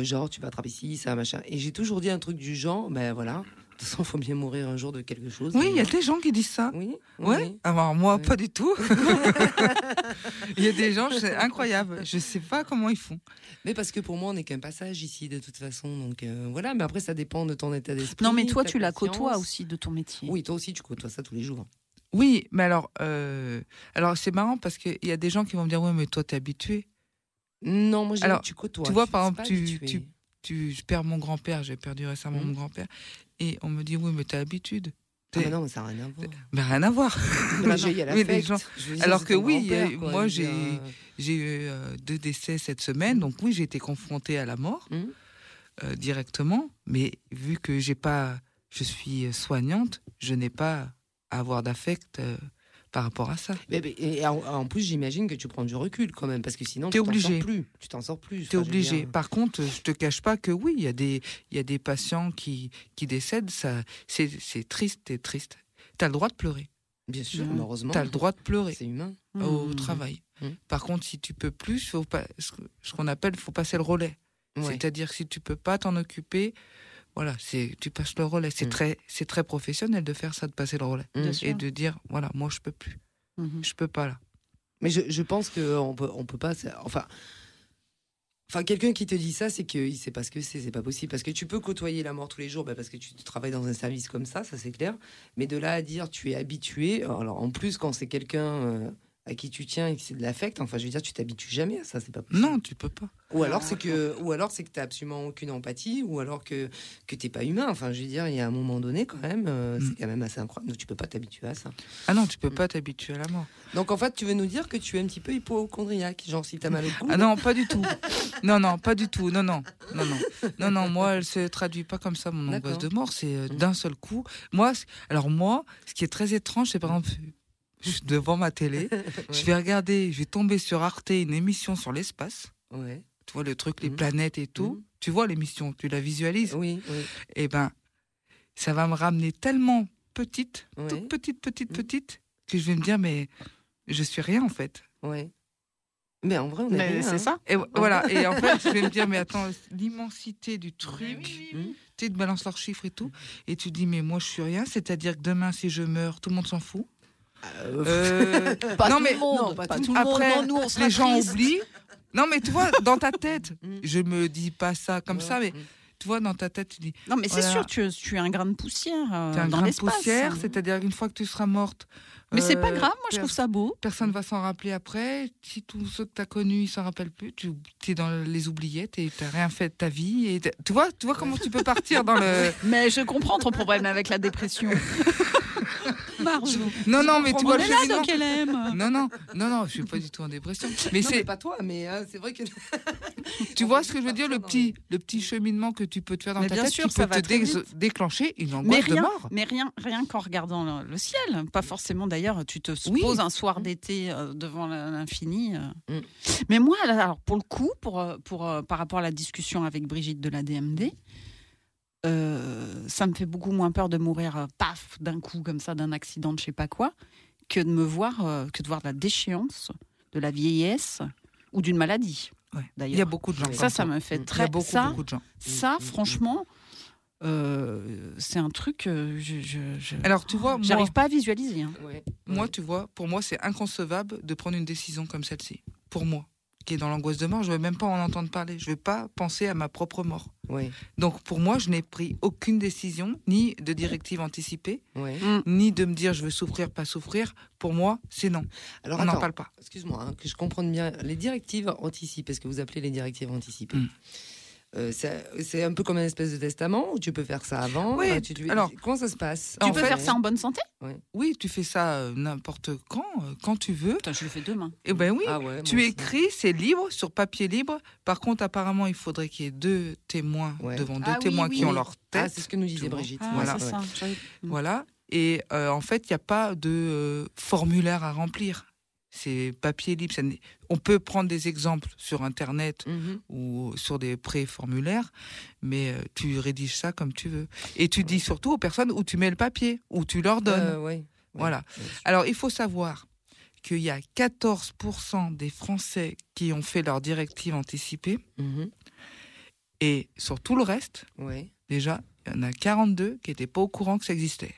genre, tu vas attraper ci, ça, machin. Et j'ai toujours dit un truc du genre, ben voilà, toute façon, il faut bien mourir un jour de quelque chose. Oui, il y a des gens qui disent ça. Oui, oui, Ouais. oui. Alors moi, pas du tout. Il y a des gens, c'est incroyable. Je sais pas comment ils font. Mais parce que pour moi, on n'est qu'un passage ici, de toute façon. Donc euh, voilà, mais après, ça dépend de ton état d'esprit. Non, mais toi, tu la côtoies aussi de ton métier. Oui, toi aussi, tu côtoies ça tous les jours. Oui, mais alors, euh, alors c'est marrant parce qu'il y a des gens qui vont me dire, ouais, mais toi, t'es habitué. Non, moi, je Alors, que tu côtoies. tu vois, par exemple, Tu, je perds mon grand-père, j'ai perdu récemment Mhm. mon grand-père, et on me dit, oui, mais t'as l'habitude. Ah, non, mais ça n'a rien à voir. Mais rien à voir. Y a Oui, les gens- dire, Alors que oui, quoi. moi, j'ai- euh, J'ai eu euh, deux décès cette semaine, donc oui, j'ai été confrontée à la mort Mhm. euh, directement, mais vu que j'ai pas, je suis soignante, je n'ai pas à avoir d'affect euh, par rapport à ça. mais- mais- et en, en plus, j'imagine que tu prends du recul quand même, parce que sinon, T'es tu t'en obligé. sors plus. Tu t'en sors plus. Tu es obligé. Par contre, je te cache pas que oui, il y a des, il y a des patients qui, qui décèdent, ça, c'est, triste, t'es triste. Tu as le droit de pleurer. Bien sûr, Mhm. heureusement. Tu as le droit de pleurer C'est humain. au Mmh. travail. Mhm. Par contre, si tu peux plus, faut pas, ce ce qu'on appelle, faut passer le relais. Ouais. C'est-à-dire si tu peux pas t'en occuper, voilà, c'est tu passes le relais. C'est Mm. très c'est très professionnel de faire ça, de passer le relais et de dire voilà, moi je peux plus, Mhm. je peux pas là. Mais je, je pense qu'on peut, on peut pas. Enfin, enfin quelqu'un qui te dit ça, c'est qu'il sait pas ce que c'est. C'est pas possible. Parce que tu peux côtoyer la mort tous les jours, bah, parce que tu travailles dans un service comme ça, ça c'est clair. Mais de là à dire tu es habitué. Alors en plus, quand c'est quelqu'un euh, à qui tu tiens et que c'est de l'affect, enfin je veux dire, tu t'habitues jamais à ça, c'est pas possible. Non, tu peux pas. Ou alors c'est que, ou alors c'est que t'as absolument aucune empathie, ou alors que que t'es pas humain. Enfin, je veux dire, il y a un moment donné quand même, euh, Mm. c'est quand même assez incroyable. Donc tu peux pas t'habituer à ça. Ah non, tu peux Mm. pas t'habituer à la mort. Donc en fait, tu veux nous dire que tu es un petit peu hypochondriaque, genre si t'as mal au cou. Ah non, pas du tout. Non non, pas du tout. Non non. Non non. Non non, moi elle se traduit pas comme ça mon angoisse de mort, c'est euh, Mm. d'un seul coup. Moi alors moi, ce qui est très étrange, c'est par exemple je suis devant ma télé, je vais regarder, je vais tomber sur Arte une émission sur l'espace. Ouais. tu vois le truc, les Mhm. planètes et tout. Mhm. Tu vois l'émission, tu la visualises. Oui, oui. Et ben, ça va me ramener tellement petite, Ouais. toute petite, petite, Mhm. petite, que je vais me dire, mais je suis rien en fait. Ouais. Mais en vrai, on est rien, c'est hein. ça. Et vo- voilà. Et en fait, je vais me dire, mais attends, l'immensité du truc. Hmm. Tu sais, ils te balancent leurs chiffres et tout. Et tu dis, mais moi, je suis rien. C'est-à-dire que demain, si je meurs, tout le monde s'en fout. Euh, Euh, Pas non, tout mais le monde. non, pas pas tout- le monde. après, Non, nous, on les gens oublient. Non, mais tu vois, dans ta tête, Mm. je me dis pas ça comme ouais. ça, mais Mm. tu vois, dans ta tête, tu dis, Non, mais c'est sûr, tu, tu es un grain de poussière euh, T'es un dans grain de poussière, c'est-à-dire qu'une fois que tu seras morte. Mais c'est euh, pas grave, moi je trouve ça beau. Personne va s'en rappeler après. Si tous ceux que tu as connus, ils s'en rappellent plus, tu es dans les oubliettes et tu rien fait de ta vie. Et tu vois, tu vois comment tu peux partir dans le. Mais je comprends ton problème avec la dépression. Marjo. Non, non, mais tu vois là, donc elle aime. Non, non, non, non, je suis pas du tout en dépression. Mais mais c'est, pas toi, mais euh, c'est vrai que. tu vois ce que je veux dire, le petit, le petit cheminement que tu peux te faire dans Mais ta bien tête, sûr, qui ça peut va te très dé- vite. déclencher une Mais angoisse de rien, mort. mais rien, rien qu'en regardant le, le ciel. Pas forcément d'ailleurs, tu te Oui. poses un soir d'été euh, devant l'infini. euh. Mm. Mais moi, alors pour le coup, pour, euh, pour, euh, par rapport à la discussion avec Brigitte de la DMD, euh, ça me fait beaucoup moins peur de mourir, euh, paf, d'un coup, comme ça, d'un accident de je sais pas quoi, que de me voir, euh, que de voir de la déchéance, de la vieillesse ou d'une maladie. Ouais. Il y a D'ailleurs, beaucoup de gens. ça, ça me fait Mm. Il y très. a beaucoup, ça, beaucoup de gens. ça, Mm, mm, franchement, euh, c'est un truc que je, je, je- Alors, tu vois, moi, j'arrive pas à visualiser. hein. Ouais. moi, tu vois, pour moi, c'est inconcevable de prendre une décision comme celle-ci. Pour moi, qui est dans l'angoisse de mort, je ne veux même pas en entendre parler. Je ne veux pas penser à ma propre mort. Ouais. Donc, pour moi, je n'ai pris aucune décision, ni de directive anticipée, Ouais. ni de me dire je veux souffrir, pas souffrir. Pour moi, c'est non. Alors On n'en parle pas. excuse-moi, hein, que je comprenne bien. Les directives anticipées, ce que vous appelez les directives anticipées? Mm. Euh, c'est un peu comme un espèce de testament ou tu peux faire ça avant Oui, tu- tu- alors- comment ça se passe Tu En peux fait- faire ça en bonne santé? Oui, tu fais ça euh, n'importe quand, euh, quand tu veux. Putain, je le fais demain. Eh ben oui. Ah ouais, Tu écris, c'est libre, sur papier libre. Par contre, apparemment, il faudrait qu'il y ait deux témoins Ouais. devant deux Ah témoins oui, qui ont leur Ah, tête. c'est ce que nous disait. Brigitte. Ah, Voilà. ça. Voilà. Et euh, en fait, il n'y a pas de euh, formulaire à remplir. C'est papier libre. Ça On peut prendre des exemples sur Internet Mhm. ou sur des pré-formulaires, mais euh, tu rédiges ça comme tu veux. Et tu dis surtout aux personnes où tu mets le papier, où tu leur donnes. Euh. Ouais. Voilà. Alors, il faut savoir qu'il y a 14% des Français qui ont fait leur directive anticipée, Mhm. et sur tout le reste, déjà, il y en a 42 qui n'étaient pas au courant que ça existait.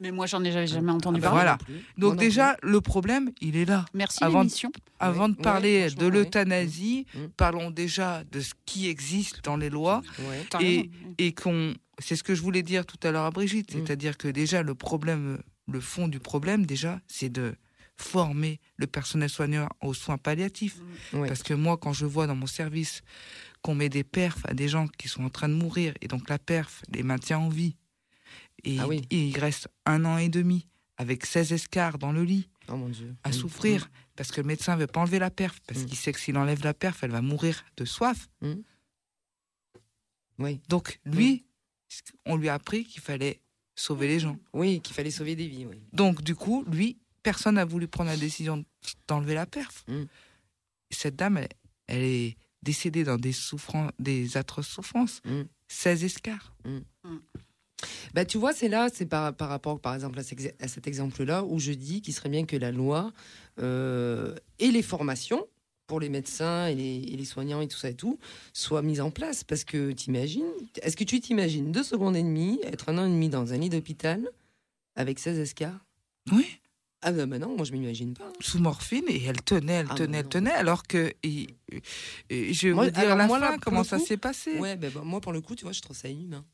Mais moi, j'en ai jamais, jamais entendu Ah bah, parler. voilà. non Donc non déjà, le problème, il est là. Merci Avant de- l'émission. Avant de ouais, parler de l'euthanasie, Mm. Mm. parlons déjà de ce qui existe dans les lois Et- qu'on, c'est ce que je voulais dire tout à l'heure à Brigitte, Mm. c'est-à-dire que déjà le problème, le fond du problème déjà, c'est de former le personnel soignant aux soins palliatifs. Ouais. Parce que moi, quand je vois dans mon service qu'on met des perfs à des gens qui sont en train de mourir, et donc la perf les maintient en vie, et, Ah oui. et il reste un an et demi avec 16 escarres dans le lit Oh mon Dieu. à Mm. souffrir, parce que le médecin veut pas enlever la perf, parce Mm. qu'il sait que s'il enlève la perf, elle va mourir de soif. Mm. Oui. Donc lui, on lui a appris qu'il fallait sauver les gens. Oui, qu'il fallait sauver des vies. Oui. Donc du coup, lui, personne n'a voulu prendre la décision d'enlever la perf. Mm. Cette dame, elle, elle est décédée dans des souffrances, des atroces souffrances. Mm. 16 escarres. Bah, tu vois, c'est là, c'est par, par rapport, par exemple, à, cet- à cet exemple-là, où je dis qu'il serait bien que la loi euh, et les formations pour les médecins et les, et les soignants et tout ça et tout soient mises en place. Parce que t'imagines, est-ce que tu t'imagines deux secondes et demie être un an et demi dans un lit d'hôpital avec 16 escarres? Oui. Ah non, bah non, moi je m'imagine pas. Sous morphine et elle tenait, elle Ah, tenait, elle non. tenait, alors que et- et je vais Moi, vous dire alors, la moi, fin, là, comment ça s'est passé? Ouais, bah, bah, moi pour le coup, tu vois, je trouve ça inhumain.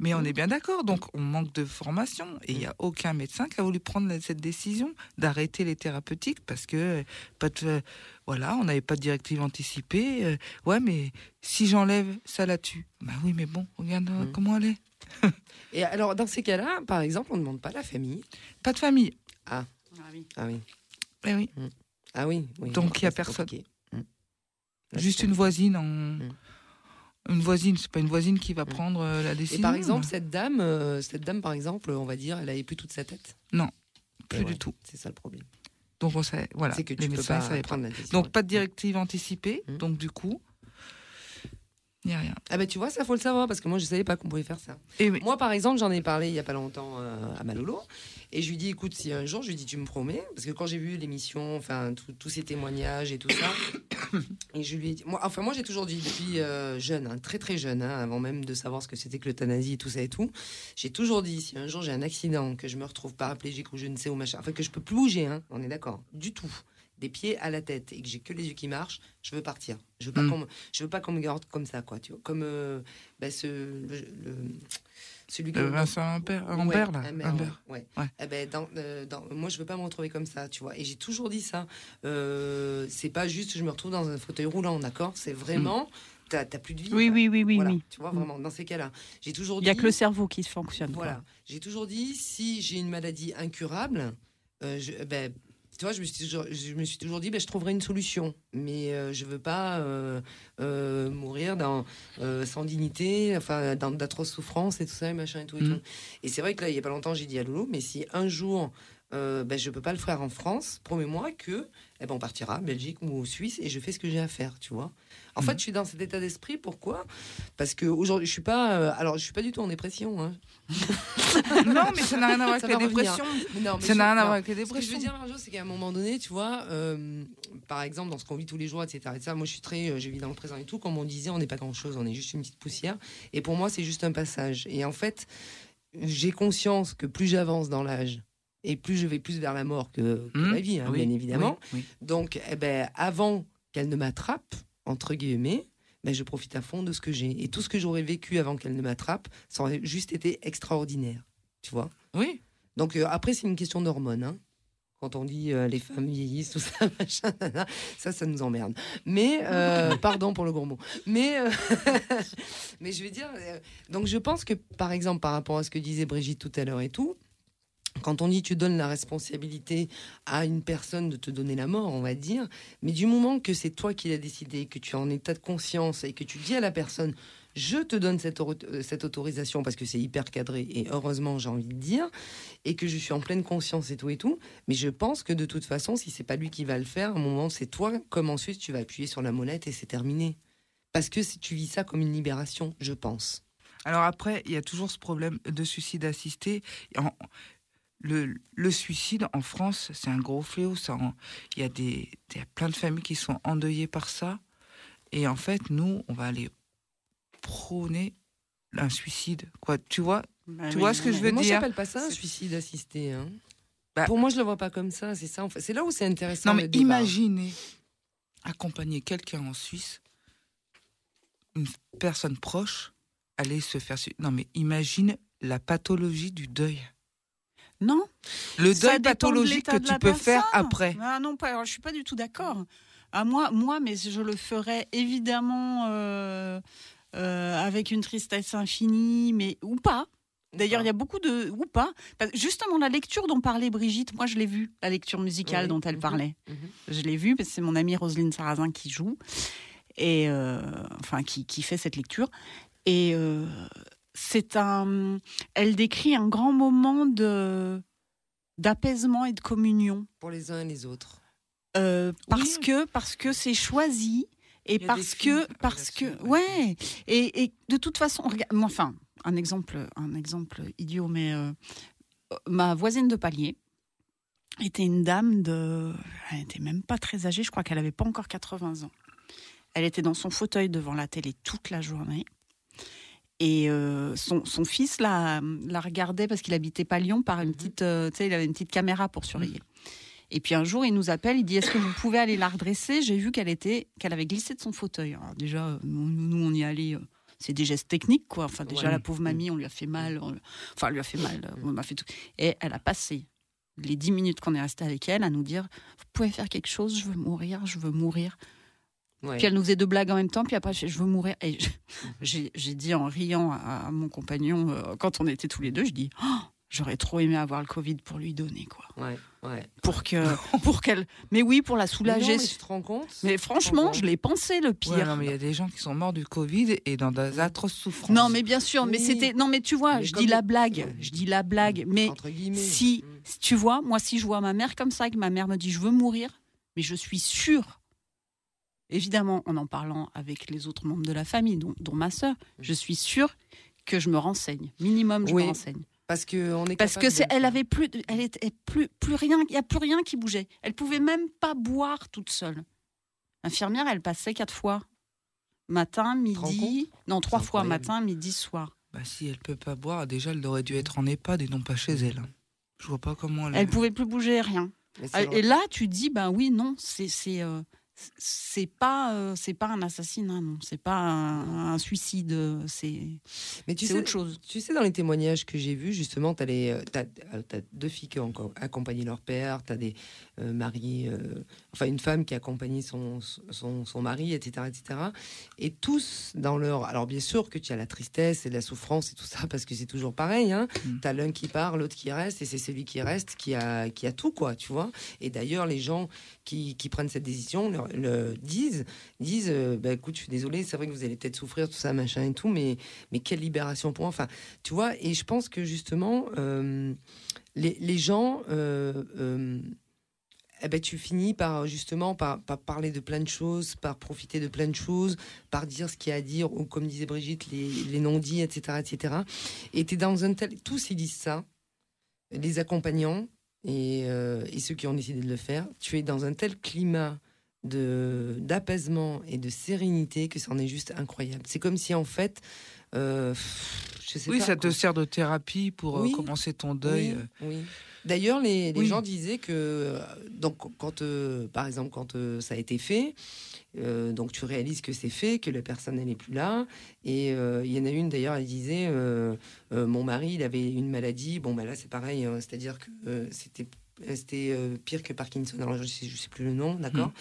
Mais on Mm. est bien d'accord, donc on manque de formation et il n'y a aucun médecin qui a voulu prendre cette décision d'arrêter les thérapeutiques parce que euh, pas de, voilà, on n'avait pas de directive anticipée. euh, ouais, mais si j'enlève, ça la tue. Bah oui, mais bon, regarde euh, Mm. comment elle est. Et alors, dans ces cas-là, par exemple, on ne demande pas la famille. Pas de famille. Ah oui. Ah oui. Eh oui, Ah oui. oui. Donc, il y a personne. Mm. Juste une voisine en. Une voisine, c'est pas une voisine qui va Mm. prendre euh, la décision. Et par exemple, cette dame, euh, cette dame, par exemple, on va dire, elle avait plus toute sa tête? plus Et du ouais, tout. C'est ça le problème. Donc on sait, voilà, c'est que les tu peux médecins pas savaient pas. prendre la décision. Donc pas de directive anticipée, Mm. donc du coup, il n'y a rien. Ah bah tu vois, ça faut le savoir parce que moi je savais pas qu'on pouvait faire ça. Et oui. Moi par exemple, j'en ai parlé il y a pas longtemps euh, à Malolo et je lui dis écoute, si un jour je lui dis tu me promets parce que quand j'ai vu l'émission, enfin tous ces témoignages et tout ça et je lui ai dit moi enfin moi j'ai toujours dit depuis euh, jeune, hein, très très jeune hein, avant même de savoir ce que c'était que l'euthanasie et tout ça et tout, j'ai toujours dit si un jour j'ai un accident, que je me retrouve paraplégique ou je ne sais où machin, enfin que je peux plus bouger hein, on est d'accord, du tout. Des pieds à la tête et que j'ai que les yeux qui marchent, je veux partir. Je veux pas Mm. qu'on me- je veux pas qu'on me garde comme ça quoi, tu vois, comme euh, bah, ce le, le- celui que Vincent Ouais, là. Ouais. Ouais. Eh ben, dans, euh, dans- moi, je veux pas me retrouver comme ça, tu vois. Et j'ai toujours dit ça. Euh, c'est pas juste, je me retrouve dans un fauteuil roulant, d'accord? C'est vraiment, t'as t'as plus de vie. Oui, oui, oui, oui, Voilà, oui. Tu vois, Mm. vraiment, dans ces cas-là. J'ai toujours Il n'y a que le cerveau qui fonctionne. Voilà. J'ai toujours dit, si j'ai une maladie incurable, euh, je, ben, tu vois, je me suis toujours, je me suis toujours dit, ben, je trouverai une solution. Mais euh, je veux pas euh, euh, mourir dans, sans dignité, enfin, dans d'atroces souffrances et tout ça, et machin et tout. Et, Mm. tout. et c'est vrai que là, il y a pas longtemps, j'ai dit à Loulou, mais si un jour, ben, je peux pas le faire en France, promets-moi que, eh ben, on partira en Belgique ou en Suisse et je fais ce que j'ai à faire, tu vois. En Mm. fait, je suis dans cet état d'esprit. Pourquoi? Parce que aujourd'hui, je suis pas. alors, je suis pas du tout en dépression. Hein. Non, mais ça n'a rien à voir avec les dépressions. Mais non, mais Ça n'a rien à voir avec les Ce que je veux dépressions. dire, Marjo, c'est qu'à un moment donné, tu vois, euh, par exemple, dans ce qu'on vit tous les jours, etc. Et ça, moi, je suis très, euh, je vis dans le présent et tout. Comme on disait, on n'est pas grand-chose, on est juste une petite poussière. Et pour moi, c'est juste un passage. Et en fait, j'ai conscience que plus j'avance dans l'âge et plus je vais plus vers la mort que, que Mmh, la vie, hein, oui, bien évidemment. oui, oui. Donc, eh ben, avant qu'elle ne m'attrape, entre guillemets, ben, je profite à fond de ce que j'ai. Et tout ce que j'aurais vécu avant qu'elle ne m'attrape, ça aurait juste été extraordinaire. Tu vois? Oui. donc euh, après, c'est une question d'hormones. hein. Quand on dit euh, les femmes vieillissent, tout ça, machin, nana, ça, ça nous emmerde. Mais, euh, pardon pour le gros mot. Mais, euh, mais je vais dire, donc je pense que, par exemple, par rapport à ce que disait Brigitte tout à l'heure et tout, quand on dit tu donnes la responsabilité à une personne de te donner la mort, on va dire, mais du moment que c'est toi qui l'as décidé, que tu es en état de conscience et que tu dis à la personne, je te donne euh, cette autorisation parce que c'est hyper cadré et heureusement j'ai envie de dire, et que je suis en pleine conscience et tout et tout, mais je pense que de toute façon, si c'est pas lui qui va le faire, à un moment c'est toi, comme ensuite tu vas appuyer sur la molette et c'est terminé. Parce que si tu vis ça comme une libération, je pense. Alors après, il y a toujours ce problème de suicide assisté. Le, le suicide en France, c'est un gros fléau. Il y a des, il y a plein de familles qui sont endeuillées par ça. Et en fait, nous, on va aller prôner un suicide. Quoi, tu vois Bah Tu oui, vois ce que oui, je veux moi, dire? j'appelle pas ça un suicide assisté. hein. Bah- Pour moi, je le vois pas comme ça. C'est ça. En fait. C'est là où c'est intéressant. Non, mais imaginez accompagner quelqu'un en Suisse, une personne proche, aller se faire. Non, mais imagine la pathologie du deuil. Non. Le deuil de pathologique que tu peux faire après. Ah non, pas. alors, je suis pas du tout d'accord. À moi, moi, mais je le ferais évidemment euh, euh, avec une tristesse infinie, mais ou pas. D'ailleurs, il y a beaucoup de ou pas. Justement, la lecture dont parlait Brigitte, moi, je l'ai vue, la lecture musicale Oui. dont elle Mhm. parlait. Mhm. Je l'ai vue parce que c'est mon amie Roselyne Sarrazin qui joue et euh, enfin qui, qui fait cette lecture. Et euh, c'est un. Elle décrit un grand moment de d'apaisement et de communion. Pour les uns et les autres. Euh, parce Oui. que parce que c'est choisi et parce que parce que ouais et, et de toute façon regarde, enfin un exemple un exemple idiot mais euh, ma voisine de palier était une dame de elle était même pas très âgée je crois qu'elle avait pas encore 80 ans elle était dans son fauteuil devant la télé toute la journée et euh, son, son fils la, la regardait parce qu'il habitait pas Lyon par une Mhm. petite euh, il avait une petite caméra pour surveiller et puis un jour, il nous appelle, il dit Est-ce que vous pouvez aller la redresser? J'ai vu qu'elle était, qu'elle avait glissé de son fauteuil. Alors déjà, euh, nous, nous, on y allait. euh, C'est des gestes techniques, quoi. Enfin, déjà, Ouais. la pauvre mamie, on lui a fait mal. on- Enfin, elle lui a fait mal. euh, On a fait tout. Et elle a passé les dix minutes qu'on est resté avec elle à nous dire Vous pouvez faire quelque chose Je veux mourir, je veux mourir. Ouais. Puis elle nous faisait deux blagues en même temps, puis après, je, je veux mourir. Et j'ai j'ai dit en riant à, à mon compagnon, euh, quand on était tous les deux, je dis Oh, J'aurais trop aimé avoir le Covid pour lui donner, quoi. Ouais, ouais. Pour que, pour qu'elle. Mais oui, pour la Mais non, soulager. mais tu te rends compte? Mais franchement, je l'ai pensé le Ouais, pire. non, mais il y a des gens qui sont morts du Covid et dans des atroces souffrances. Non, mais bien sûr, mais c'était. Non, mais tu vois, Mais je dis la blague. Je dis la blague. Mais Entre guillemets. si, Mm. si tu vois, moi, si je vois ma mère comme ça, que ma mère me dit je veux mourir, mais je suis sûre, évidemment, en en parlant avec les autres membres de la famille, dont, dont ma sœur, je suis sûre que je me renseigne. Minimum, je Oui, me renseigne. Parce que on est Parce que c'est, elle avait plus, elle était plus, plus rien, il y a plus rien qui bougeait. Elle pouvait même pas boire toute seule. L'infirmière, elle passait quatre fois, matin, midi, non trois fois matin, midi, soir. Bah, si elle peut pas boire, déjà elle aurait dû être en EHPAD et non pas chez elle. hein. Je vois pas comment elle. Elle pouvait plus bouger, rien. C'est Et là, tu dis, ben oui, non, c'est, c'est, euh, c'est pas euh, c'est pas un assassinat non c'est pas un, un suicide euh, c'est Mais tu sais, autre chose Tu sais, dans les témoignages que j'ai vus, justement, tu as, deux filles qui ont co- accompagné leur père, tu as des euh, maris, euh, enfin une femme qui a accompagné son, son, son mari, etc., etc. Et tous dans leur... Alors bien sûr que tu as la tristesse et la souffrance et tout ça, parce que c'est toujours pareil. Hein. Mm. Tu as l'un qui part, l'autre qui reste, et c'est celui qui reste qui a, qui a tout, quoi, tu vois. Et d'ailleurs, les gens qui, qui prennent cette décision le, le disent, disent, euh, bah, écoute, je suis désolé, c'est vrai que vous allez peut-être souffrir, tout ça, machin et tout, mais mais quelle libération pour moi. Enfin, tu vois, et je pense que justement, euh, les, les gens, euh, eh ben, tu finis par justement par, par parler de plein de choses, par profiter de plein de choses, par dire ce qu'il y a à dire, ou comme disait Brigitte, les, non-dits, etc., etc. Et tu es dans un tel. Tous ils disent ça, les accompagnants et, et ceux qui ont décidé de le faire. Tu es dans un tel climat de d'apaisement et de sérénité que c'en est juste incroyable. C'est comme si en fait, euh, je sais Oui, pas, ça te sert de thérapie pour euh, Oui. commencer ton deuil. Oui, euh. oui. D'ailleurs, les, les gens disaient que, donc, quand, euh, par exemple, quand euh, ça a été fait, donc tu réalises que c'est fait, que la personne elle n'est plus là. Et il y en a une d'ailleurs, elle disait, mon mari, il avait une maladie. Bon, ben là, c'est pareil, hein, c'est-à-dire que c'était c'était euh, pire que Parkinson. Alors, je sais, je sais plus le nom, d'accord.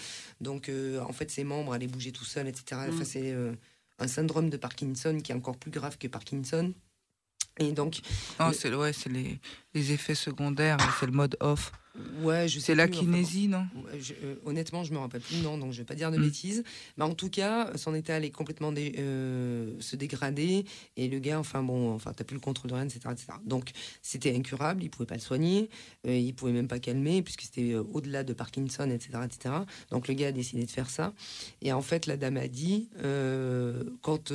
Donc, euh, en fait, ses membres allaient bouger tout seuls, etc. Enfin, Mm. c'est euh, un syndrome de Parkinson qui est encore plus grave que Parkinson. Et donc, c'est ouais, c'est les, les effets secondaires, c'est le mode off. ouais, je C'est la plus, enfin, kinésie, non je- euh, honnêtement, je me rappelle plus nom, donc je vais pas dire de Mm. bêtises. Mais en tout cas, son état allait complètement dé- euh, se dégrader et le gars, enfin bon, enfin t'as plus le contrôle de rien, etc., etc. Donc c'était incurable, il pouvait pas le soigner, euh, il pouvait même pas calmer puisque c'était euh, au-delà de Parkinson, etc., etc. Donc le gars a décidé de faire ça. Et en fait, la dame a dit quand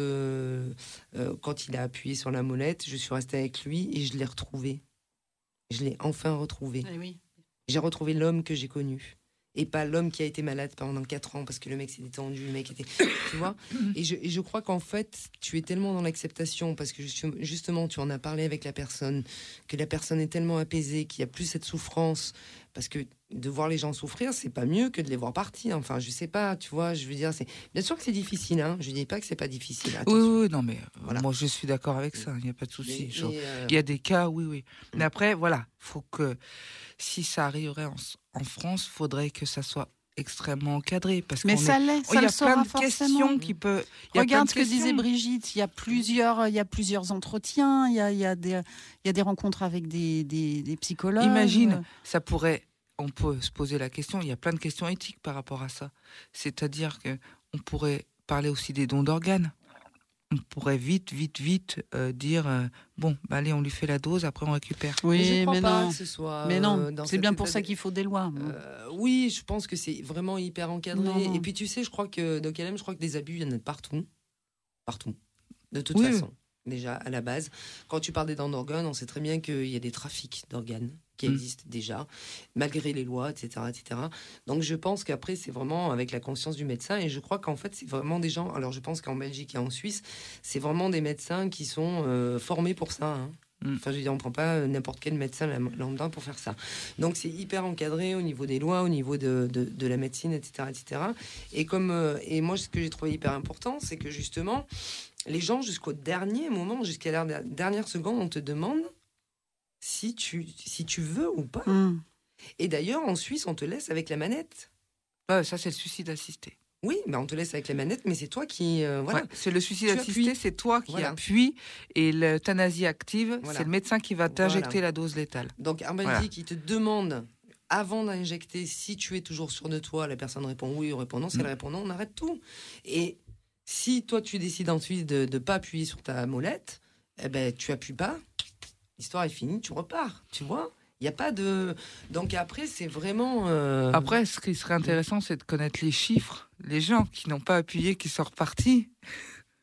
quand il a appuyé sur la molette, je suis restée avec lui et je l'ai retrouvé. Je l'ai enfin retrouvé Eh oui. j'ai retrouvé l'homme que j'ai connu. Et pas l'homme qui a été malade pendant 4 ans parce que le mec s'est détendu, le mec était. Tu vois et je, et je crois qu'en fait, tu es tellement dans l'acceptation parce que juste- justement, tu en as parlé avec la personne, que la personne est tellement apaisée, qu'il n'y a plus cette souffrance. Parce que de voir les gens souffrir, c'est pas mieux que de les voir partir. Enfin, je sais pas, tu vois, je veux dire, c'est. Bien sûr que c'est difficile, hein. Je dis pas que c'est pas difficile. Oui, oui, non, mais euh, Voilà. moi je suis d'accord avec ça, il n'y a pas de souci. Euh, Il y a des cas, oui, oui. Mais après, voilà, faut que si ça arriverait en, en France, faudrait que ça soit extrêmement encadré. Parce mais ça est- l'est Oh, il y a plein de questions qui plein Regarde de ce que disait. Brigitte, il y a plusieurs, il y a plusieurs entretiens, il y a, il y a, des, il y a des rencontres avec des, des, des psychologues. Imagine, ça pourrait. On peut se poser la question. Il y a plein de questions éthiques par rapport à ça. C'est-à-dire que on pourrait parler aussi des dons d'organes. On pourrait vite, vite, vite euh, dire euh, bon, bah, allez, on lui fait la dose, après on récupère. mais je Oui, crois mais pas non. que ce soit. Mais euh, non, dans c'est bien pour ça de- qu'il faut des lois. Euh, oui, je pense que c'est vraiment hyper encadré. Non, non. Et puis tu sais, je crois que dans KLM, je crois que des abus, il y en a de partout. Partout. De toute Oui. façon. Déjà, à la base. Quand tu parles des dents d'organes, on sait très bien qu'il y a des trafics d'organes qui Mm. existent déjà, malgré les lois, etc. etc. Donc je pense qu'après, c'est vraiment avec la conscience du médecin. Et je crois qu'en fait, c'est vraiment des gens. Alors je pense qu'en Belgique et en Suisse, c'est vraiment des médecins qui sont euh, formés pour ça. hein. Mm. Enfin, je veux dire, on prend pas euh, n'importe quel médecin lam- lambda pour faire ça. Donc c'est hyper encadré au niveau des lois, au niveau de, de, de la médecine, etc., etc. Et comme euh, et moi, ce que j'ai trouvé hyper important, c'est que justement, les gens jusqu'au dernier moment, jusqu'à la der- dernière seconde, on te demande si tu si tu veux ou pas. Hum. Et d'ailleurs, en Suisse, on te laisse avec la manette. Ouais, ça, c'est le suicide assisté. Oui, mais on te laisse avec la manette, mais c'est toi qui euh, voilà. Ouais, c'est le suicide Tu assisté, c'est toi qui Voilà. appuies. Et l'euthanasie active, Voilà. c'est le médecin qui va t'injecter Voilà. la dose létale. Donc Voilà. Belgique, il te demande avant d'injecter si tu es toujours sûr de toi. La personne répond oui ou répond non. Si elle Mm. répond non, on arrête tout. Et si toi tu décides ensuite de ne pas appuyer sur ta molette, eh ben tu appuies pas. L'histoire est finie, tu repars. Tu vois. Il n'y a pas de. Donc après, c'est vraiment. euh, Après, ce qui serait intéressant, c'est de connaître les chiffres. Les gens qui n'ont pas appuyé, qui sont repartis.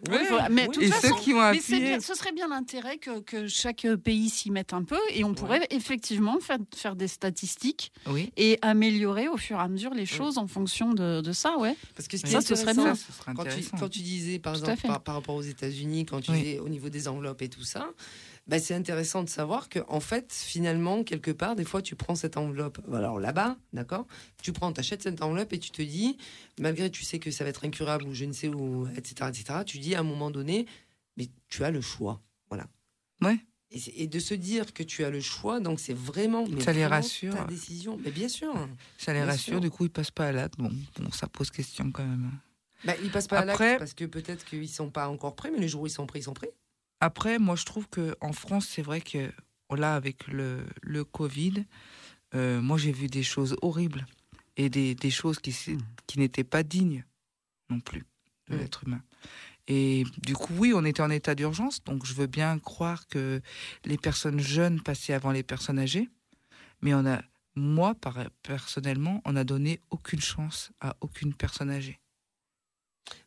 voilà. Mais oui, de Et ceux qui ont Mais bien, ce serait bien l'intérêt que, que chaque pays s'y mette un peu et on pourrait effectivement faire, faire des statistiques Oui. et améliorer au fur et à mesure les choses en fonction de, de ça, ouais. Parce que ce qui Ça, ce serait intéressant, bien. Ça, ce serait Quand tu, intéressant. quand tu disais, par Tout exemple, par, par rapport aux États-Unis, quand tu Oui. disais au niveau des enveloppes et tout ça, bah, c'est intéressant de savoir que, en fait, finalement, quelque part, des fois, tu prends cette enveloppe. Alors là-bas, d'accord Tu prends, t'achètes cette enveloppe et tu te dis, malgré tu sais que ça va être incurable ou je ne sais où, etc., etc., tu dis à un moment donné, mais tu as le choix. Voilà. Ouais. Et, de se dire que tu as le choix, donc c'est vraiment, mais Ça les vraiment rassure. ta décision. Mais bien sûr. Ça les Bien rassure, sûr. du coup, ils passent pas à l'acte. Bon, bon, ça pose question quand même. Bah, ils passent pas à l'acte parce que peut-être qu'ils sont pas encore prêts, mais le jour où ils sont prêts, ils sont prêts. Après, moi, je trouve que en France, c'est vrai que là, avec le, le Covid, euh, moi, j'ai vu des choses horribles et des, des choses qui, s'est- qui n'étaient pas dignes non plus de Mm. l'être humain. Et du coup, oui, on était en état d'urgence, donc je veux bien croire que les personnes jeunes passaient avant les personnes âgées, mais on a, moi, personnellement, on n'a donné aucune chance à aucune personne âgée.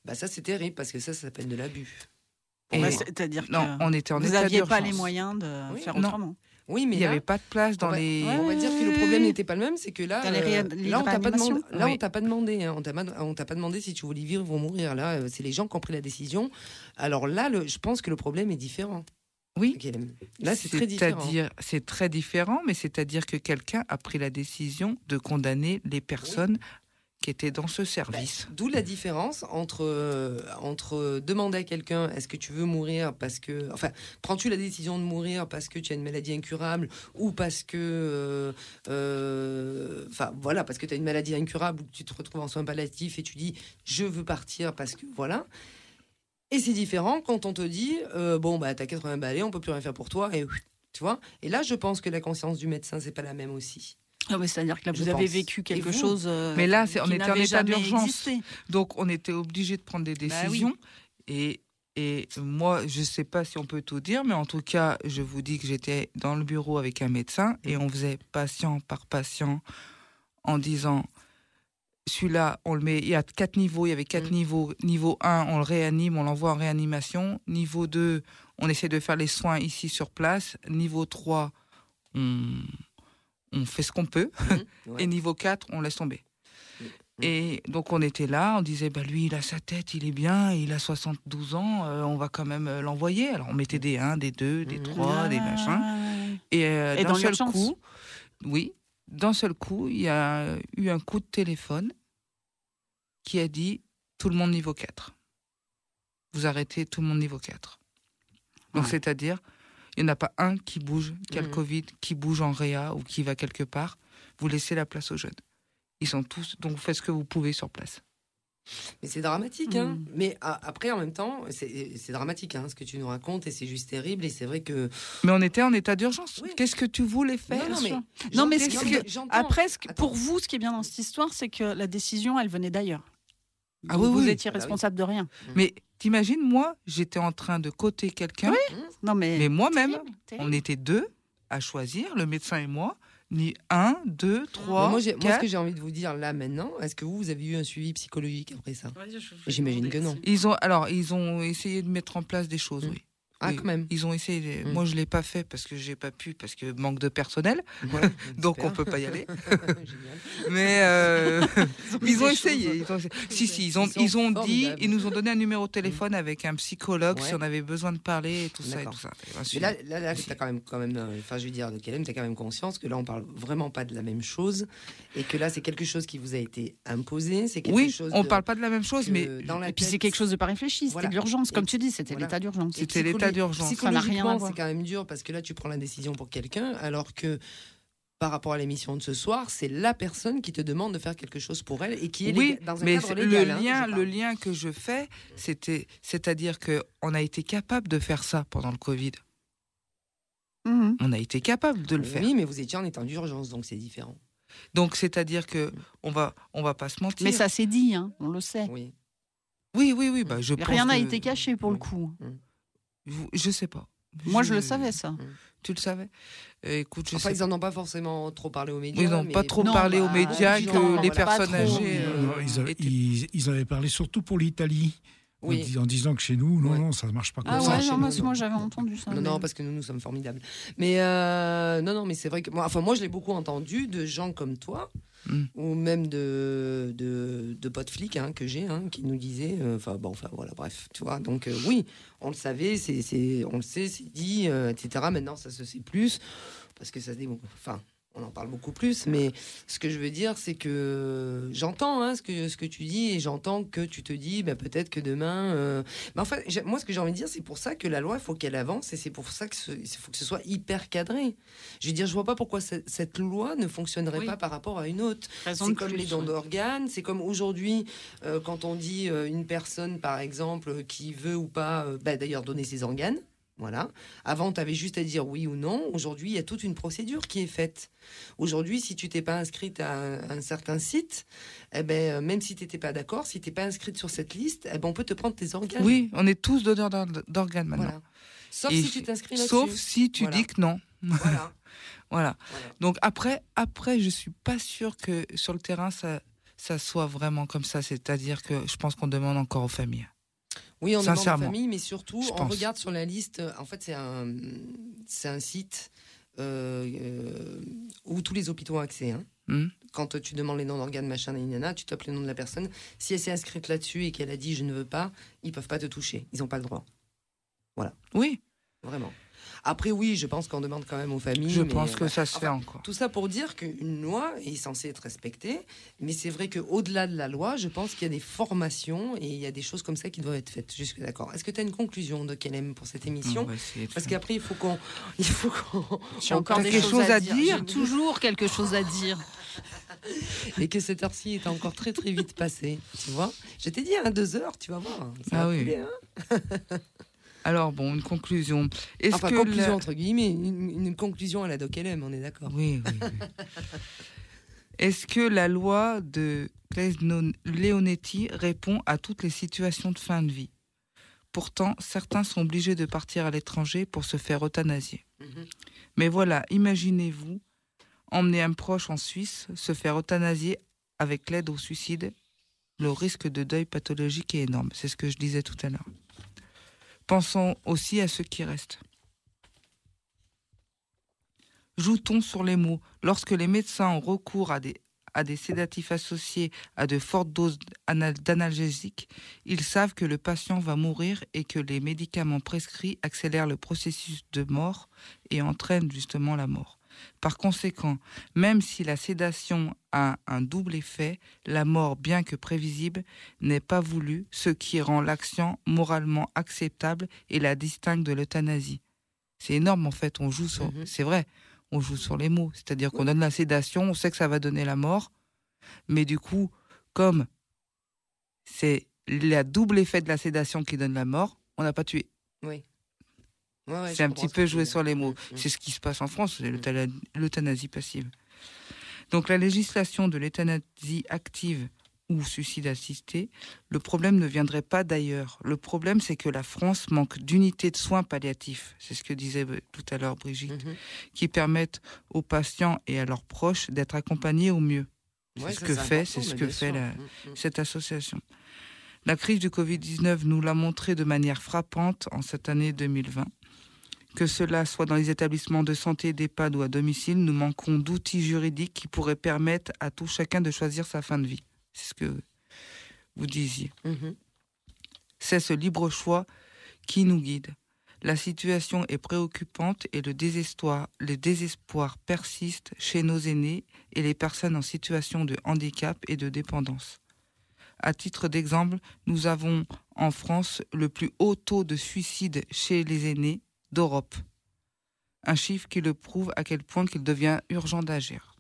Bah, ça, c'est terrible parce que ça, ça s'appelle de l'abus. Et- Ouais, C'est-à-dire que Non, on était en vous n'aviez pas les moyens de Oui, faire non. autrement. Oui, mais Il n'y là, avait pas de place dans on va- les. On va dire que le problème n'était pas le même, c'est que là, euh, là on t'a pas demandé, là Oui. on t'a pas demandé, hein, on t'a pas, on t'a pas demandé si tu voulais vivre ou mourir. Là, euh, c'est les gens qui ont pris la décision. Alors là, le, je pense que le problème est différent. Oui. Là, c'est très différent. C'est-à-dire, c'est très différent, mais c'est-à-dire que quelqu'un a pris la décision de condamner les personnes qui étaient dans ce service. D'où la différence entre, euh, entre demander à quelqu'un est-ce que tu veux mourir parce que. Enfin, prends-tu la décision de mourir parce que tu as une maladie incurable ou parce que. euh, euh, Enfin, voilà, parce que tu as une maladie incurable ou que tu te retrouves en soins palliatifs et tu dis je veux partir parce que. Voilà. Et c'est différent quand on te dit euh, bon, bah, t'as 80 balais, on peut plus rien faire pour toi et. Tu vois Et là, je pense que la conscience du médecin, c'est pas la même aussi. Mais C'est-à-dire que là, vous avez vécu quelque vous chose. euh, Mais là, c'est- on était en état d'urgence. Donc, on était obligé de prendre des Bah oui. décisions. et, et moi, je ne sais pas si on peut tout dire, mais en tout cas, je vous dis que j'étais dans le bureau avec un médecin et on faisait patient par patient en disant celui-là, on le met. Il y a quatre niveaux. Il y avait quatre Mm. niveaux. Niveau 1, on le réanime, on l'envoie en réanimation. Niveau 2, on essaie de faire les soins ici sur place. Niveau 3, on, on fait ce qu'on peut. Ouais. Et niveau 4, on laisse tomber. Mm. Et donc on était là, on disait, bah lui il a sa tête, il est bien, il a 72 ans, euh, on va quand même euh, l'envoyer. Alors on mettait des 1, des 2, des Mhm. 3, des Ah, machins. Et, euh, Et d'un seul coup, oui, d'un seul coup, il y a eu un coup de téléphone qui a dit tout le monde niveau 4. Vous arrêtez tout le monde niveau 4. Donc Ouais. c'est-à-dire, il n'y en a pas un qui bouge, qui a le. Covid, qui bouge en réa ou qui va quelque part. Vous laissez la place aux jeunes. Ils sont tous, donc vous faites ce que vous pouvez sur place. Mais c'est dramatique, hein. Mm. Mais a- après, en même temps, c'est dramatique, hein, ce que tu nous racontes, et c'est juste terrible, et c'est vrai que. Mais on était en état d'urgence. Oui. Qu'est-ce que tu voulais faire? Non, non, mais- Non, mais j'entends- ce que- Après, ce que- Attends. pour vous, ce qui est bien dans cette histoire, c'est que la décision, elle venait d'ailleurs. Ah oui, vous oui. étiez Ah bah oui. responsable de rien. Mais t'imagines, moi, j'étais en train de coter quelqu'un, Non, mais. mais moi-même, on était deux à choisir, le médecin et moi, ni un, deux, trois, moi, moi, ce que j'ai envie de vous dire là maintenant, est-ce que vous, vous avez eu un suivi psychologique après ça? J'imagine que non. Ils ont, alors, ils ont essayé de mettre en place des choses, Mm. oui. Ah, quand même. Ils ont essayé. Mm. Moi, je l'ai pas fait parce que j'ai pas pu, parce que manque de personnel, Ouais, donc on peut pas y aller. Mais euh, ils ont essayé. Ils ont essayé. Si, si, ils ont, Ils ont dit, ils nous ont donné un numéro de téléphone avec un psychologue Ouais. si on avait besoin de parler et tout ça et tout ça. Et là, là, là tu as quand même, quand même, euh, enfin, je veux dire, tu as quand même conscience que là, on parle vraiment pas de la même chose et que là, c'est quelque chose qui vous a été imposé. C'est quelque oui, chose. on de- parle pas de la même chose, mais dans la Et puis c'est quelque chose de pas réfléchi, c'était l'urgence, comme tu dis, c'était l'état d'urgence. C'était l'état psycholo- d'urgence. Ça n'a rien à Psychologiquement, voir. c'est quand même dur parce que là, tu prends la décision pour quelqu'un, alors que par rapport à l'émission de ce soir, c'est la personne qui te demande de faire quelque chose pour elle et qui est oui, dans un mais cadre légal. le hein, lien, je le lien que je fais, c'était, c'est-à-dire que on a été capable de faire ça pendant le Covid. Mhm. On a été capable de le faire. Oui, mais vous étiez en état d'urgence, donc c'est différent. Donc c'est-à-dire que on va, on va pas se mentir. Mais ça s'est dit, hein, on le sait. Oui. Oui, oui, oui. Bah, je pense Rien n'a que- été caché pour le Oui. coup. Vous- Je sais pas. Moi, je le savais, ça. Tu le savais? Euh, Écoute, je Enfin, sais ils en ont pas forcément trop parlé aux médias. Ils n'ont mais- pas trop Non, parlé bah, aux médias les que les personnes âgées. euh, ils, avaient, étaient- ils- ils avaient parlé surtout pour l'Italie. en Oui. dis- En, disant que chez nous, non, Ouais. non, ça ne marche pas comme Ah Non, ça. ouais, non, moi, non. moi, j'avais entendu ça. Non, mais- non, parce que nous, nous sommes formidables. Mais euh, non, non, mais c'est vrai que moi, enfin, moi, je l'ai beaucoup entendu de gens comme toi, Ou même de, de, potes flics hein, que j'ai hein, qui nous disaient, euh, enfin bon, enfin voilà, bref, tu vois. Donc euh, oui, on le savait, c'est, on le sait, c'est dit, euh, etc. Maintenant, ça se sait plus parce que ça se dit, bon, enfin. On en parle beaucoup plus, mais ce que je veux dire, c'est que j'entends hein, ce, que, ce que tu dis et j'entends que tu te dis bah, peut-être que demain. euh, Mais en fait, j'ai- moi, ce que j'ai envie de dire, c'est pour ça que la loi, il faut qu'elle avance et c'est pour ça qu'il faut que ce soit hyper cadré. Je veux dire, je vois pas pourquoi ce- cette loi ne fonctionnerait Oui. pas par rapport à une autre. C'est comme les dons d'organes, c'est comme aujourd'hui, euh, quand on dit euh, une personne, par exemple, qui veut ou pas, euh, bah, d'ailleurs, donner ses organes. Voilà. Avant, tu avais juste à dire oui ou non. Aujourd'hui, il y a toute une procédure qui est faite. Aujourd'hui, si tu t'es pas inscrite à un, un certain site, eh ben, euh, même si tu n'étais pas d'accord, si tu n'es pas inscrite sur cette liste, eh ben, on peut te prendre tes organes. Oui, on est tous donneurs d'or- d'organes maintenant. Voilà. Sauf Et si tu t'inscris là-dessus. Sauf si tu dis que non. Voilà. Voilà. Voilà. Donc après, après, je suis pas sûre que sur le terrain ça, ça soit vraiment comme ça. C'est-à-dire que je pense qu'on demande encore aux familles. Oui, on aux Sincèrement. familles, mais surtout, on regarde sur la liste. euh, En fait, c'est un, c'est un site euh, euh, où tous les hôpitaux ont accès. hein. Hmm. Quand tu demandes les noms d'organes, machin, nanana, tu tapes le nom de la personne. Si elle s'est inscrite là-dessus et qu'elle a dit je ne veux pas, ils peuvent pas te toucher. Ils n'ont pas le droit. Oui, Vraiment. Après, oui, je pense qu'on demande quand même aux familles. je mais, pense euh, que ça se fait encore. Tout ça pour dire qu'une loi est censée être respectée, mais c'est vrai qu'au-delà de la loi, je pense qu'il y a des formations et il y a des choses comme ça qui doivent être faites. Jusque d'accord. Est-ce que tu as une conclusion de KLM pour cette émission de Parce qu'après, il faut qu'on. Il faut qu'on. J'ai encore des choses, chose à, dire. dire J'ai toujours quelque chose à dire. Et que cette heure-ci est encore très très vite passée. Tu vois Je t'ai dit, à deux heures, tu vas voir. Ça Ah va oui. couler, hein Alors bon, une conclusion. Est-ce enfin, que conclusion la- entre guillemets, une, une conclusion à la doc LM, on est d'accord. Oui, oui, oui. Est-ce que la loi de Leonetti répond à toutes les situations de fin de vie? Pourtant, certains sont obligés de partir à l'étranger pour se faire euthanasier. Mhm. Mais voilà, imaginez-vous emmener un proche en Suisse, se faire euthanasier avec l'aide au suicide. Le risque de deuil pathologique est énorme. C'est ce que je disais tout à l'heure. Pensons aussi à ceux qui restent. Joue-t-on sur les mots Lorsque les médecins ont recours à des, sédatifs associés à de fortes doses d'anal- d'analgésiques, ils savent que le patient va mourir et que les médicaments prescrits accélèrent le processus de mort et entraînent justement la mort. Par conséquent, même si la sédation a un double effet, la mort, bien que prévisible, n'est pas voulue, ce qui rend l'action moralement acceptable et la distingue de l'euthanasie. C'est énorme en fait, on joue sur... Mhm. C'est vrai, on joue sur les mots, c'est-à-dire qu'on donne la sédation, on sait que ça va donner la mort, mais du coup, comme c'est le double effet de la sédation qui donne la mort, on n'a pas tué. Oui. Ouais, ouais, c'est un petit peu jouer sur les mots. C'est ce qui se passe en France, c'est Mm. l'euthana- l'euthanasie passive. Donc la législation de l'euthanasie active ou suicide assisté, le problème ne viendrait pas d'ailleurs. Le problème, c'est que la France manque d'unités de soins palliatifs. C'est ce que disait euh, tout à l'heure Brigitte, Mhm. qui permettent aux patients et à leurs proches d'être accompagnés au mieux. C'est Ouais, ce que fait, c'est ce que fait la- Mhm, mhm. cette association. La crise du Covid-19 nous l'a montré de manière frappante en cette année 2020. Que cela soit dans les établissements de santé, d'EHPAD ou à domicile, nous manquons d'outils juridiques qui pourraient permettre à tout chacun de choisir sa fin de vie. C'est ce que vous disiez. Mhm. C'est ce libre choix qui nous guide. La situation est préoccupante et le désespoir, le désespoir persiste chez nos aînés et les personnes en situation de handicap et de dépendance. À titre d'exemple, nous avons en France le plus haut taux de suicide chez les aînés d'Europe. Un chiffre qui le prouve à quel point qu'il devient urgent d'agir.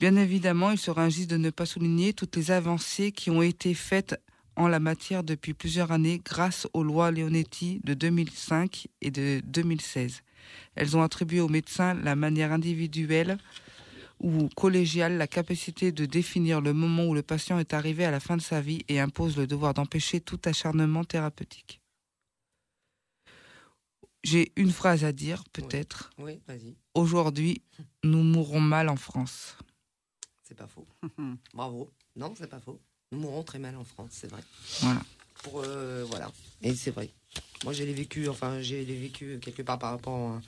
Bien évidemment, il sera injuste de ne pas souligner toutes les avancées qui ont été faites en la matière depuis plusieurs années grâce aux lois Leonetti de 2005 et de 2016. Elles ont attribué aux médecins la manière individuelle ou collégiale la capacité de définir le moment où le patient est arrivé à la fin de sa vie et imposent le devoir d'empêcher tout acharnement thérapeutique. J'ai une phrase à dire, peut-être. Oui, vas-y, Aujourd'hui, nous mourrons mal en France. c'est pas faux. Bravo. Non, c'est pas faux. Nous mourrons très mal en France, c'est vrai. Voilà. Pour, euh, voilà. Et c'est vrai. Moi, j'ai les vécu, enfin, j'ai les vécu quelque part par rapport à,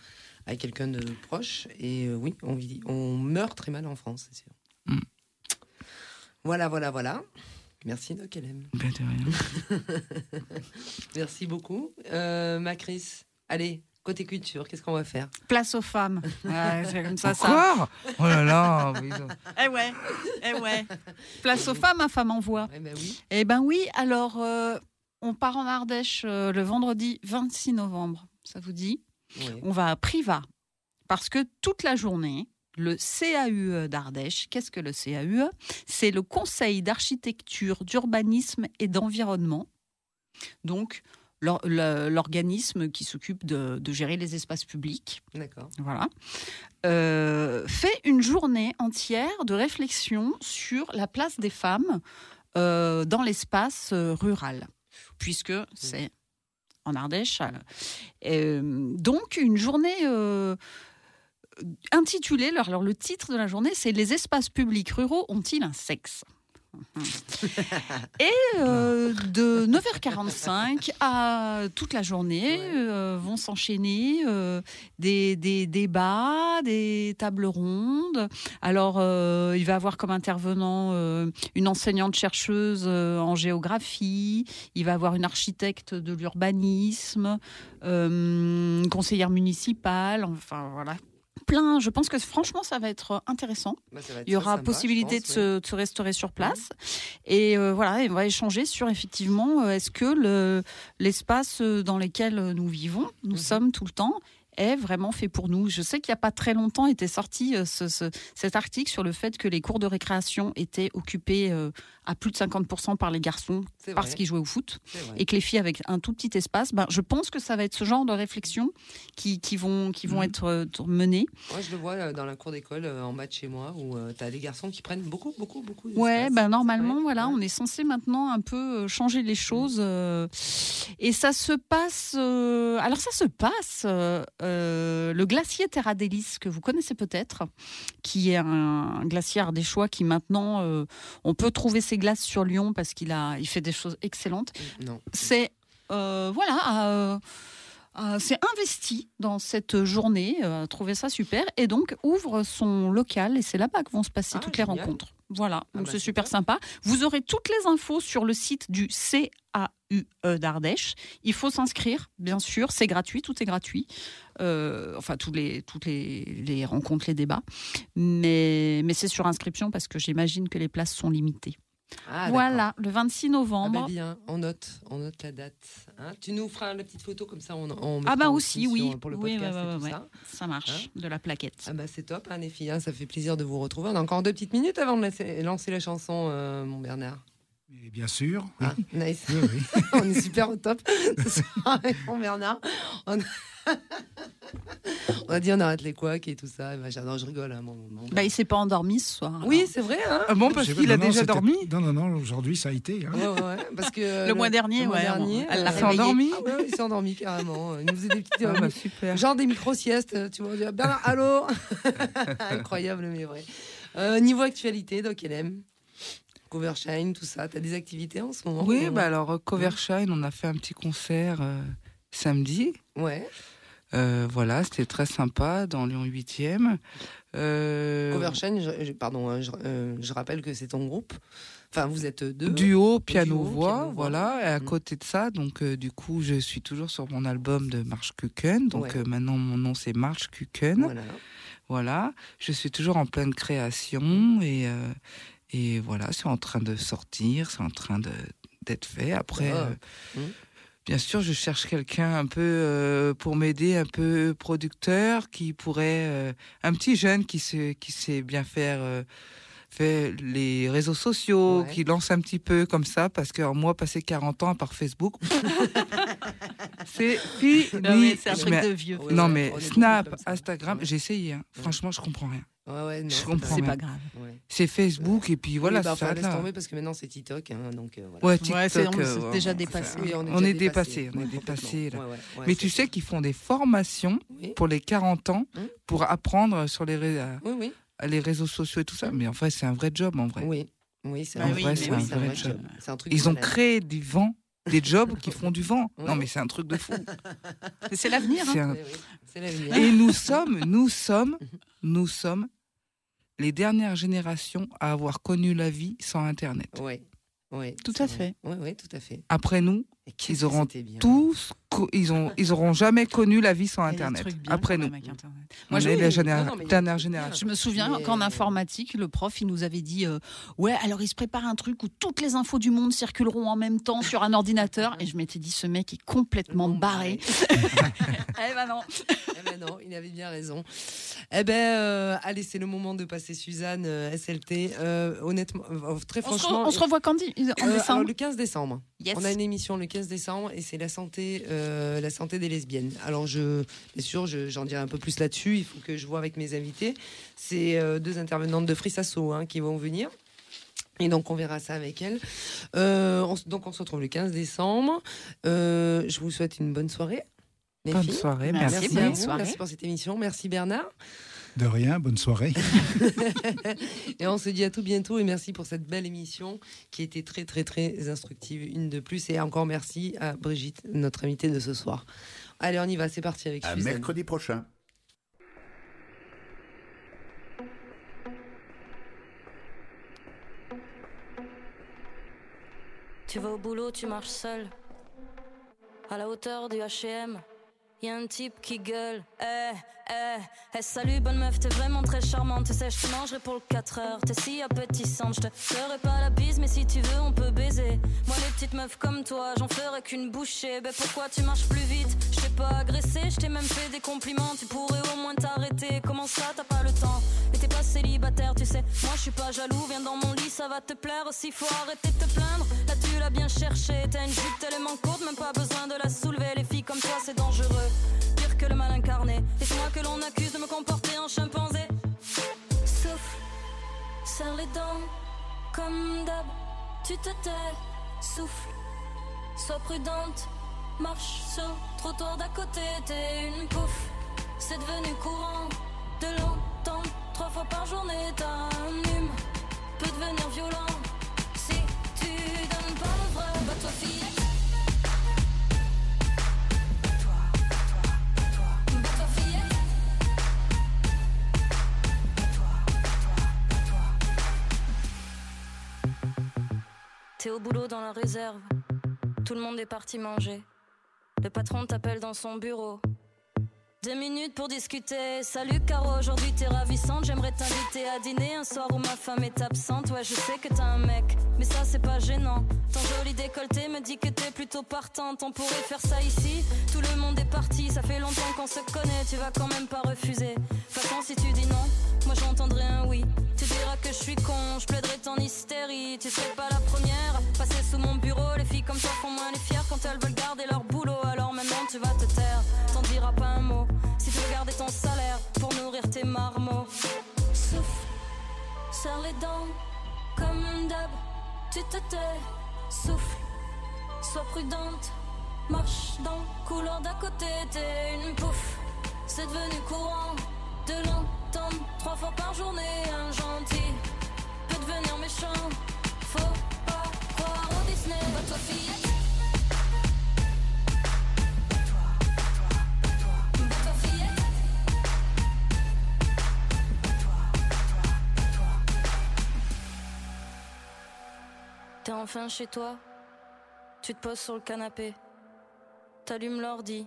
à quelqu'un de proche. Et euh, oui, on, vit, on meurt très mal en France, c'est sûr. Mm. Voilà, voilà, voilà. Merci, LM. Ben, de rien. Merci beaucoup. Euh, Macris, allez, côté culture, qu'est-ce qu'on va faire? Place aux femmes. Ouais, c'est comme ça, ça. Oh là là. Eh ouais, eh ouais. Place aux femmes, à femme en voix. Eh ben oui. Eh ben oui, alors euh, on part en Ardèche euh, le vendredi 26 novembre. Ça vous dit? On va à Priva. Parce que toute la journée, le CAUE d'Ardèche, qu'est-ce que le CAUE C'est le Conseil d'architecture, d'urbanisme et d'environnement. Donc, l'organisme qui s'occupe de, de gérer les espaces publics. D'accord. Voilà. Euh, fait une journée entière de réflexion sur la place des femmes euh, dans l'espace euh, rural, puisque c'est en Ardèche. euh, donc, une journée intitulée, alors, le titre de la journée, c'est Les espaces publics ruraux ont-ils un sexe? Et euh, de 9h45 à toute la journée euh, vont s'enchaîner euh, des, des débats, des tables rondes. Alors, il va avoir comme intervenant une enseignante chercheuse en géographie, il va avoir une architecte de l'urbanisme, une conseillère municipale, enfin voilà. Plein, je pense que franchement ça va être intéressant. Bah, ça va être Il y aura sympa, possibilité de, se, de se restaurer sur place. Et euh, voilà, et on va échanger sur effectivement, euh, est-ce que le- l'espace euh, dans lequel euh, nous vivons, nous Mhm. sommes tout le temps, est vraiment fait pour nous? Je sais qu'il n'y a pas très longtemps était sorti euh, ce- ce- cet article sur le fait que les cours de récréation étaient occupés euh, à plus de 50% par les garçons parce qu'ils jouaient au foot et que les filles avec un tout petit espace. Ben, je pense que ça va être ce genre de réflexion qui, qui vont, qui vont Mhm. être euh, menées. Moi, je le vois euh, dans la cour d'école euh, en bas de chez moi où tu as des garçons qui prennent beaucoup, beaucoup, beaucoup Ouais, ben normalement, voilà, ouais. on est censé maintenant un peu changer les choses. euh, et ça se passe. euh, alors, ça se passe. euh, le glacier Terra que vous connaissez peut-être, qui est un, glacier ardéchois qui maintenant. on peut trouver ses glaces sur Lyon parce qu'il a, il fait des choses excellentes. Non. C'est. euh, voilà. euh, euh, c'est investi dans cette journée, euh, trouver ça super, et donc ouvre son local, et c'est là-bas que vont se passer Ah, toutes les rencontres. Voilà, Ah donc bah, c'est super sympa. Vous aurez toutes les infos sur le site du CAUE d'Ardèche. Il faut s'inscrire, bien sûr, c'est gratuit, tout est gratuit. Euh, enfin, tous les, toutes les, les rencontres, les débats. Mais, mais c'est sur inscription parce que j'imagine que les places sont limitées. Ah, voilà, le 26 Ah bah novembre. bien, on note, on note la date. Hein tu nous feras la petite photo comme ça, on, on Ah bah aussi, oui. pour le Oui, podcast ouais, et ouais, tout ouais. ça. Ça marche, de la plaquette. Ah bah c'est top, hein, les filles, hein, ça fait plaisir de vous retrouver. On a encore deux petites minutes avant de lancer, lancer la chanson, euh, mon Bernard. Et bien sûr. oui. Ah, nice. Oui, oui. on est super au top ce soir avec mon Bernard. On a... on a dit on arrête les couacs et tout ça. Et machin. Non, je rigole. hein, mon, mon Bah, il s'est pas endormi ce soir. Oui, c'est vrai. Hein Ah bon, parce qu'il a non, déjà dormi? Non, non, non, aujourd'hui ça a été. hein. Ouais, ouais, ouais, parce que Le mois dernier, le mois ouais, dernier, elle l'a euh, Il s'est endormi Ah ouais, il s'est endormi carrément. Il nous faisait des petites, Ah euh, bah, super. genre des micro siestes. Tu vois, dit, Bernard, allô? Incroyable, mais vrai. Euh, niveau actualité, Doc LM, Covershine, tout ça. T'as des activités en ce moment Oui, ou- bah alors, euh, Covershine, on a fait un petit concert euh, samedi. Ouais. Euh, voilà, c'était très sympa dans Lyon 8e. Euh, Covershine, je, pardon, hein, je, je rappelle que c'est ton groupe. Enfin, vous êtes deux. Duo, piano-voix, voilà. Et à Mm. côté de ça, donc euh, du coup, je suis toujours sur mon album de March Kuken. Donc Ouais. euh, maintenant, mon nom, c'est March Kuken. Voilà. Voilà, je suis toujours en pleine création et, euh, et voilà, c'est en train de sortir, c'est en train de- d'être fait. Après, Ah. euh, Mm. bien sûr, je cherche quelqu'un un peu euh, pour m'aider, un peu producteur, qui pourrait, euh, un petit jeune qui sait, qui sait bien faire. fait les réseaux sociaux, Ouais. qui lance un petit peu comme ça, parce que moi, passer 40 ans à part Facebook, c'est fini. Ouais, c'est un truc de vieux. Non, mais Snap. Instagram, j'ai essayé. hein. Franchement, je comprends rien. Ouais, ouais, non, Je c'est comprends C'est pas grave. Ouais. C'est Facebook et puis voilà, oui, bah, ça laisse là. tomber parce que maintenant c'est TikTok. hein, donc, euh, voilà. Ouais, Ouais, TikTok. c'est- on- euh, déjà dépassé. Oui, on est, on déjà est dépassé, on est dépassé, là. complètement. Ouais, ouais, ouais, Mais tu sais qu'ils font des formations Oui, pour les 40 ans Hum. pour apprendre sur les, euh, oui, oui. les réseaux sociaux et tout ça. Mais en fait, c'est un vrai job en vrai. Oui, oui c'est vrai mais c'est un vrai vrai job. C'est un truc. Ils ont créé du vent, des jobs qui font du vent. Ouais. Non, mais c'est un truc de fou. C'est l'avenir. hein. Un-. Et nous sommes, nous sommes, nous sommes les dernières générations à avoir connu la vie sans Internet. Oui, oui. Tout à vrai. fait. Oui, oui, tout à fait. Après nous, Et Ils auront tous, ils ont, ils auront jamais connu la vie sans Internet. Après nous, Internet. on Moi, je- est la généra- non, non, dernière bien. Je génération. me souviens qu'en informatique, le prof, il nous avait dit euh, Ouais, alors il se prépare un truc où toutes les infos du monde circuleront en même temps sur un ordinateur. Et je m'étais dit Ce mec est complètement Bon, barré. eh ben non. Eh ben non, il avait bien raison. Eh ben, euh, allez, c'est le moment de passer Suzanne euh, SLT. Euh, honnêtement, euh, très On se, re- franchement, on se revoit quand dit- en euh, alors, décembre le 15 décembre. Yes. On a une émission le 15 décembre et c'est la santé, euh, la santé des lesbiennes. Alors je, bien sûr, je- j'en dirai un peu plus là-dessus. Il faut que je vois avec mes invités. C'est euh, deux intervenantes de Frissasso hein, qui vont venir. Et donc on verra ça avec elles. Euh, on donc on se retrouve le 15 décembre. Euh, je vous souhaite une bonne soirée. Bonne filles. soirée, Merci, merci. bonne soirée. Merci pour cette émission. Merci Bernard. De rien, bonne soirée. Et on se dit à tout bientôt et merci pour cette belle émission qui était très très très instructive, une de plus. Et encore merci à Brigitte, notre invitée de ce soir. Allez, on y va, c'est parti avec À Suzanne. mercredi prochain. Tu vas au boulot, tu marches seul. À la hauteur du HM, y a un type qui gueule. Eh, eh, eh, salut, bonne meuf, t'es vraiment très charmante. Tu sais, je te mangerai pour le 4 heures. T'es si appétissante, je te ferai pas la bise, mais si tu veux, on peut baiser. Moi, les petites meufs comme toi, j'en ferai qu'une bouchée. Ben pourquoi tu marches plus vite? Agressé, je t'ai même fait des compliments. Tu pourrais au moins t'arrêter. Comment ça, t'as pas le temps? Et t'es pas célibataire, tu sais. Moi, je suis pas jaloux, viens dans mon lit, ça va te plaire aussi. Faut arrêter de te plaindre. Là, tu l'as bien cherché. T'as une jupe tellement courte, même pas besoin de la soulever. Les filles comme toi, c'est dangereux. Pire que le mal incarné. Et c'est moi que l'on accuse de me comporter en chimpanzé. Souffle, serre les dents, comme d'hab. Tu te tais, souffle, sois prudente. Marche sur trottoir d'à côté, t'es une pouffe. C'est devenu courant de l'entendre trois fois par journée. T'as un peut devenir violent. Si tu donnes pas le vrai, bah toi fillette. T'es au boulot dans la réserve. Tout le monde est parti manger. Le patron t'appelle dans son bureau. Deux minutes pour discuter. Salut Caro, aujourd'hui t'es ravissante. J'aimerais t'inviter à dîner un soir où ma femme est absente. Ouais, je sais que t'as un mec, mais ça c'est pas gênant. Ton joli décolleté me dit que t'es plutôt partante. On pourrait faire ça ici. Tout le monde est parti, ça fait longtemps qu'on se connaît. Tu vas quand même pas refuser. Façon, si tu dis non, moi j'entendrai un oui. Tu diras que je suis con, je plaiderai ton hystérie. Tu serais pas la première passer sous mon bureau. Les filles comme toi font moins les fières quand elles veulent garder leur tu vas te taire, t'en diras pas un mot. Si tu veux garder ton salaire pour nourrir tes marmots. Souffle, serre les dents, comme d'hab. Tu te tais, souffle, sois prudente. Marche dans le couloir d'à côté, t'es une pouffe. C'est devenu courant de l'entendre trois fois par journée. Un gentil peut devenir méchant. Faut pas croire au Disney, bah toi fillette. T'es enfin chez toi, tu te poses sur le canapé, t'allumes l'ordi,